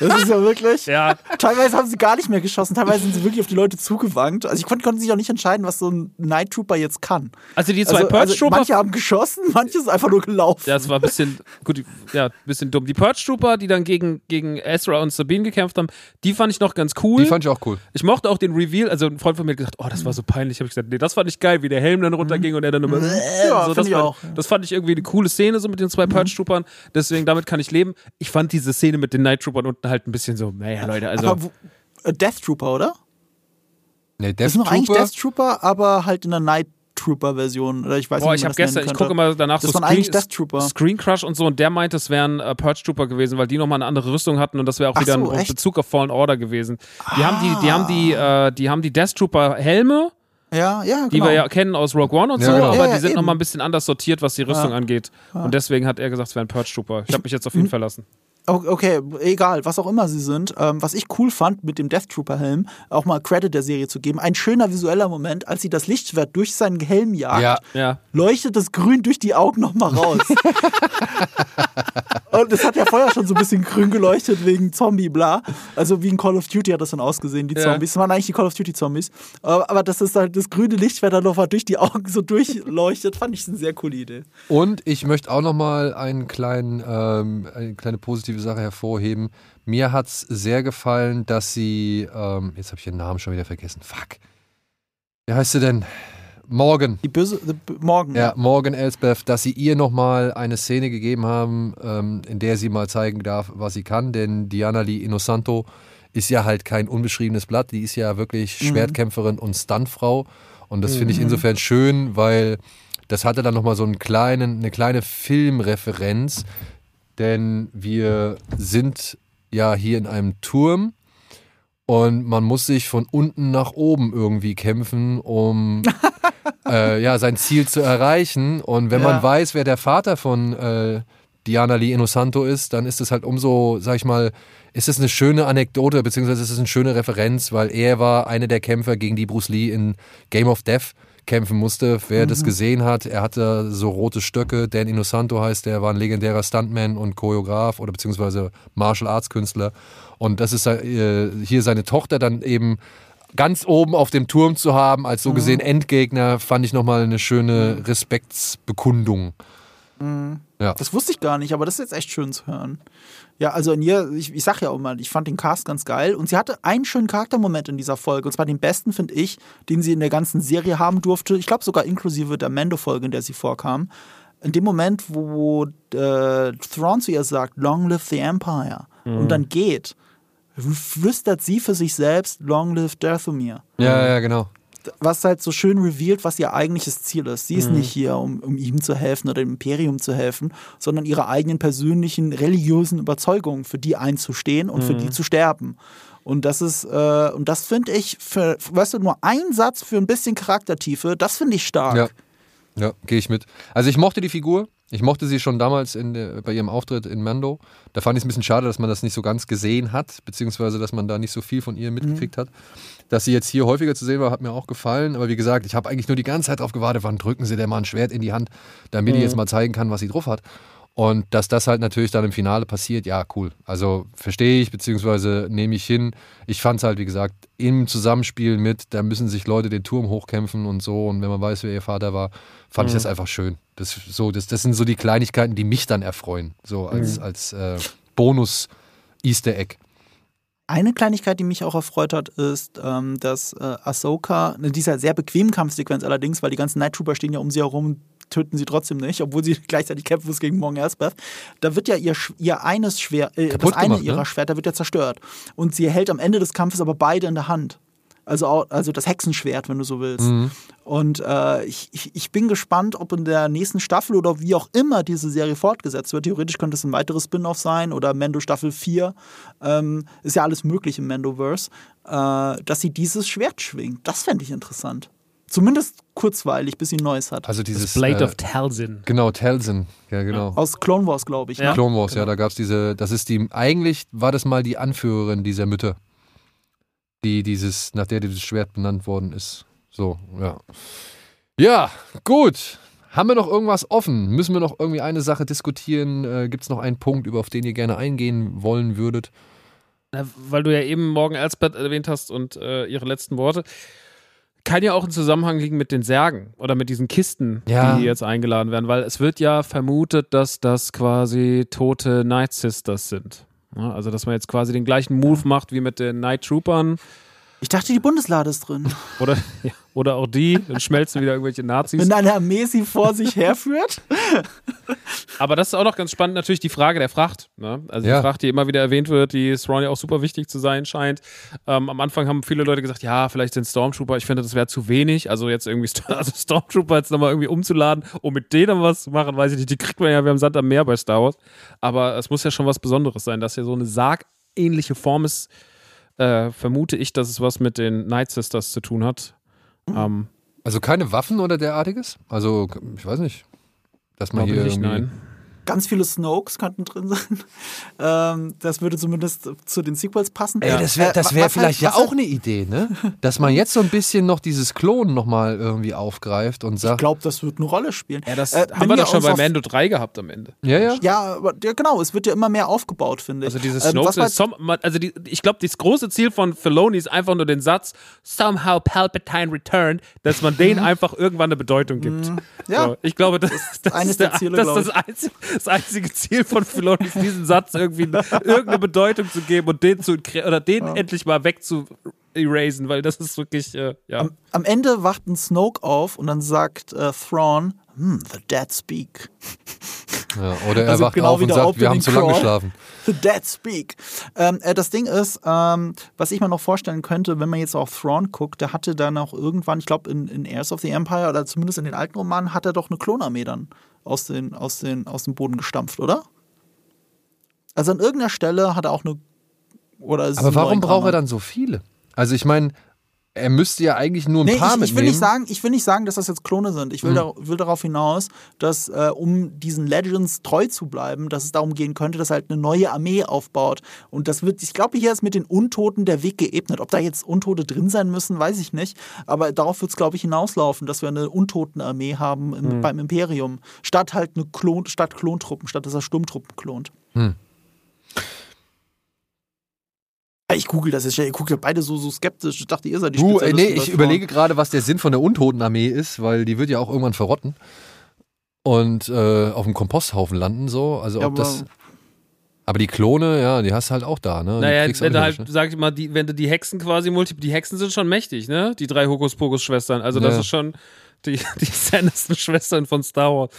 [SPEAKER 4] Das ist ja wirklich.
[SPEAKER 3] Ja,
[SPEAKER 4] Teilweise haben sie gar nicht mehr geschossen, teilweise sind sie wirklich auf die Leute zugewankt. Also ich konnte, konnte sich auch nicht entscheiden, was so ein Night Trooper jetzt kann.
[SPEAKER 3] also die zwei
[SPEAKER 4] Also,
[SPEAKER 3] Purge
[SPEAKER 4] also
[SPEAKER 3] Trooper
[SPEAKER 4] manche haben geschossen, manche sind einfach nur gelaufen.
[SPEAKER 3] Ja, es war ein bisschen, gut, ja, ein bisschen dumm. Die Purge Trooper, die dann gegen, gegen Ezra und Sabine gekämpft haben, die fand ich noch ganz cool.
[SPEAKER 1] Die fand ich auch cool.
[SPEAKER 3] ich mochte auch den Reveal, also ein Freund von mir hat gesagt, oh, das war so peinlich. Habe ich gesagt, nee, das fand ich geil, wie der Helm dann runterging und er dann immer,
[SPEAKER 4] Mhm. Ja,
[SPEAKER 3] so, das,
[SPEAKER 4] ich
[SPEAKER 3] fand,
[SPEAKER 4] auch.
[SPEAKER 3] das fand ich irgendwie eine coole Szene so mit den zwei Purge Troopern. Deswegen, damit kann ich leben. Ich fand diese Szene mit den Night Troopern unten halt ein bisschen so, naja, Leute, also.
[SPEAKER 4] aber wo, äh, Death Trooper, oder?
[SPEAKER 1] Nee,
[SPEAKER 4] Das
[SPEAKER 1] Death
[SPEAKER 4] ist noch eigentlich
[SPEAKER 1] Trooper,
[SPEAKER 4] Death Trooper, aber halt in der Night Trooper-Version. Oder ich weiß
[SPEAKER 3] Boah,
[SPEAKER 4] nicht,
[SPEAKER 3] ich habe
[SPEAKER 4] das
[SPEAKER 3] gestern, ich gucke immer danach
[SPEAKER 4] Das
[SPEAKER 3] so
[SPEAKER 4] waren eigentlich Death Trooper.
[SPEAKER 3] Screen Crush und so und der meinte, es wären äh, Purge Trooper gewesen, weil die nochmal eine andere Rüstung hatten und das wäre auch
[SPEAKER 4] Ach
[SPEAKER 3] wieder
[SPEAKER 4] so,
[SPEAKER 3] ein
[SPEAKER 4] echt?
[SPEAKER 3] Bezug auf Fallen Order gewesen. Die haben die, die haben die, äh, die haben die Death Trooper Helme,
[SPEAKER 4] Ja, ja, genau.
[SPEAKER 3] die wir ja kennen aus Rogue One und
[SPEAKER 1] Ja,
[SPEAKER 3] so,
[SPEAKER 1] genau.
[SPEAKER 3] aber
[SPEAKER 4] Ja,
[SPEAKER 3] die
[SPEAKER 4] ja,
[SPEAKER 3] sind
[SPEAKER 4] eben.
[SPEAKER 3] nochmal ein bisschen anders sortiert, was die Rüstung angeht. Und deswegen hat er gesagt, es wären Purge Trooper. Ich habe mich jetzt auf ihn
[SPEAKER 4] Hm.
[SPEAKER 3] verlassen.
[SPEAKER 4] Okay, egal, was auch immer sie sind. Ähm, was ich cool fand, mit dem Death Trooper Helm auch mal Credit der Serie zu geben. Ein schöner visueller Moment, als sie das Lichtschwert durch seinen Helm jagt,
[SPEAKER 1] Ja,
[SPEAKER 3] Ja.
[SPEAKER 4] leuchtet das Grün durch die Augen nochmal raus. Und es hat ja vorher schon so ein bisschen grün geleuchtet wegen Zombie, bla. Also wie in Call of Duty hat das dann ausgesehen, die
[SPEAKER 3] Ja.
[SPEAKER 4] Zombies. Das waren eigentlich die Call of Duty Zombies. Aber, aber dass das halt das grüne Lichtschwert dann nochmal durch die Augen so durchleuchtet, fand ich eine sehr coole Idee.
[SPEAKER 1] Und ich möchte auch nochmal einen kleinen, ähm, eine kleine positive Sache hervorheben. Mir hat es sehr gefallen, dass sie, ähm, jetzt habe ich ihren Namen schon wieder vergessen. Fuck. Wie heißt sie denn? Morgan.
[SPEAKER 4] Die böse, die, morgen.
[SPEAKER 1] Ja, Morgan Elsbeth, dass sie ihr nochmal eine Szene gegeben haben, ähm, in der sie mal zeigen darf, was sie kann. Denn Diana Lee Inosanto ist ja halt kein unbeschriebenes Blatt. Die ist ja wirklich Schwertkämpferin und Stuntfrau. Und das finde ich insofern schön, weil das hatte dann nochmal so einen kleinen, eine kleine Filmreferenz. Denn wir sind ja hier in einem Turm und man muss sich von unten nach oben irgendwie kämpfen, um äh, ja, sein Ziel zu erreichen. Und wenn
[SPEAKER 4] Ja.
[SPEAKER 1] man weiß, wer der Vater von äh, Diana Lee Inosanto ist, dann ist es halt umso, sag ich mal, ist es eine schöne Anekdote, beziehungsweise ist es eine schöne Referenz, weil er war einer der Kämpfer, gegen die Bruce Lee in Game of Death kämpfen musste. Wer mhm. das gesehen hat, er hatte so rote Stöcke. Dan Inosanto heißt der, war ein legendärer Stuntman und Choreograf oder beziehungsweise Martial Arts Künstler. Und das ist äh, hier seine Tochter dann eben ganz oben auf dem Turm zu haben, als so mhm. gesehen Endgegner, fand ich nochmal eine schöne mhm. Respektsbekundung.
[SPEAKER 4] Mhm. Ja. Das wusste ich gar nicht, aber das ist jetzt echt schön zu hören. Ja, also in ihr, ich, ich sag ja auch mal, ich fand den Cast ganz geil und sie hatte einen schönen Charaktermoment in dieser Folge und zwar den besten, finde ich, den sie in der ganzen Serie haben durfte. Ich glaube sogar inklusive der Mando-Folge, in der sie vorkam. In dem Moment, wo äh, Thrawn zu ihr sagt, Long live the Empire mhm. und dann geht, flüstert sie für sich selbst, Long live Dathomir.
[SPEAKER 1] Ja, ja, genau
[SPEAKER 4] was halt so schön revealed, was ihr eigentliches Ziel ist. Sie ist mhm. nicht hier, um, um ihm zu helfen oder dem Imperium zu helfen, sondern ihre eigenen persönlichen religiösen Überzeugungen für die einzustehen und mhm. für die mhm. zu sterben. Und das ist, äh, und das finde ich, für, weißt du, nur ein Satz für ein bisschen Charaktertiefe, das finde ich stark.
[SPEAKER 1] Ja, ja gehe ich mit. Also ich mochte die Figur. Ich mochte sie schon damals der, bei ihrem Auftritt in Mando. Da fand ich es ein bisschen schade, dass man das nicht so ganz gesehen hat, beziehungsweise dass man da nicht so viel von ihr mitgekriegt mhm. hat. Dass sie jetzt hier häufiger zu sehen war, hat mir auch gefallen. Aber wie gesagt, ich habe eigentlich nur die ganze Zeit darauf gewartet, wann drücken sie der mal ein Schwert in die Hand, damit mhm. die jetzt mal zeigen kann, was sie drauf hat. Und dass das halt natürlich dann im Finale passiert, ja, cool. Also verstehe ich, beziehungsweise nehme ich hin. Ich fand es halt, wie gesagt, im Zusammenspiel mit, da müssen sich Leute den Turm hochkämpfen und so. Und wenn man weiß, wer ihr Vater war, fand mhm. ich das einfach schön. Das, so, das, das sind so die Kleinigkeiten, die mich dann erfreuen. So als, mhm. als äh, Bonus-Easter Egg.
[SPEAKER 4] Eine Kleinigkeit, die mich auch erfreut hat, ist, ähm, dass äh, Ahsoka, in dieser sehr bequemen Kampfsequenz allerdings, weil die ganzen Night Trooper stehen ja um sie herum, töten sie trotzdem nicht, obwohl sie gleichzeitig kämpfen muss gegen Morgan Elsbeth. Da wird ja ihr, ihr eines Schwert, äh, das eine gemacht, ihrer ne? Schwerter wird ja zerstört. Und sie hält am Ende des Kampfes aber beide in der Hand. Also, also das Hexenschwert, wenn du so willst. Mhm. Und äh, ich, ich, ich, bin gespannt, ob in der nächsten Staffel oder wie auch immer diese Serie fortgesetzt wird. Theoretisch könnte es ein weiteres Spin-off sein oder Mando Staffel 4. Ähm, ist ja alles möglich im Mandoverse. Äh, dass sie dieses Schwert schwingt. Das fände ich interessant. Zumindest kurzweilig, bis sie ein neues hat.
[SPEAKER 1] Also dieses
[SPEAKER 3] das Blade äh, of Talzin.
[SPEAKER 1] Genau, Talzin. Ja, genau.
[SPEAKER 4] Aus Clone Wars, glaube ich.
[SPEAKER 1] Ne? Ja. Clone Wars, genau. ja, da gab es diese, das ist die, eigentlich war das mal die Anführerin dieser Mütter, die dieses, nach der dieses Schwert benannt worden ist. So, ja. Ja, gut. Haben wir noch irgendwas offen? Müssen wir noch irgendwie eine Sache diskutieren? Äh, Gibt es noch einen Punkt, über auf den ihr gerne eingehen wollen würdet?
[SPEAKER 3] weil du ja eben Morgan Elsbeth erwähnt hast und äh, ihre letzten Worte kann ja auch ein Zusammenhang liegen mit den Särgen oder mit diesen Kisten, ja. die jetzt eingeladen werden, weil es wird ja vermutet, dass das quasi tote Night Sisters sind. Also, dass man jetzt quasi den gleichen Move macht wie mit den Night Troopern
[SPEAKER 4] ich dachte, die Bundeslade ist drin.
[SPEAKER 3] Oder, ja, oder auch die, dann schmelzen wieder irgendwelche Nazis.
[SPEAKER 4] Wenn eine Armee sie vor sich herführt.
[SPEAKER 3] Aber das ist auch noch ganz spannend, natürlich die Frage der Fracht. Ne? Also ja. die Fracht, die immer wieder erwähnt wird, die Thrawn ja auch super wichtig zu sein scheint. Ähm, am Anfang haben viele Leute gesagt, ja, vielleicht sind Stormtrooper, ich finde, das wäre zu wenig. Also jetzt irgendwie also Stormtrooper jetzt nochmal irgendwie umzuladen, um mit denen was zu machen, weiß ich nicht. Die kriegt man ja, wir haben Sand am Meer bei Star Wars. Aber es muss ja schon was Besonderes sein, dass ja so eine sargähnliche Form ist, äh, vermute ich, dass es was mit den Night Sisters zu tun hat.
[SPEAKER 1] Mhm. Ähm, also keine Waffen oder derartiges? Also, ich weiß nicht. Dass man hier. Nicht, nein.
[SPEAKER 4] Ganz viele Snokes könnten drin sein. Ähm, das würde zumindest zu den Sequels passen.
[SPEAKER 1] Ey, das wäre wär halt- vielleicht halt, ja auch eine Idee, ne? Dass man jetzt so ein bisschen noch dieses Klonen nochmal irgendwie aufgreift und sagt.
[SPEAKER 4] Ich glaube, das wird eine Rolle spielen.
[SPEAKER 3] Ja, das äh, haben wir doch schon bei Mando 3 gehabt am Ende.
[SPEAKER 1] Ja, ja.
[SPEAKER 4] Ja, ja, genau. Es wird ja immer mehr aufgebaut, finde ich.
[SPEAKER 3] Also dieses ähm, Snokes ist som, also die, ich glaube, das große Ziel von Filoni ist einfach nur den Satz Somehow Palpatine returned, dass man denen einfach irgendwann eine Bedeutung gibt. Ja. So, ich glaube, das, das, das ist der, Ziele, das, das, einzige, das einzige Ziel von Filoni ist, diesen Satz irgendwie irgendeine Bedeutung zu geben und den zu oder den ja. endlich mal weg zu erasen, weil das ist wirklich, äh, ja.
[SPEAKER 4] Am, am, Ende wacht ein Snoke auf und dann sagt äh, Thrawn, hm, the dead speak.
[SPEAKER 1] Ja, oder er also wacht genau auf und sagt, wir haben zu lange geschlafen.
[SPEAKER 4] The dead speak. Ähm, äh, das Ding ist, ähm, was ich mir noch vorstellen könnte, wenn man jetzt auf Thrawn guckt, der hatte dann auch irgendwann, ich glaube in, in Heirs of the Empire oder zumindest in den alten Romanen, hat er doch eine Klonarmee dann aus, den, aus, den, aus dem Boden gestampft, oder? Also an irgendeiner Stelle hat er auch eine. Oder
[SPEAKER 1] Aber warum braucht er dann so viele? Also ich meine, er müsste ja eigentlich nur ein nee, paar
[SPEAKER 4] ich,
[SPEAKER 1] ich
[SPEAKER 4] will nicht sagen, Ich will nicht sagen, dass das jetzt Klone sind. Ich will, mhm. da, will darauf hinaus, dass äh, um diesen Legends treu zu bleiben, dass es darum gehen könnte, dass er halt eine neue Armee aufbaut. Und das wird, ich glaube, hier ist mit den Untoten der Weg geebnet. Ob da jetzt Untote drin sein müssen, weiß ich nicht. Aber darauf wird es, glaube ich, hinauslaufen, dass wir eine Untotenarmee haben im, mhm. beim Imperium. Statt halt eine Klon, statt Klontruppen, statt dass er Sturmtruppen klont. Mhm. Ich google das jetzt. Ihr guckt ja beide so, so skeptisch. Ich dachte, ihr seid die
[SPEAKER 1] Du, äh, nee, ich überlege gerade, was der Sinn von der Untotenarmee ist, weil die wird ja auch irgendwann verrotten und äh, auf dem Komposthaufen landen so. Also ja, ob aber das. Aber die Klone, ja, die hast du halt auch da, ne?
[SPEAKER 3] Naja, wenn du halt, ne? sag ich mal, die, wenn du die Hexen quasi multi, die Hexen sind schon mächtig, ne? Die drei Hokuspokus-Schwestern. Also das ja. ist schon die, die Sanderson-Schwestern von Star Wars.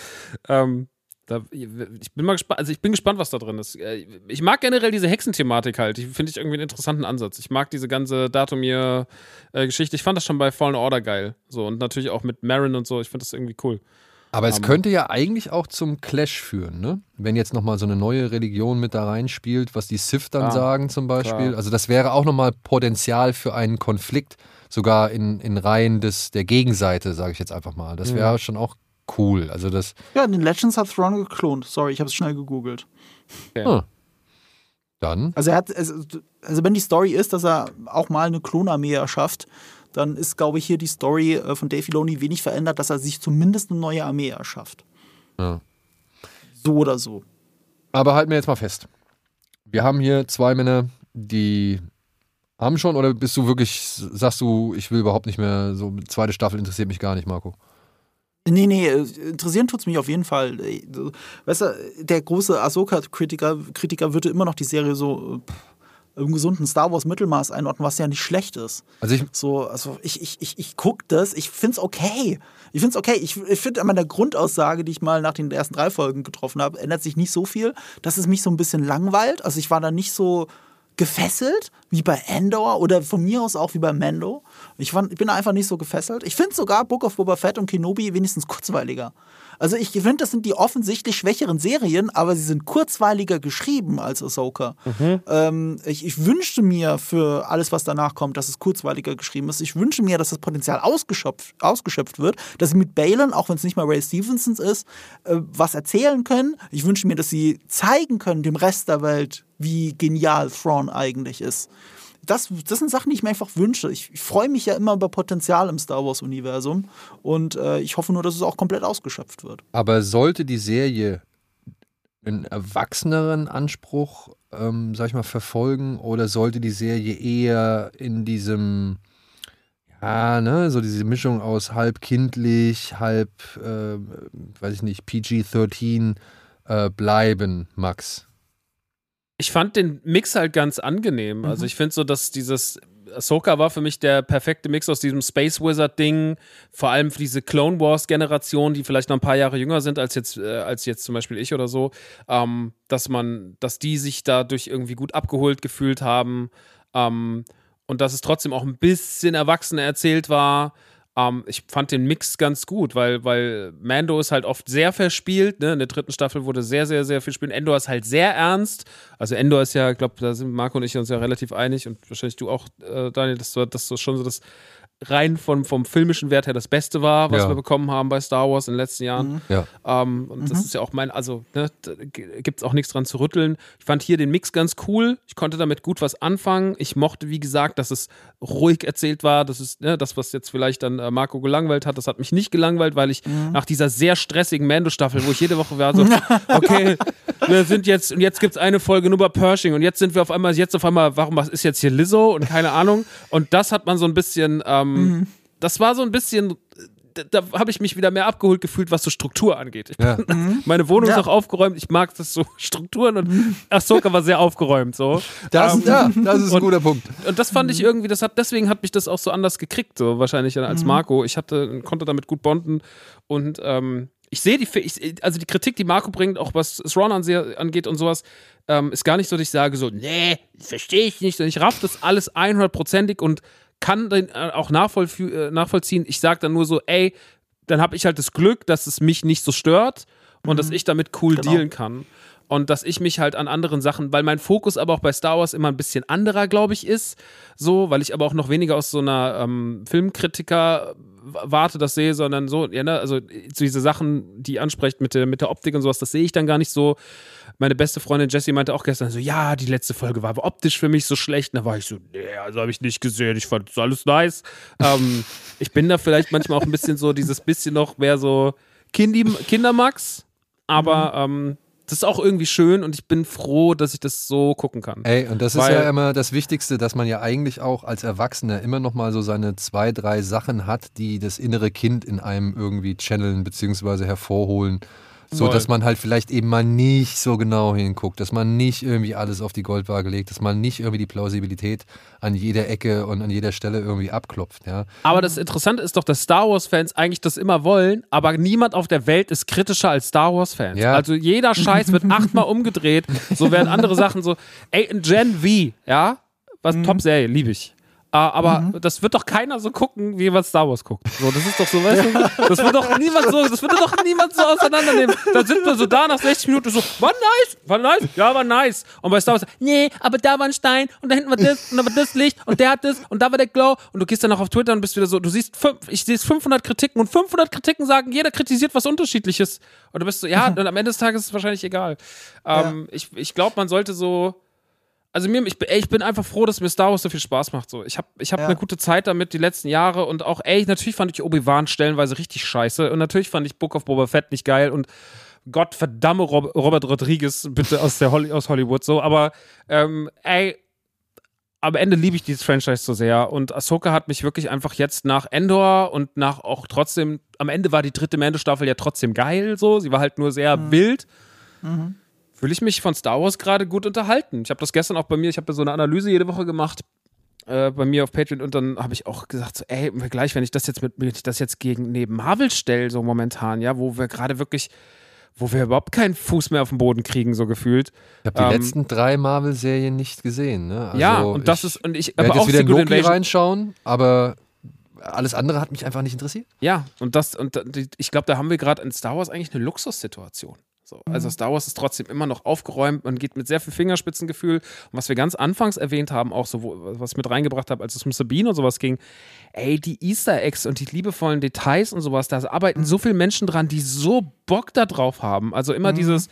[SPEAKER 3] Ähm, da, ich bin mal gespannt, also ich bin gespannt, was da drin ist. Äh, ich mag generell diese Hexenthematik halt. Die finde ich irgendwie einen interessanten Ansatz. Ich mag diese ganze Datumir-Geschichte. Ich fand das schon bei Fallen Order geil. So und natürlich auch mit Marin und so. Ich finde das irgendwie cool.
[SPEAKER 1] Aber es um, könnte ja eigentlich auch zum Clash führen, ne? Wenn jetzt nochmal so eine neue Religion mit da reinspielt, was die Sith dann ah, sagen zum Beispiel. Klar. Also das wäre auch nochmal Potenzial für einen Konflikt, sogar in, in Reihen des, der Gegenseite, sage ich jetzt einfach mal. Das wäre ja. schon auch cool. Also das.
[SPEAKER 4] Ja, den Legends hat Thrawn geklont. Sorry, ich habe es schnell gegoogelt.
[SPEAKER 1] Okay. Ah. Dann.
[SPEAKER 4] Also er hat, also, also wenn die Story ist, dass er auch mal eine Klonarmee erschafft, dann ist, glaube ich, hier die Story äh, von Dave Filoni wenig verändert, dass er sich zumindest eine neue Armee erschafft. Ja. So oder so.
[SPEAKER 1] Aber halten wir jetzt mal fest. Wir haben hier zwei Männer, die haben schon, oder bist du wirklich, sagst du, ich will überhaupt nicht mehr, so zweite Staffel interessiert mich gar nicht, Marco?
[SPEAKER 4] Nee, nee, äh, interessieren tut es mich auf jeden Fall. Weißt du, der große Ahsoka-Kritiker Kritiker würde immer noch die Serie so äh, im gesunden Star Wars Mittelmaß einordnen, was ja nicht schlecht ist. Also ich, so, also ich, ich, ich, ich gucke das, ich finde es okay. Ich finde es okay. Ich, ich finde an meiner Grundaussage, die ich mal nach den ersten drei Folgen getroffen habe, ändert sich nicht so viel, dass es mich so ein bisschen langweilt. Also ich war da nicht so gefesselt, wie bei Endor oder von mir aus auch wie bei Mando. Ich, fand, ich bin einfach nicht so gefesselt. Ich finde sogar Book of Boba Fett und Kenobi wenigstens kurzweiliger. Also ich finde, das sind die offensichtlich schwächeren Serien, aber sie sind kurzweiliger geschrieben als Ahsoka. Mhm. Ähm, ich, ich wünschte mir für alles, was danach kommt, dass es kurzweiliger geschrieben ist. Ich wünsche mir, dass das Potenzial ausgeschöpft, ausgeschöpft wird, dass sie mit Balin, auch wenn es nicht mal Ray Stevenson ist, äh, was erzählen können. Ich wünsche mir, dass sie zeigen können dem Rest der Welt, wie genial Thrawn eigentlich ist das, das sind Sachen, die ich mir einfach wünsche. Ich, ich freue mich ja immer über Potenzial im Star Wars-Universum und äh, ich hoffe nur, dass es auch komplett ausgeschöpft wird.
[SPEAKER 1] Aber sollte die Serie einen erwachseneren Anspruch, ähm, sag ich mal, verfolgen oder sollte die Serie eher in diesem, ja, ne, so diese Mischung aus halb kindlich, halb, äh, weiß ich nicht, PG-13 äh, bleiben, Max?
[SPEAKER 3] Ich fand den Mix halt ganz angenehm. Also mhm. Also ich finde so, dass dieses Ahsoka war für mich der perfekte Mix aus diesem Space Wizard-Ding, vor allem für diese Clone Wars-Generation, die vielleicht noch ein paar Jahre jünger sind als jetzt, äh, als jetzt zum Beispiel ich oder so, ähm, dass man, dass die sich dadurch irgendwie gut abgeholt gefühlt haben ähm, und dass es trotzdem auch ein bisschen erwachsener erzählt war. Ähm, ich fand den Mix ganz gut, weil, weil Mando ist halt oft sehr verspielt. Ne? In der dritten Staffel wurde sehr, sehr, sehr viel spielen. Endor ist halt sehr ernst. Also Endor ist ja, ich glaube, da sind Marco und ich uns ja relativ einig und wahrscheinlich du auch, äh, Daniel, dass du, dass du schon so das rein von, vom filmischen Wert her das Beste war, was ja. wir bekommen haben bei Star Wars in den letzten Jahren. Mhm. Ja. Ähm, und mhm. das ist ja auch mein, also ne, gibt es auch nichts dran zu rütteln. Ich fand hier den Mix ganz cool. Ich konnte damit gut was anfangen. Ich mochte, wie gesagt, dass es ruhig erzählt war. Das ist ne, das, was jetzt vielleicht dann äh, Marco gelangweilt hat. Das hat mich nicht gelangweilt, weil ich mhm. nach dieser sehr stressigen Mando-Staffel, wo ich jede Woche war, so, okay, wir sind jetzt, und jetzt gibt es eine Folge nur bei Pershing und jetzt sind wir auf einmal, jetzt auf einmal, warum, was ist jetzt hier Lizzo und keine Ahnung. Und das hat man so ein bisschen, ähm, ähm, mhm. Das war so ein bisschen da, da habe ich mich wieder mehr abgeholt gefühlt, was so Struktur angeht. Ja. Bin, mhm. meine Wohnung ja. ist auch aufgeräumt. Ich mag das so Strukturen und mhm. Ahsoka war sehr aufgeräumt. So.
[SPEAKER 1] Das, um, ähm, ja, das ist ein und, guter Punkt.
[SPEAKER 3] Und das fand ich irgendwie, das hat, deswegen hat mich das auch so anders gekriegt, so wahrscheinlich als mhm. Marco. Ich hatte, konnte damit gut bonden und ähm, ich sehe die, ich, also die Kritik, die Marco bringt, auch was Thrawn angeht und sowas, ähm, ist gar nicht so, dass ich sage so, nee, verstehe ich nicht. Ich raff das alles 100%ig und kann den äh, auch äh, nachvollziehen. Ich sage dann nur so, ey, dann habe ich halt das Glück, dass es mich nicht so stört und mhm. dass ich damit cool genau. dealen kann. Und dass ich mich halt an anderen Sachen, weil mein Fokus aber auch bei Star Wars immer ein bisschen anderer, glaube ich, ist, so, weil ich aber auch noch weniger aus so einer ähm, Filmkritiker warte das sehe, sondern so, ja, ne, also so diese Sachen, die ansprecht mit der, mit der Optik und sowas, das sehe ich dann gar nicht so. Meine beste Freundin Jessie meinte auch gestern so, ja, die letzte Folge war aber optisch für mich so schlecht. Und da war ich so, nee, also habe ich nicht gesehen, ich fand das alles nice. ähm, ich bin da vielleicht manchmal auch ein bisschen so, dieses bisschen noch mehr so Kindi Kindermax, aber mhm. ähm, das ist auch irgendwie schön und ich bin froh, dass ich das so gucken kann.
[SPEAKER 1] Ey, und das Weil, ist ja immer das Wichtigste, dass man ja eigentlich auch als Erwachsener immer noch mal so seine zwei, drei Sachen hat, die das innere Kind in einem irgendwie channeln bzw. hervorholen. So, dass man halt vielleicht eben mal nicht so genau hinguckt, dass man nicht irgendwie alles auf die Goldwaage legt, dass man nicht irgendwie die Plausibilität an jeder Ecke und an jeder Stelle irgendwie abklopft, ja.
[SPEAKER 3] Aber das Interessante ist doch, dass Star Wars-Fans eigentlich das immer wollen, aber niemand auf der Welt ist kritischer als Star Wars-Fans. Ja. Also jeder Scheiß wird achtmal umgedreht, so werden andere Sachen so, ey, Gen V, ja, was mhm. Top-Serie, liebe ich. Uh, aber mhm. das wird doch keiner so gucken, wie man Star Wars guckt. So, das ist doch so, weißt du, das wird doch niemand so, das wird doch niemand so auseinandernehmen. Dann sind wir so da nach 60 Minuten so, war nice, war nice, ja, war nice. Und bei Star Wars, nee, aber da war ein Stein und da hinten war das und da war das Licht und der hat das und da war der Glow und du gehst dann auch auf Twitter und bist wieder so, du siehst, fünf, ich sehe 500 Kritiken und 500 Kritiken sagen, jeder kritisiert was Unterschiedliches. Und du bist so, ja, und am Ende des Tages ist es wahrscheinlich egal. Ähm, ja. Ich, ich glaube, man sollte so, also mir, ich, ey, ich bin einfach froh, dass mir Star Wars so viel Spaß macht. So. Ich habe ich hab ja. eine gute Zeit damit die letzten Jahre und auch, ey, natürlich fand ich Obi-Wan stellenweise richtig scheiße und natürlich fand ich Book of Boba Fett nicht geil und Gott verdamme Rob Robert Rodriguez bitte aus, der Holly, aus Hollywood so, aber ähm, ey, am Ende liebe ich dieses Franchise so sehr und Ahsoka hat mich wirklich einfach jetzt nach Endor und nach auch trotzdem, am Ende war die dritte Mando-Staffel ja trotzdem geil so, sie war halt nur sehr mhm. wild. Mhm fühle ich mich von Star Wars gerade gut unterhalten. Ich habe das gestern auch bei mir, ich habe ja so eine Analyse jede Woche gemacht äh, bei mir auf Patreon und dann habe ich auch gesagt, so, ey, gleich, wenn ich das jetzt mit, wenn ich das jetzt gegen neben Marvel stelle, so momentan, ja, wo wir gerade wirklich wo wir überhaupt keinen Fuß mehr auf den Boden kriegen, so gefühlt.
[SPEAKER 1] Ich habe die ähm, letzten drei Marvel-Serien nicht gesehen. Ne?
[SPEAKER 3] Also ja, und das ist und ich
[SPEAKER 1] werde jetzt wieder in Loki Invasion. reinschauen, aber alles andere hat mich einfach nicht interessiert.
[SPEAKER 3] Ja, und das und ich glaube, da haben wir gerade in Star Wars eigentlich eine Luxussituation. So, also mhm. Star Wars ist trotzdem immer noch aufgeräumt, man geht mit sehr viel Fingerspitzengefühl. Und was wir ganz anfangs erwähnt haben, auch so, was ich mit reingebracht habe, als es um Sabine und sowas ging, ey, die Easter Eggs und die liebevollen Details und sowas, da arbeiten so viele Menschen dran, die so Bock da drauf haben. Also immer mhm. dieses,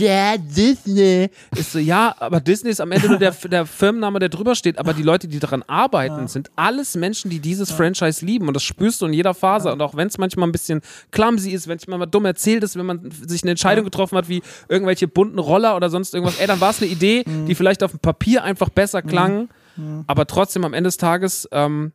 [SPEAKER 3] yeah, Disney. Ist so, ja, aber Disney ist am Ende nur der, der Firmenname, der drüber steht. Aber die Leute, die daran arbeiten, ja. sind alles Menschen, die dieses ja. Franchise lieben. Und das spürst du in jeder Phase. Ja. Und auch wenn es manchmal ein bisschen clumsy ist, wenn es manchmal dumm erzählt ist, wenn man sich eine Entscheidung getroffen hat, wie irgendwelche bunten Roller oder sonst irgendwas, ey, dann war es eine Idee, mhm. die vielleicht auf dem Papier einfach besser klang. Mhm. Aber trotzdem am Ende des Tages ähm,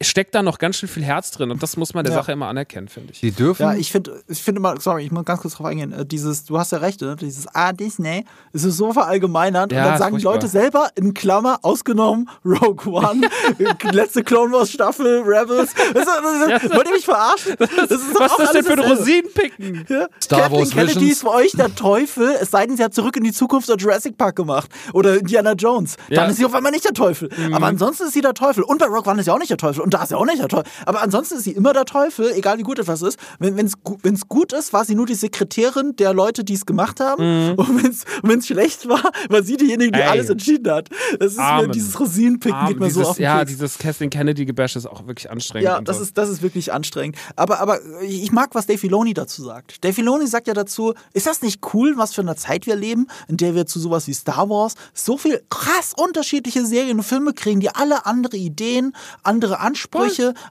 [SPEAKER 3] steckt da noch ganz schön viel Herz drin und das muss man der ja. Sache immer anerkennen, finde ich.
[SPEAKER 1] Die dürfen.
[SPEAKER 4] Ja, ich finde ich finde immer, sorry, ich muss ganz kurz drauf eingehen, äh, dieses, du hast ja recht, ne? dieses Ah, Disney, es ist so verallgemeinert ja, und dann sagen die Leute selber in Klammer, ausgenommen Rogue One, letzte Clone Wars Staffel, Rebels. Das, das, das, wollt ihr mich verarschen?
[SPEAKER 3] Das ist was ist das denn für ein Rosinenpicken?
[SPEAKER 1] Ja? Star Kathleen Wars
[SPEAKER 4] Kennedy
[SPEAKER 1] Visions.
[SPEAKER 4] ist für euch der Teufel, es sei denn, sie hat zurück in die Zukunft oder Jurassic Park gemacht oder Indiana Jones. Dann ist sie auf einmal nicht der Teufel. Mhm. Aber ansonsten ist sie der Teufel. Und bei Rogue One ist sie auch nicht der Teufel. Und da ist sie auch nicht der Teufel. Aber ansonsten ist sie immer der Teufel, egal wie gut etwas ist. Wenn es gut ist, war sie nur die Sekretärin der Leute, die es gemacht haben. Mhm. Und wenn es schlecht war, war sie diejenige, die Ey. alles entschieden hat. Das ist Amen. mir dieses Rosinenpicken geht mir so auf den
[SPEAKER 3] Ja,
[SPEAKER 4] Keks.
[SPEAKER 3] dieses Kathleen Kennedy-Gebäsch ist auch wirklich anstrengend.
[SPEAKER 4] Ja, das, so. ist, das ist wirklich anstrengend. Aber, aber ich mag, was Dave Filoni dazu sagt. Dave Filoni sagt ja dazu, ist das nicht cool, was für eine Zeit wir leben, in der wir zu sowas wie Star Wars so viel krass unterschiedliche Serien und Filme kriegen, die alle andere Ideen, andere Ansprüche,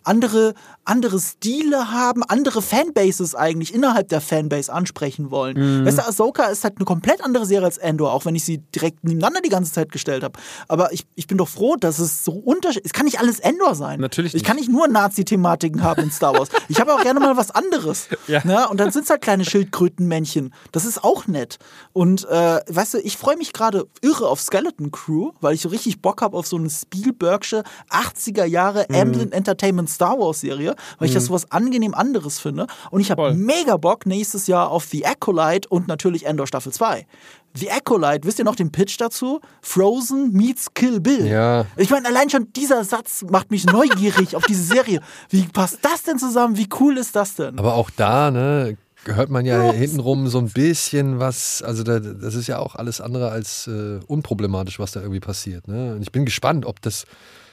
[SPEAKER 4] andere, andere Stile haben, andere Fanbases eigentlich innerhalb der Fanbase ansprechen wollen. Mhm. Weißt du, Ahsoka ist halt eine komplett andere Serie als Endor, auch wenn ich sie direkt nebeneinander die ganze Zeit gestellt habe. Aber ich, ich bin doch froh, dass es so unterschiedlich Es kann nicht alles Endor sein.
[SPEAKER 3] Natürlich nicht.
[SPEAKER 4] Ich kann nicht nur Nazi-Thematiken haben in Star Wars. Ich habe auch gerne mal was anderes. Ja. Na, ne? und dann sind es halt kleine Schildkrötenmännchen. Das ist auch nett. Und äh, weißt du, ich freue mich gerade irre auf Skeleton Crew, weil ich so richtig Bock habe auf so eine Spielbergsche 80er Jahre mhm. Amblin Entertainment Star Wars Serie, weil ich das mhm. so was angenehm anderes finde. Und ich habe mega Bock nächstes Jahr auf The Acolyte und natürlich Endor Staffel 2. The Acolyte, wisst ihr noch den Pitch dazu? Frozen meets Kill Bill.
[SPEAKER 1] Ja.
[SPEAKER 4] Ich meine, allein schon dieser Satz macht mich neugierig auf diese Serie. Wie passt das denn zusammen? Wie cool ist das denn?
[SPEAKER 1] Aber auch da, ne, hört man ja hintenrum so ein bisschen was, also da, das ist ja auch alles andere als äh, unproblematisch, was da irgendwie passiert. Ne? Und ich bin gespannt, ob das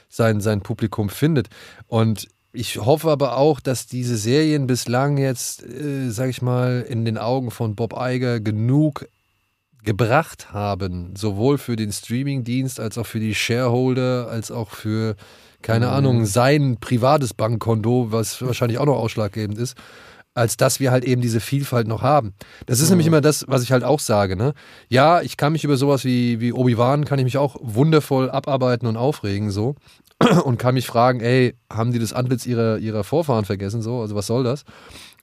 [SPEAKER 1] sein, sein Publikum findet. Und ich hoffe aber auch, dass diese Serien bislang jetzt, äh, sag ich mal, in den Augen von Bob Iger genug gebracht haben, sowohl für den Streamingdienst als auch für die Shareholder, als auch für, keine mhm. Ahnung, sein privates Bankkonto, was wahrscheinlich auch noch ausschlaggebend ist, als dass wir halt eben diese Vielfalt noch haben. Das ist mhm. nämlich immer das, was ich halt auch sage. Ne? Ja, ich kann mich über sowas wie, wie Obi-Wan, kann ich mich auch wundervoll abarbeiten und aufregen so und kann mich fragen, ey, haben die das Antlitz ihrer, ihrer Vorfahren vergessen so? Also was soll das?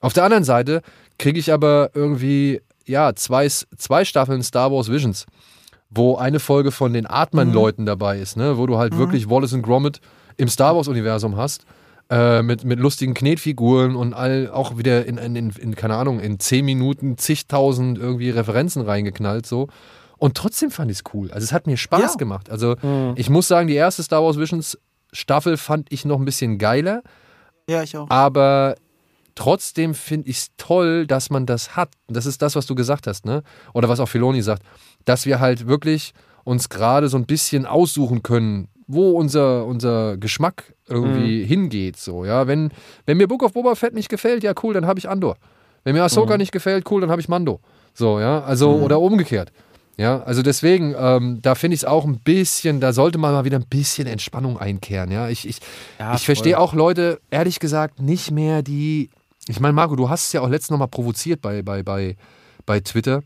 [SPEAKER 1] Auf der anderen Seite kriege ich aber irgendwie ja, zwei, zwei Staffeln Star Wars Visions, wo eine Folge von den Atman-Leuten mhm. dabei ist, ne? wo du halt mhm. wirklich Wallace und Gromit im Star Wars-Universum hast. Äh, mit, mit lustigen Knetfiguren und all auch wieder in, in, in, in, keine Ahnung, in zehn Minuten zigtausend irgendwie Referenzen reingeknallt so. Und trotzdem fand ich es cool. Also es hat mir Spaß ja. gemacht. Also mhm. ich muss sagen, die erste Star Wars Visions Staffel fand ich noch ein bisschen geiler.
[SPEAKER 4] Ja, ich auch.
[SPEAKER 1] Aber Trotzdem finde ich es toll, dass man das hat. Das ist das, was du gesagt hast, ne? Oder was auch Filoni sagt, dass wir halt wirklich uns gerade so ein bisschen aussuchen können, wo unser, unser Geschmack irgendwie mhm. hingeht. So, ja? wenn, wenn mir Book of Boba Fett nicht gefällt, ja cool, dann habe ich Andor. Wenn mir Ahsoka mhm. nicht gefällt, cool, dann habe ich Mando. So, ja, also, mhm. oder umgekehrt. Ja, also deswegen, ähm, da finde ich es auch ein bisschen, da sollte man mal wieder ein bisschen Entspannung einkehren. Ja, ich, ich, ja, ich verstehe auch Leute, ehrlich gesagt, nicht mehr, die ich meine, Marco, du hast es ja auch letztens nochmal provoziert bei, bei, bei, bei Twitter,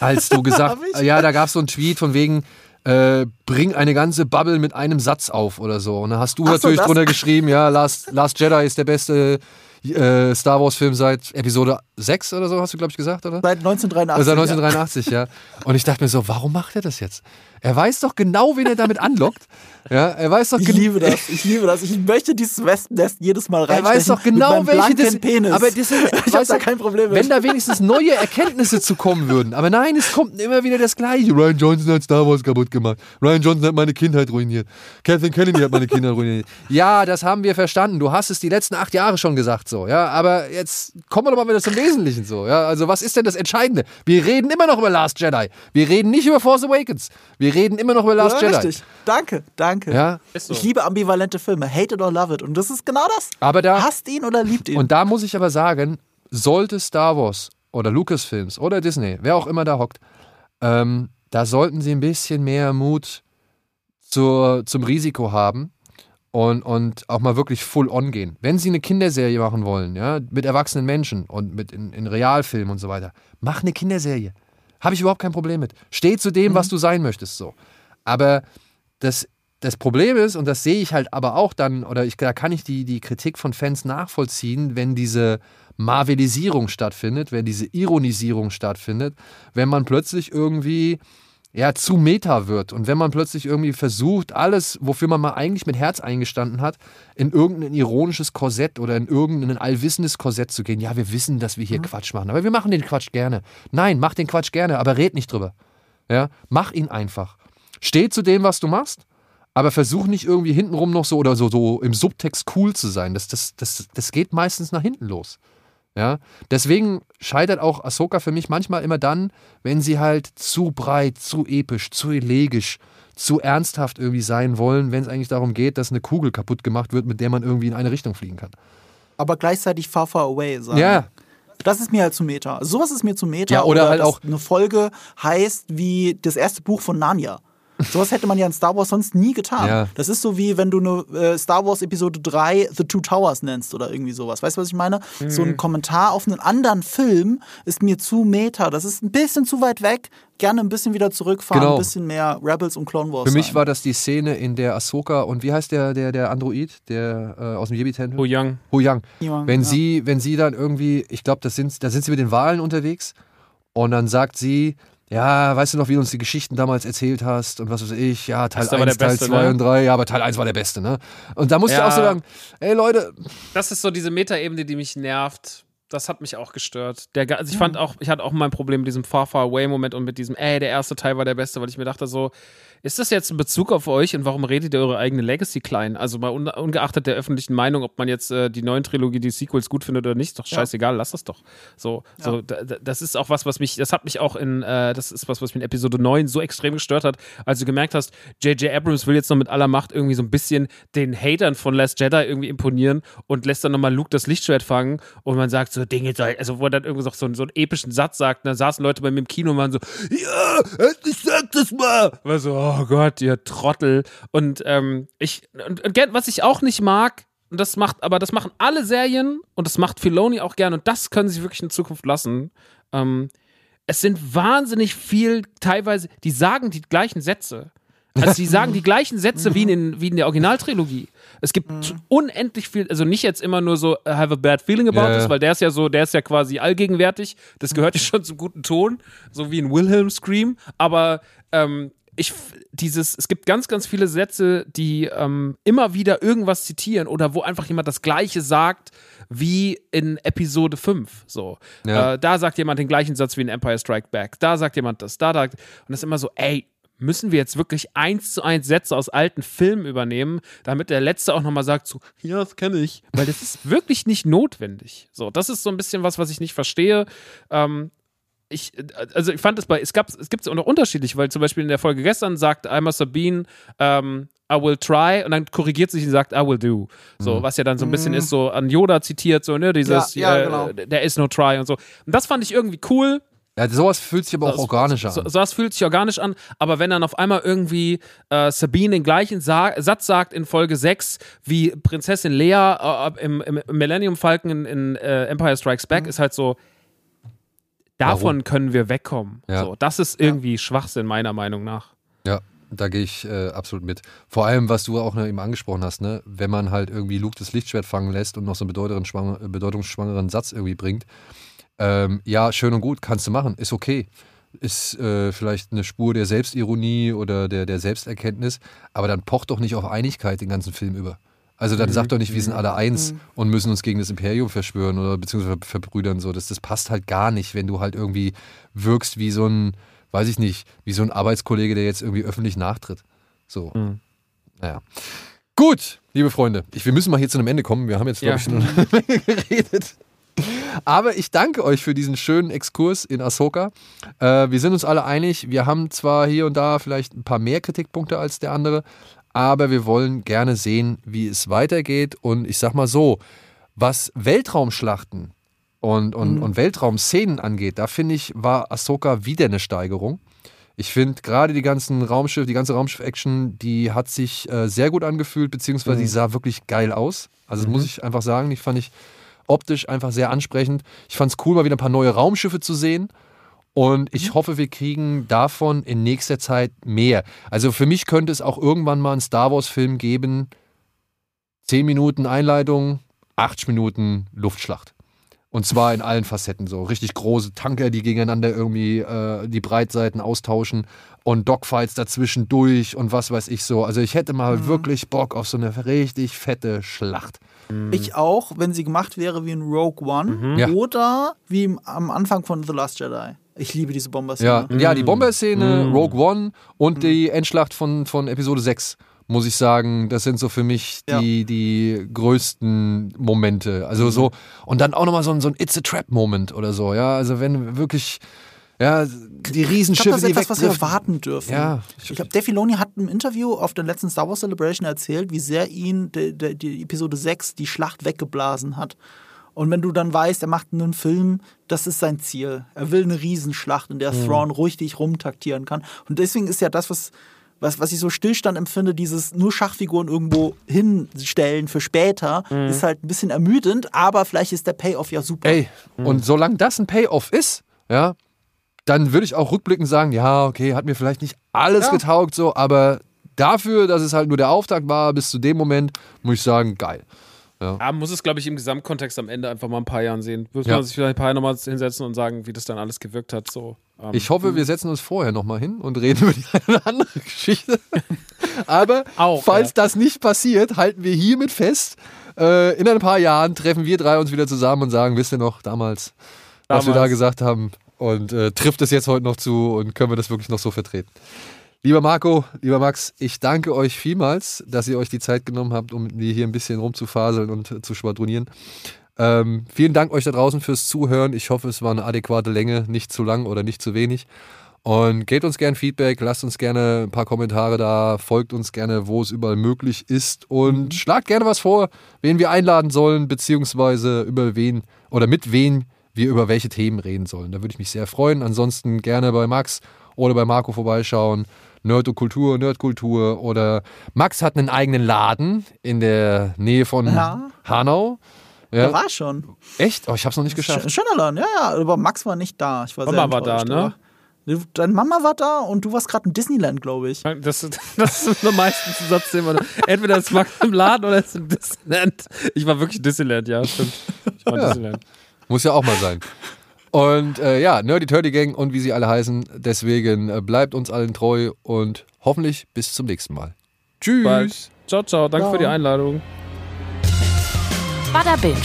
[SPEAKER 1] als du gesagt hast, ja, da gab es so einen Tweet von wegen, äh, bring eine ganze Bubble mit einem Satz auf oder so. Und da hast du Ach natürlich so, drunter geschrieben, ja, Last, Last Jedi ist der beste äh, Star Wars-Film seit Episode 6 oder so, hast du, glaube ich, gesagt, oder?
[SPEAKER 4] Seit 1983.
[SPEAKER 1] Seit 1983, ja. ja. Und ich dachte mir so, warum macht er das jetzt? Er weiß doch genau, wen er damit anlockt. Ja, er weiß doch
[SPEAKER 4] Ich liebe das. Ich liebe das. Ich möchte dieses Wespennest jedes Mal reinstechen.
[SPEAKER 1] Er weiß doch genau, welche das
[SPEAKER 4] Penis.
[SPEAKER 1] Aber das ist,
[SPEAKER 4] ich habe da kein Problem
[SPEAKER 1] mit. Wenn da wenigstens neue Erkenntnisse zu kommen würden. Aber nein, es kommt immer wieder das Gleiche. Ryan Johnson hat Star Wars kaputt gemacht. Ryan Johnson hat meine Kindheit ruiniert. Kathleen Kennedy hat meine Kindheit ruiniert. Ja, das haben wir verstanden. Du hast es die letzten acht Jahre schon gesagt so. Ja, aber jetzt kommen wir doch mal wieder zum Wesentlichen so. Ja, also was ist denn das Entscheidende? Wir reden immer noch über Last Jedi. Wir reden nicht über Force Awakens. Wir reden immer noch über Last ja, Jedi. Richtig.
[SPEAKER 4] Danke, danke.
[SPEAKER 1] Ja?
[SPEAKER 4] So. Ich liebe ambivalente Filme. Hate it or love it. Und das ist genau das.
[SPEAKER 1] Aber da,
[SPEAKER 4] Hasst ihn oder liebt ihn.
[SPEAKER 1] Und da muss ich aber sagen, sollte Star Wars oder Lucasfilms oder Disney, wer auch immer da hockt, ähm, da sollten sie ein bisschen mehr Mut zur, zum Risiko haben und, und auch mal wirklich full on gehen. Wenn sie eine Kinderserie machen wollen, ja, mit erwachsenen Menschen und mit in, in Realfilmen und so weiter, mach eine Kinderserie. Habe ich überhaupt kein Problem mit. Steh zu dem, mhm. was du sein möchtest, so. Aber das, das Problem ist, und das sehe ich halt aber auch dann, oder ich, da kann ich die, die Kritik von Fans nachvollziehen, wenn diese Marvelisierung stattfindet, wenn diese Ironisierung stattfindet, wenn man plötzlich irgendwie ja, zu Meta wird. Und wenn man plötzlich irgendwie versucht, alles, wofür man mal eigentlich mit Herz eingestanden hat, in irgendein ironisches Korsett oder in irgendein allwissendes Korsett zu gehen. Ja, wir wissen, dass wir hier mhm. Quatsch machen, aber wir machen den Quatsch gerne. Nein, mach den Quatsch gerne, aber red nicht drüber. Ja, mach ihn einfach. Steh zu dem, was du machst, aber versuch nicht irgendwie hintenrum noch so oder so, so im Subtext cool zu sein. Das, das, das, das geht meistens nach hinten los. Ja, deswegen scheitert auch Ahsoka für mich manchmal immer dann, wenn sie halt zu breit, zu episch, zu elegisch, zu ernsthaft irgendwie sein wollen, wenn es eigentlich darum geht, dass eine Kugel kaputt gemacht wird, mit der man irgendwie in eine Richtung fliegen kann.
[SPEAKER 4] Aber gleichzeitig far, far away sagen.
[SPEAKER 1] Ja.
[SPEAKER 4] Das ist mir halt zu Meta. Sowas ist mir zu Meta.
[SPEAKER 1] Ja, oder, oder halt auch.
[SPEAKER 4] Eine Folge heißt wie das erste Buch von Narnia. Sowas hätte man ja in Star Wars sonst nie getan. Ja. Das ist so wie wenn du eine äh, Star Wars Episode 3 The Two Towers nennst oder irgendwie sowas. Weißt du, was ich meine? Mhm. So ein Kommentar auf einen anderen Film ist mir zu meta. Das ist ein bisschen zu weit weg. Gerne ein bisschen wieder zurückfahren, genau. ein bisschen mehr Rebels und Clone Wars.
[SPEAKER 1] Für mich
[SPEAKER 4] sein.
[SPEAKER 1] war das die Szene, in der Ahsoka und wie heißt der, der, der Android, der äh, aus dem Yebi-Tempel?
[SPEAKER 3] Hu Yang.
[SPEAKER 1] Hu Yang. Wenn, ja. sie, wenn sie dann irgendwie, ich glaube, sind, da sind sie mit den Wahlen unterwegs und dann sagt sie, ja, weißt du noch, wie du uns die Geschichten damals erzählt hast und was weiß ich, ja, Teil 1, Teil 2 ne? und 3, ja, aber Teil 1 war der beste, ne? Und da musst ja. du auch so sagen, ey Leute.
[SPEAKER 3] Das ist so diese Metaebene, die mich nervt. Das hat mich auch gestört. Der, also ich fand auch, ich hatte auch mein Problem mit diesem Far Far Away Moment und mit diesem, ey, der erste Teil war der beste, weil ich mir dachte so, ist das jetzt ein Bezug auf euch und warum redet ihr eure eigene Legacy klein? Also mal ungeachtet der öffentlichen Meinung, ob man jetzt äh, die neuen Trilogie, die Sequels gut findet oder nicht, ist doch scheißegal, ja. lass das doch. So, ja. so das ist auch was, was mich, das hat mich auch in, äh, das ist was, was mich in Episode 9 so extrem gestört hat, als du gemerkt hast, J.J. Abrams will jetzt noch mit aller Macht irgendwie so ein bisschen den Hatern von Last Jedi irgendwie imponieren und lässt dann nochmal Luke das Lichtschwert fangen und man sagt so, Dinge, also wo er dann irgendwie so, so, einen epischen Satz sagt, und dann saßen Leute bei mir im Kino und waren so, ja, ich sag das mal. War so, oh Gott, ihr Trottel. Und ähm, ich, und, und was ich auch nicht mag, und das macht, aber das machen alle Serien und das macht Filoni auch gern und das können sie wirklich in Zukunft lassen. Ähm, es sind wahnsinnig viel, teilweise, die sagen die gleichen Sätze. Also die sagen die gleichen Sätze wie in, wie in der Originaltrilogie. Es gibt mhm. unendlich viel, also nicht jetzt immer nur so I have a bad feeling about yeah. this, weil der ist ja so, der ist ja quasi allgegenwärtig. Das gehört ja schon zum guten Ton, so wie ein Wilhelm Scream. Aber ähm, ich dieses, es gibt ganz, ganz viele Sätze, die ähm, immer wieder irgendwas zitieren oder wo einfach jemand das Gleiche sagt wie in Episode 5. So. Ja. Äh, da sagt jemand den gleichen Satz wie in Empire Strike Back. Da sagt jemand das, da sagt. Und das ist immer so, ey, müssen wir jetzt wirklich eins zu eins Sätze aus alten Filmen übernehmen, damit der Letzte auch nochmal sagt, so, ja, das kenne ich. Weil das ist wirklich nicht notwendig. So, das ist so ein bisschen was, was ich nicht verstehe. Ähm, ich, also ich fand es bei, es gab, es gibt es auch noch unterschiedlich, weil zum Beispiel in der Folge gestern sagt einmal Sabine, ähm, I will try und dann korrigiert sich und sagt I will do. So, mhm. was ja dann so ein bisschen mhm. ist, so an Yoda zitiert, so, ne, dieses, ja, ja, äh, genau. there is no try und so. Und das fand ich irgendwie cool.
[SPEAKER 1] Ja, sowas fühlt sich aber auch organisch an. So,
[SPEAKER 3] sowas fühlt sich organisch an, aber wenn dann auf einmal irgendwie äh, Sabine den gleichen Sa Satz sagt in Folge 6 wie Prinzessin Lea äh, im, im, Millennium Falcon in, in äh, Empire Strikes Back, mhm. ist halt so, davon Warum? können wir wegkommen. Ja. So, das ist irgendwie ja. Schwachsinn, meiner Meinung nach.
[SPEAKER 1] Ja, da gehe ich äh, absolut mit. Vor allem, was du auch eben angesprochen hast, ne? wenn man halt irgendwie Luke das Lichtschwert fangen lässt und noch so einen bedeutungsschwangeren Satz irgendwie bringt. Ähm, ja, schön und gut, kannst du machen, ist okay. Ist äh, vielleicht eine Spur der Selbstironie oder der, der Selbsterkenntnis, aber dann pocht doch nicht auf Einigkeit den ganzen Film über. Also dann mhm. sag doch nicht, wir sind alle eins mhm. und müssen uns gegen das Imperium verschwören oder beziehungsweise verbrüdern. So. Das, das passt halt gar nicht, wenn du halt irgendwie wirkst wie so ein, weiß ich nicht, wie so ein Arbeitskollege, der jetzt irgendwie öffentlich nachtritt. So. Mhm. Naja. Gut, liebe Freunde, ich, wir müssen mal hier zu einem Ende kommen. Wir haben jetzt, glaube ja. ich, schon eine Menge geredet. Aber ich danke euch für diesen schönen Exkurs in Ahsoka. Äh, wir sind uns alle einig, wir haben zwar hier und da vielleicht ein paar mehr Kritikpunkte als der andere, aber wir wollen gerne sehen, wie es weitergeht. Und ich sag mal so, was Weltraumschlachten und, und, mhm. und Weltraumszenen angeht, da finde ich, war Ahsoka wieder eine Steigerung. Ich finde gerade die ganzen Raumschiff, die ganze Raumschiff-Action, die hat sich äh, sehr gut angefühlt, beziehungsweise mhm. die sah wirklich geil aus. Also mhm. muss ich einfach sagen, die fand ich optisch einfach sehr ansprechend. Ich fand es cool, mal wieder ein paar neue Raumschiffe zu sehen. Und ich mhm. hoffe, wir kriegen davon in nächster Zeit mehr. Also für mich könnte es auch irgendwann mal einen Star Wars-Film geben. Zehn Minuten Einleitung, acht Minuten Luftschlacht. Und zwar in allen Facetten so. Richtig große Tanker, die gegeneinander irgendwie äh, die Breitseiten austauschen und Dogfights dazwischen durch und was weiß ich so. Also ich hätte mal mhm. wirklich Bock auf so eine richtig fette Schlacht.
[SPEAKER 4] Ich auch, wenn sie gemacht wäre wie in Rogue One mhm. ja. oder wie am Anfang von The Last Jedi. Ich liebe diese Bomberszene.
[SPEAKER 1] Ja, mhm. ja die Bomberszene, mhm. Rogue One und mhm. die Endschlacht von, von Episode 6 muss ich sagen, das sind so für mich die, ja. die größten Momente. Also mhm. so, und dann auch nochmal so ein, so ein It's a Trap-Moment oder so, ja. Also wenn wirklich, ja, die Riesenschiffe, ich
[SPEAKER 4] glaub, das ist etwas, was wir erwarten dürfen. Ja. Ich glaube, Dave Filoni hat im Interview auf der letzten Star Wars Celebration erzählt, wie sehr ihn die, die, die Episode 6 die Schlacht weggeblasen hat. Und wenn du dann weißt, er macht einen Film, das ist sein Ziel. Er will eine Riesenschlacht, in der mhm. Thrawn ruhig dich rumtaktieren kann. Und deswegen ist ja das, was, was, was ich so Stillstand empfinde, dieses nur Schachfiguren irgendwo hinstellen für später, mhm. ist halt ein bisschen ermüdend, aber vielleicht ist der Payoff ja super.
[SPEAKER 1] Ey, mhm. und solange das ein Payoff ist, ja, dann würde ich auch rückblickend sagen, ja, okay, hat mir vielleicht nicht alles ja. getaugt, so, aber dafür, dass es halt nur der Auftakt war, bis zu dem Moment, muss ich sagen, geil.
[SPEAKER 3] Ja. Aber muss es, glaube ich, im Gesamtkontext am Ende einfach mal ein paar Jahren sehen. Muss ja. man sich vielleicht ein paar Jahre nochmal hinsetzen und sagen, wie das dann alles gewirkt hat. So,
[SPEAKER 1] ähm, ich hoffe, hm. wir setzen uns vorher nochmal hin und reden über die eine oder andere Geschichte. Aber Auch, falls ja. das nicht passiert, halten wir hiermit fest, Äh, in ein paar Jahren treffen wir drei uns wieder zusammen und sagen, wisst ihr noch damals, was wir da gesagt haben? Und äh, trifft es jetzt heute noch zu und können wir das wirklich noch so vertreten? Lieber Marco, lieber Max, ich danke euch vielmals, dass ihr euch die Zeit genommen habt, um hier ein bisschen rumzufaseln und zu schwadronieren. Ähm, vielen Dank euch da draußen fürs Zuhören. Ich hoffe, es war eine adäquate Länge, nicht zu lang oder nicht zu wenig. Und gebt uns gerne Feedback, lasst uns gerne ein paar Kommentare da, folgt uns gerne, wo es überall möglich ist und mhm. schlagt gerne was vor, wen wir einladen sollen, beziehungsweise über wen oder mit wen wir über welche Themen reden sollen. Da würde ich mich sehr freuen. Ansonsten gerne bei Max oder bei Marco vorbeischauen. Nerdkultur, Nerdkultur oder Max hat einen eigenen Laden in der Nähe von ja. Hanau.
[SPEAKER 4] Ja. Der war schon.
[SPEAKER 1] Echt? Oh, ich hab's noch nicht geschafft.
[SPEAKER 4] Schöner Laden, ja, ja. Aber Max war nicht da. Ich war
[SPEAKER 3] Mama war da, ne?
[SPEAKER 4] Deine Mama war da und du warst gerade in Disneyland, glaube ich.
[SPEAKER 3] Das, das ist am meisten Zusatzthema. Entweder ist Max im Laden oder ist in Disneyland. Ich war wirklich in Disneyland, ja, stimmt. Ich war in
[SPEAKER 1] ja. Disneyland. Muss ja auch mal sein. Und äh, ja, Nerdy Turdy Gang und wie sie alle heißen. Deswegen äh, bleibt uns allen treu und hoffentlich bis zum nächsten Mal. Tschüss. Bald.
[SPEAKER 3] Ciao, ciao. Danke ciao. für die Einladung.
[SPEAKER 2] Bada Binge.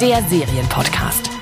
[SPEAKER 2] Der Serienpodcast.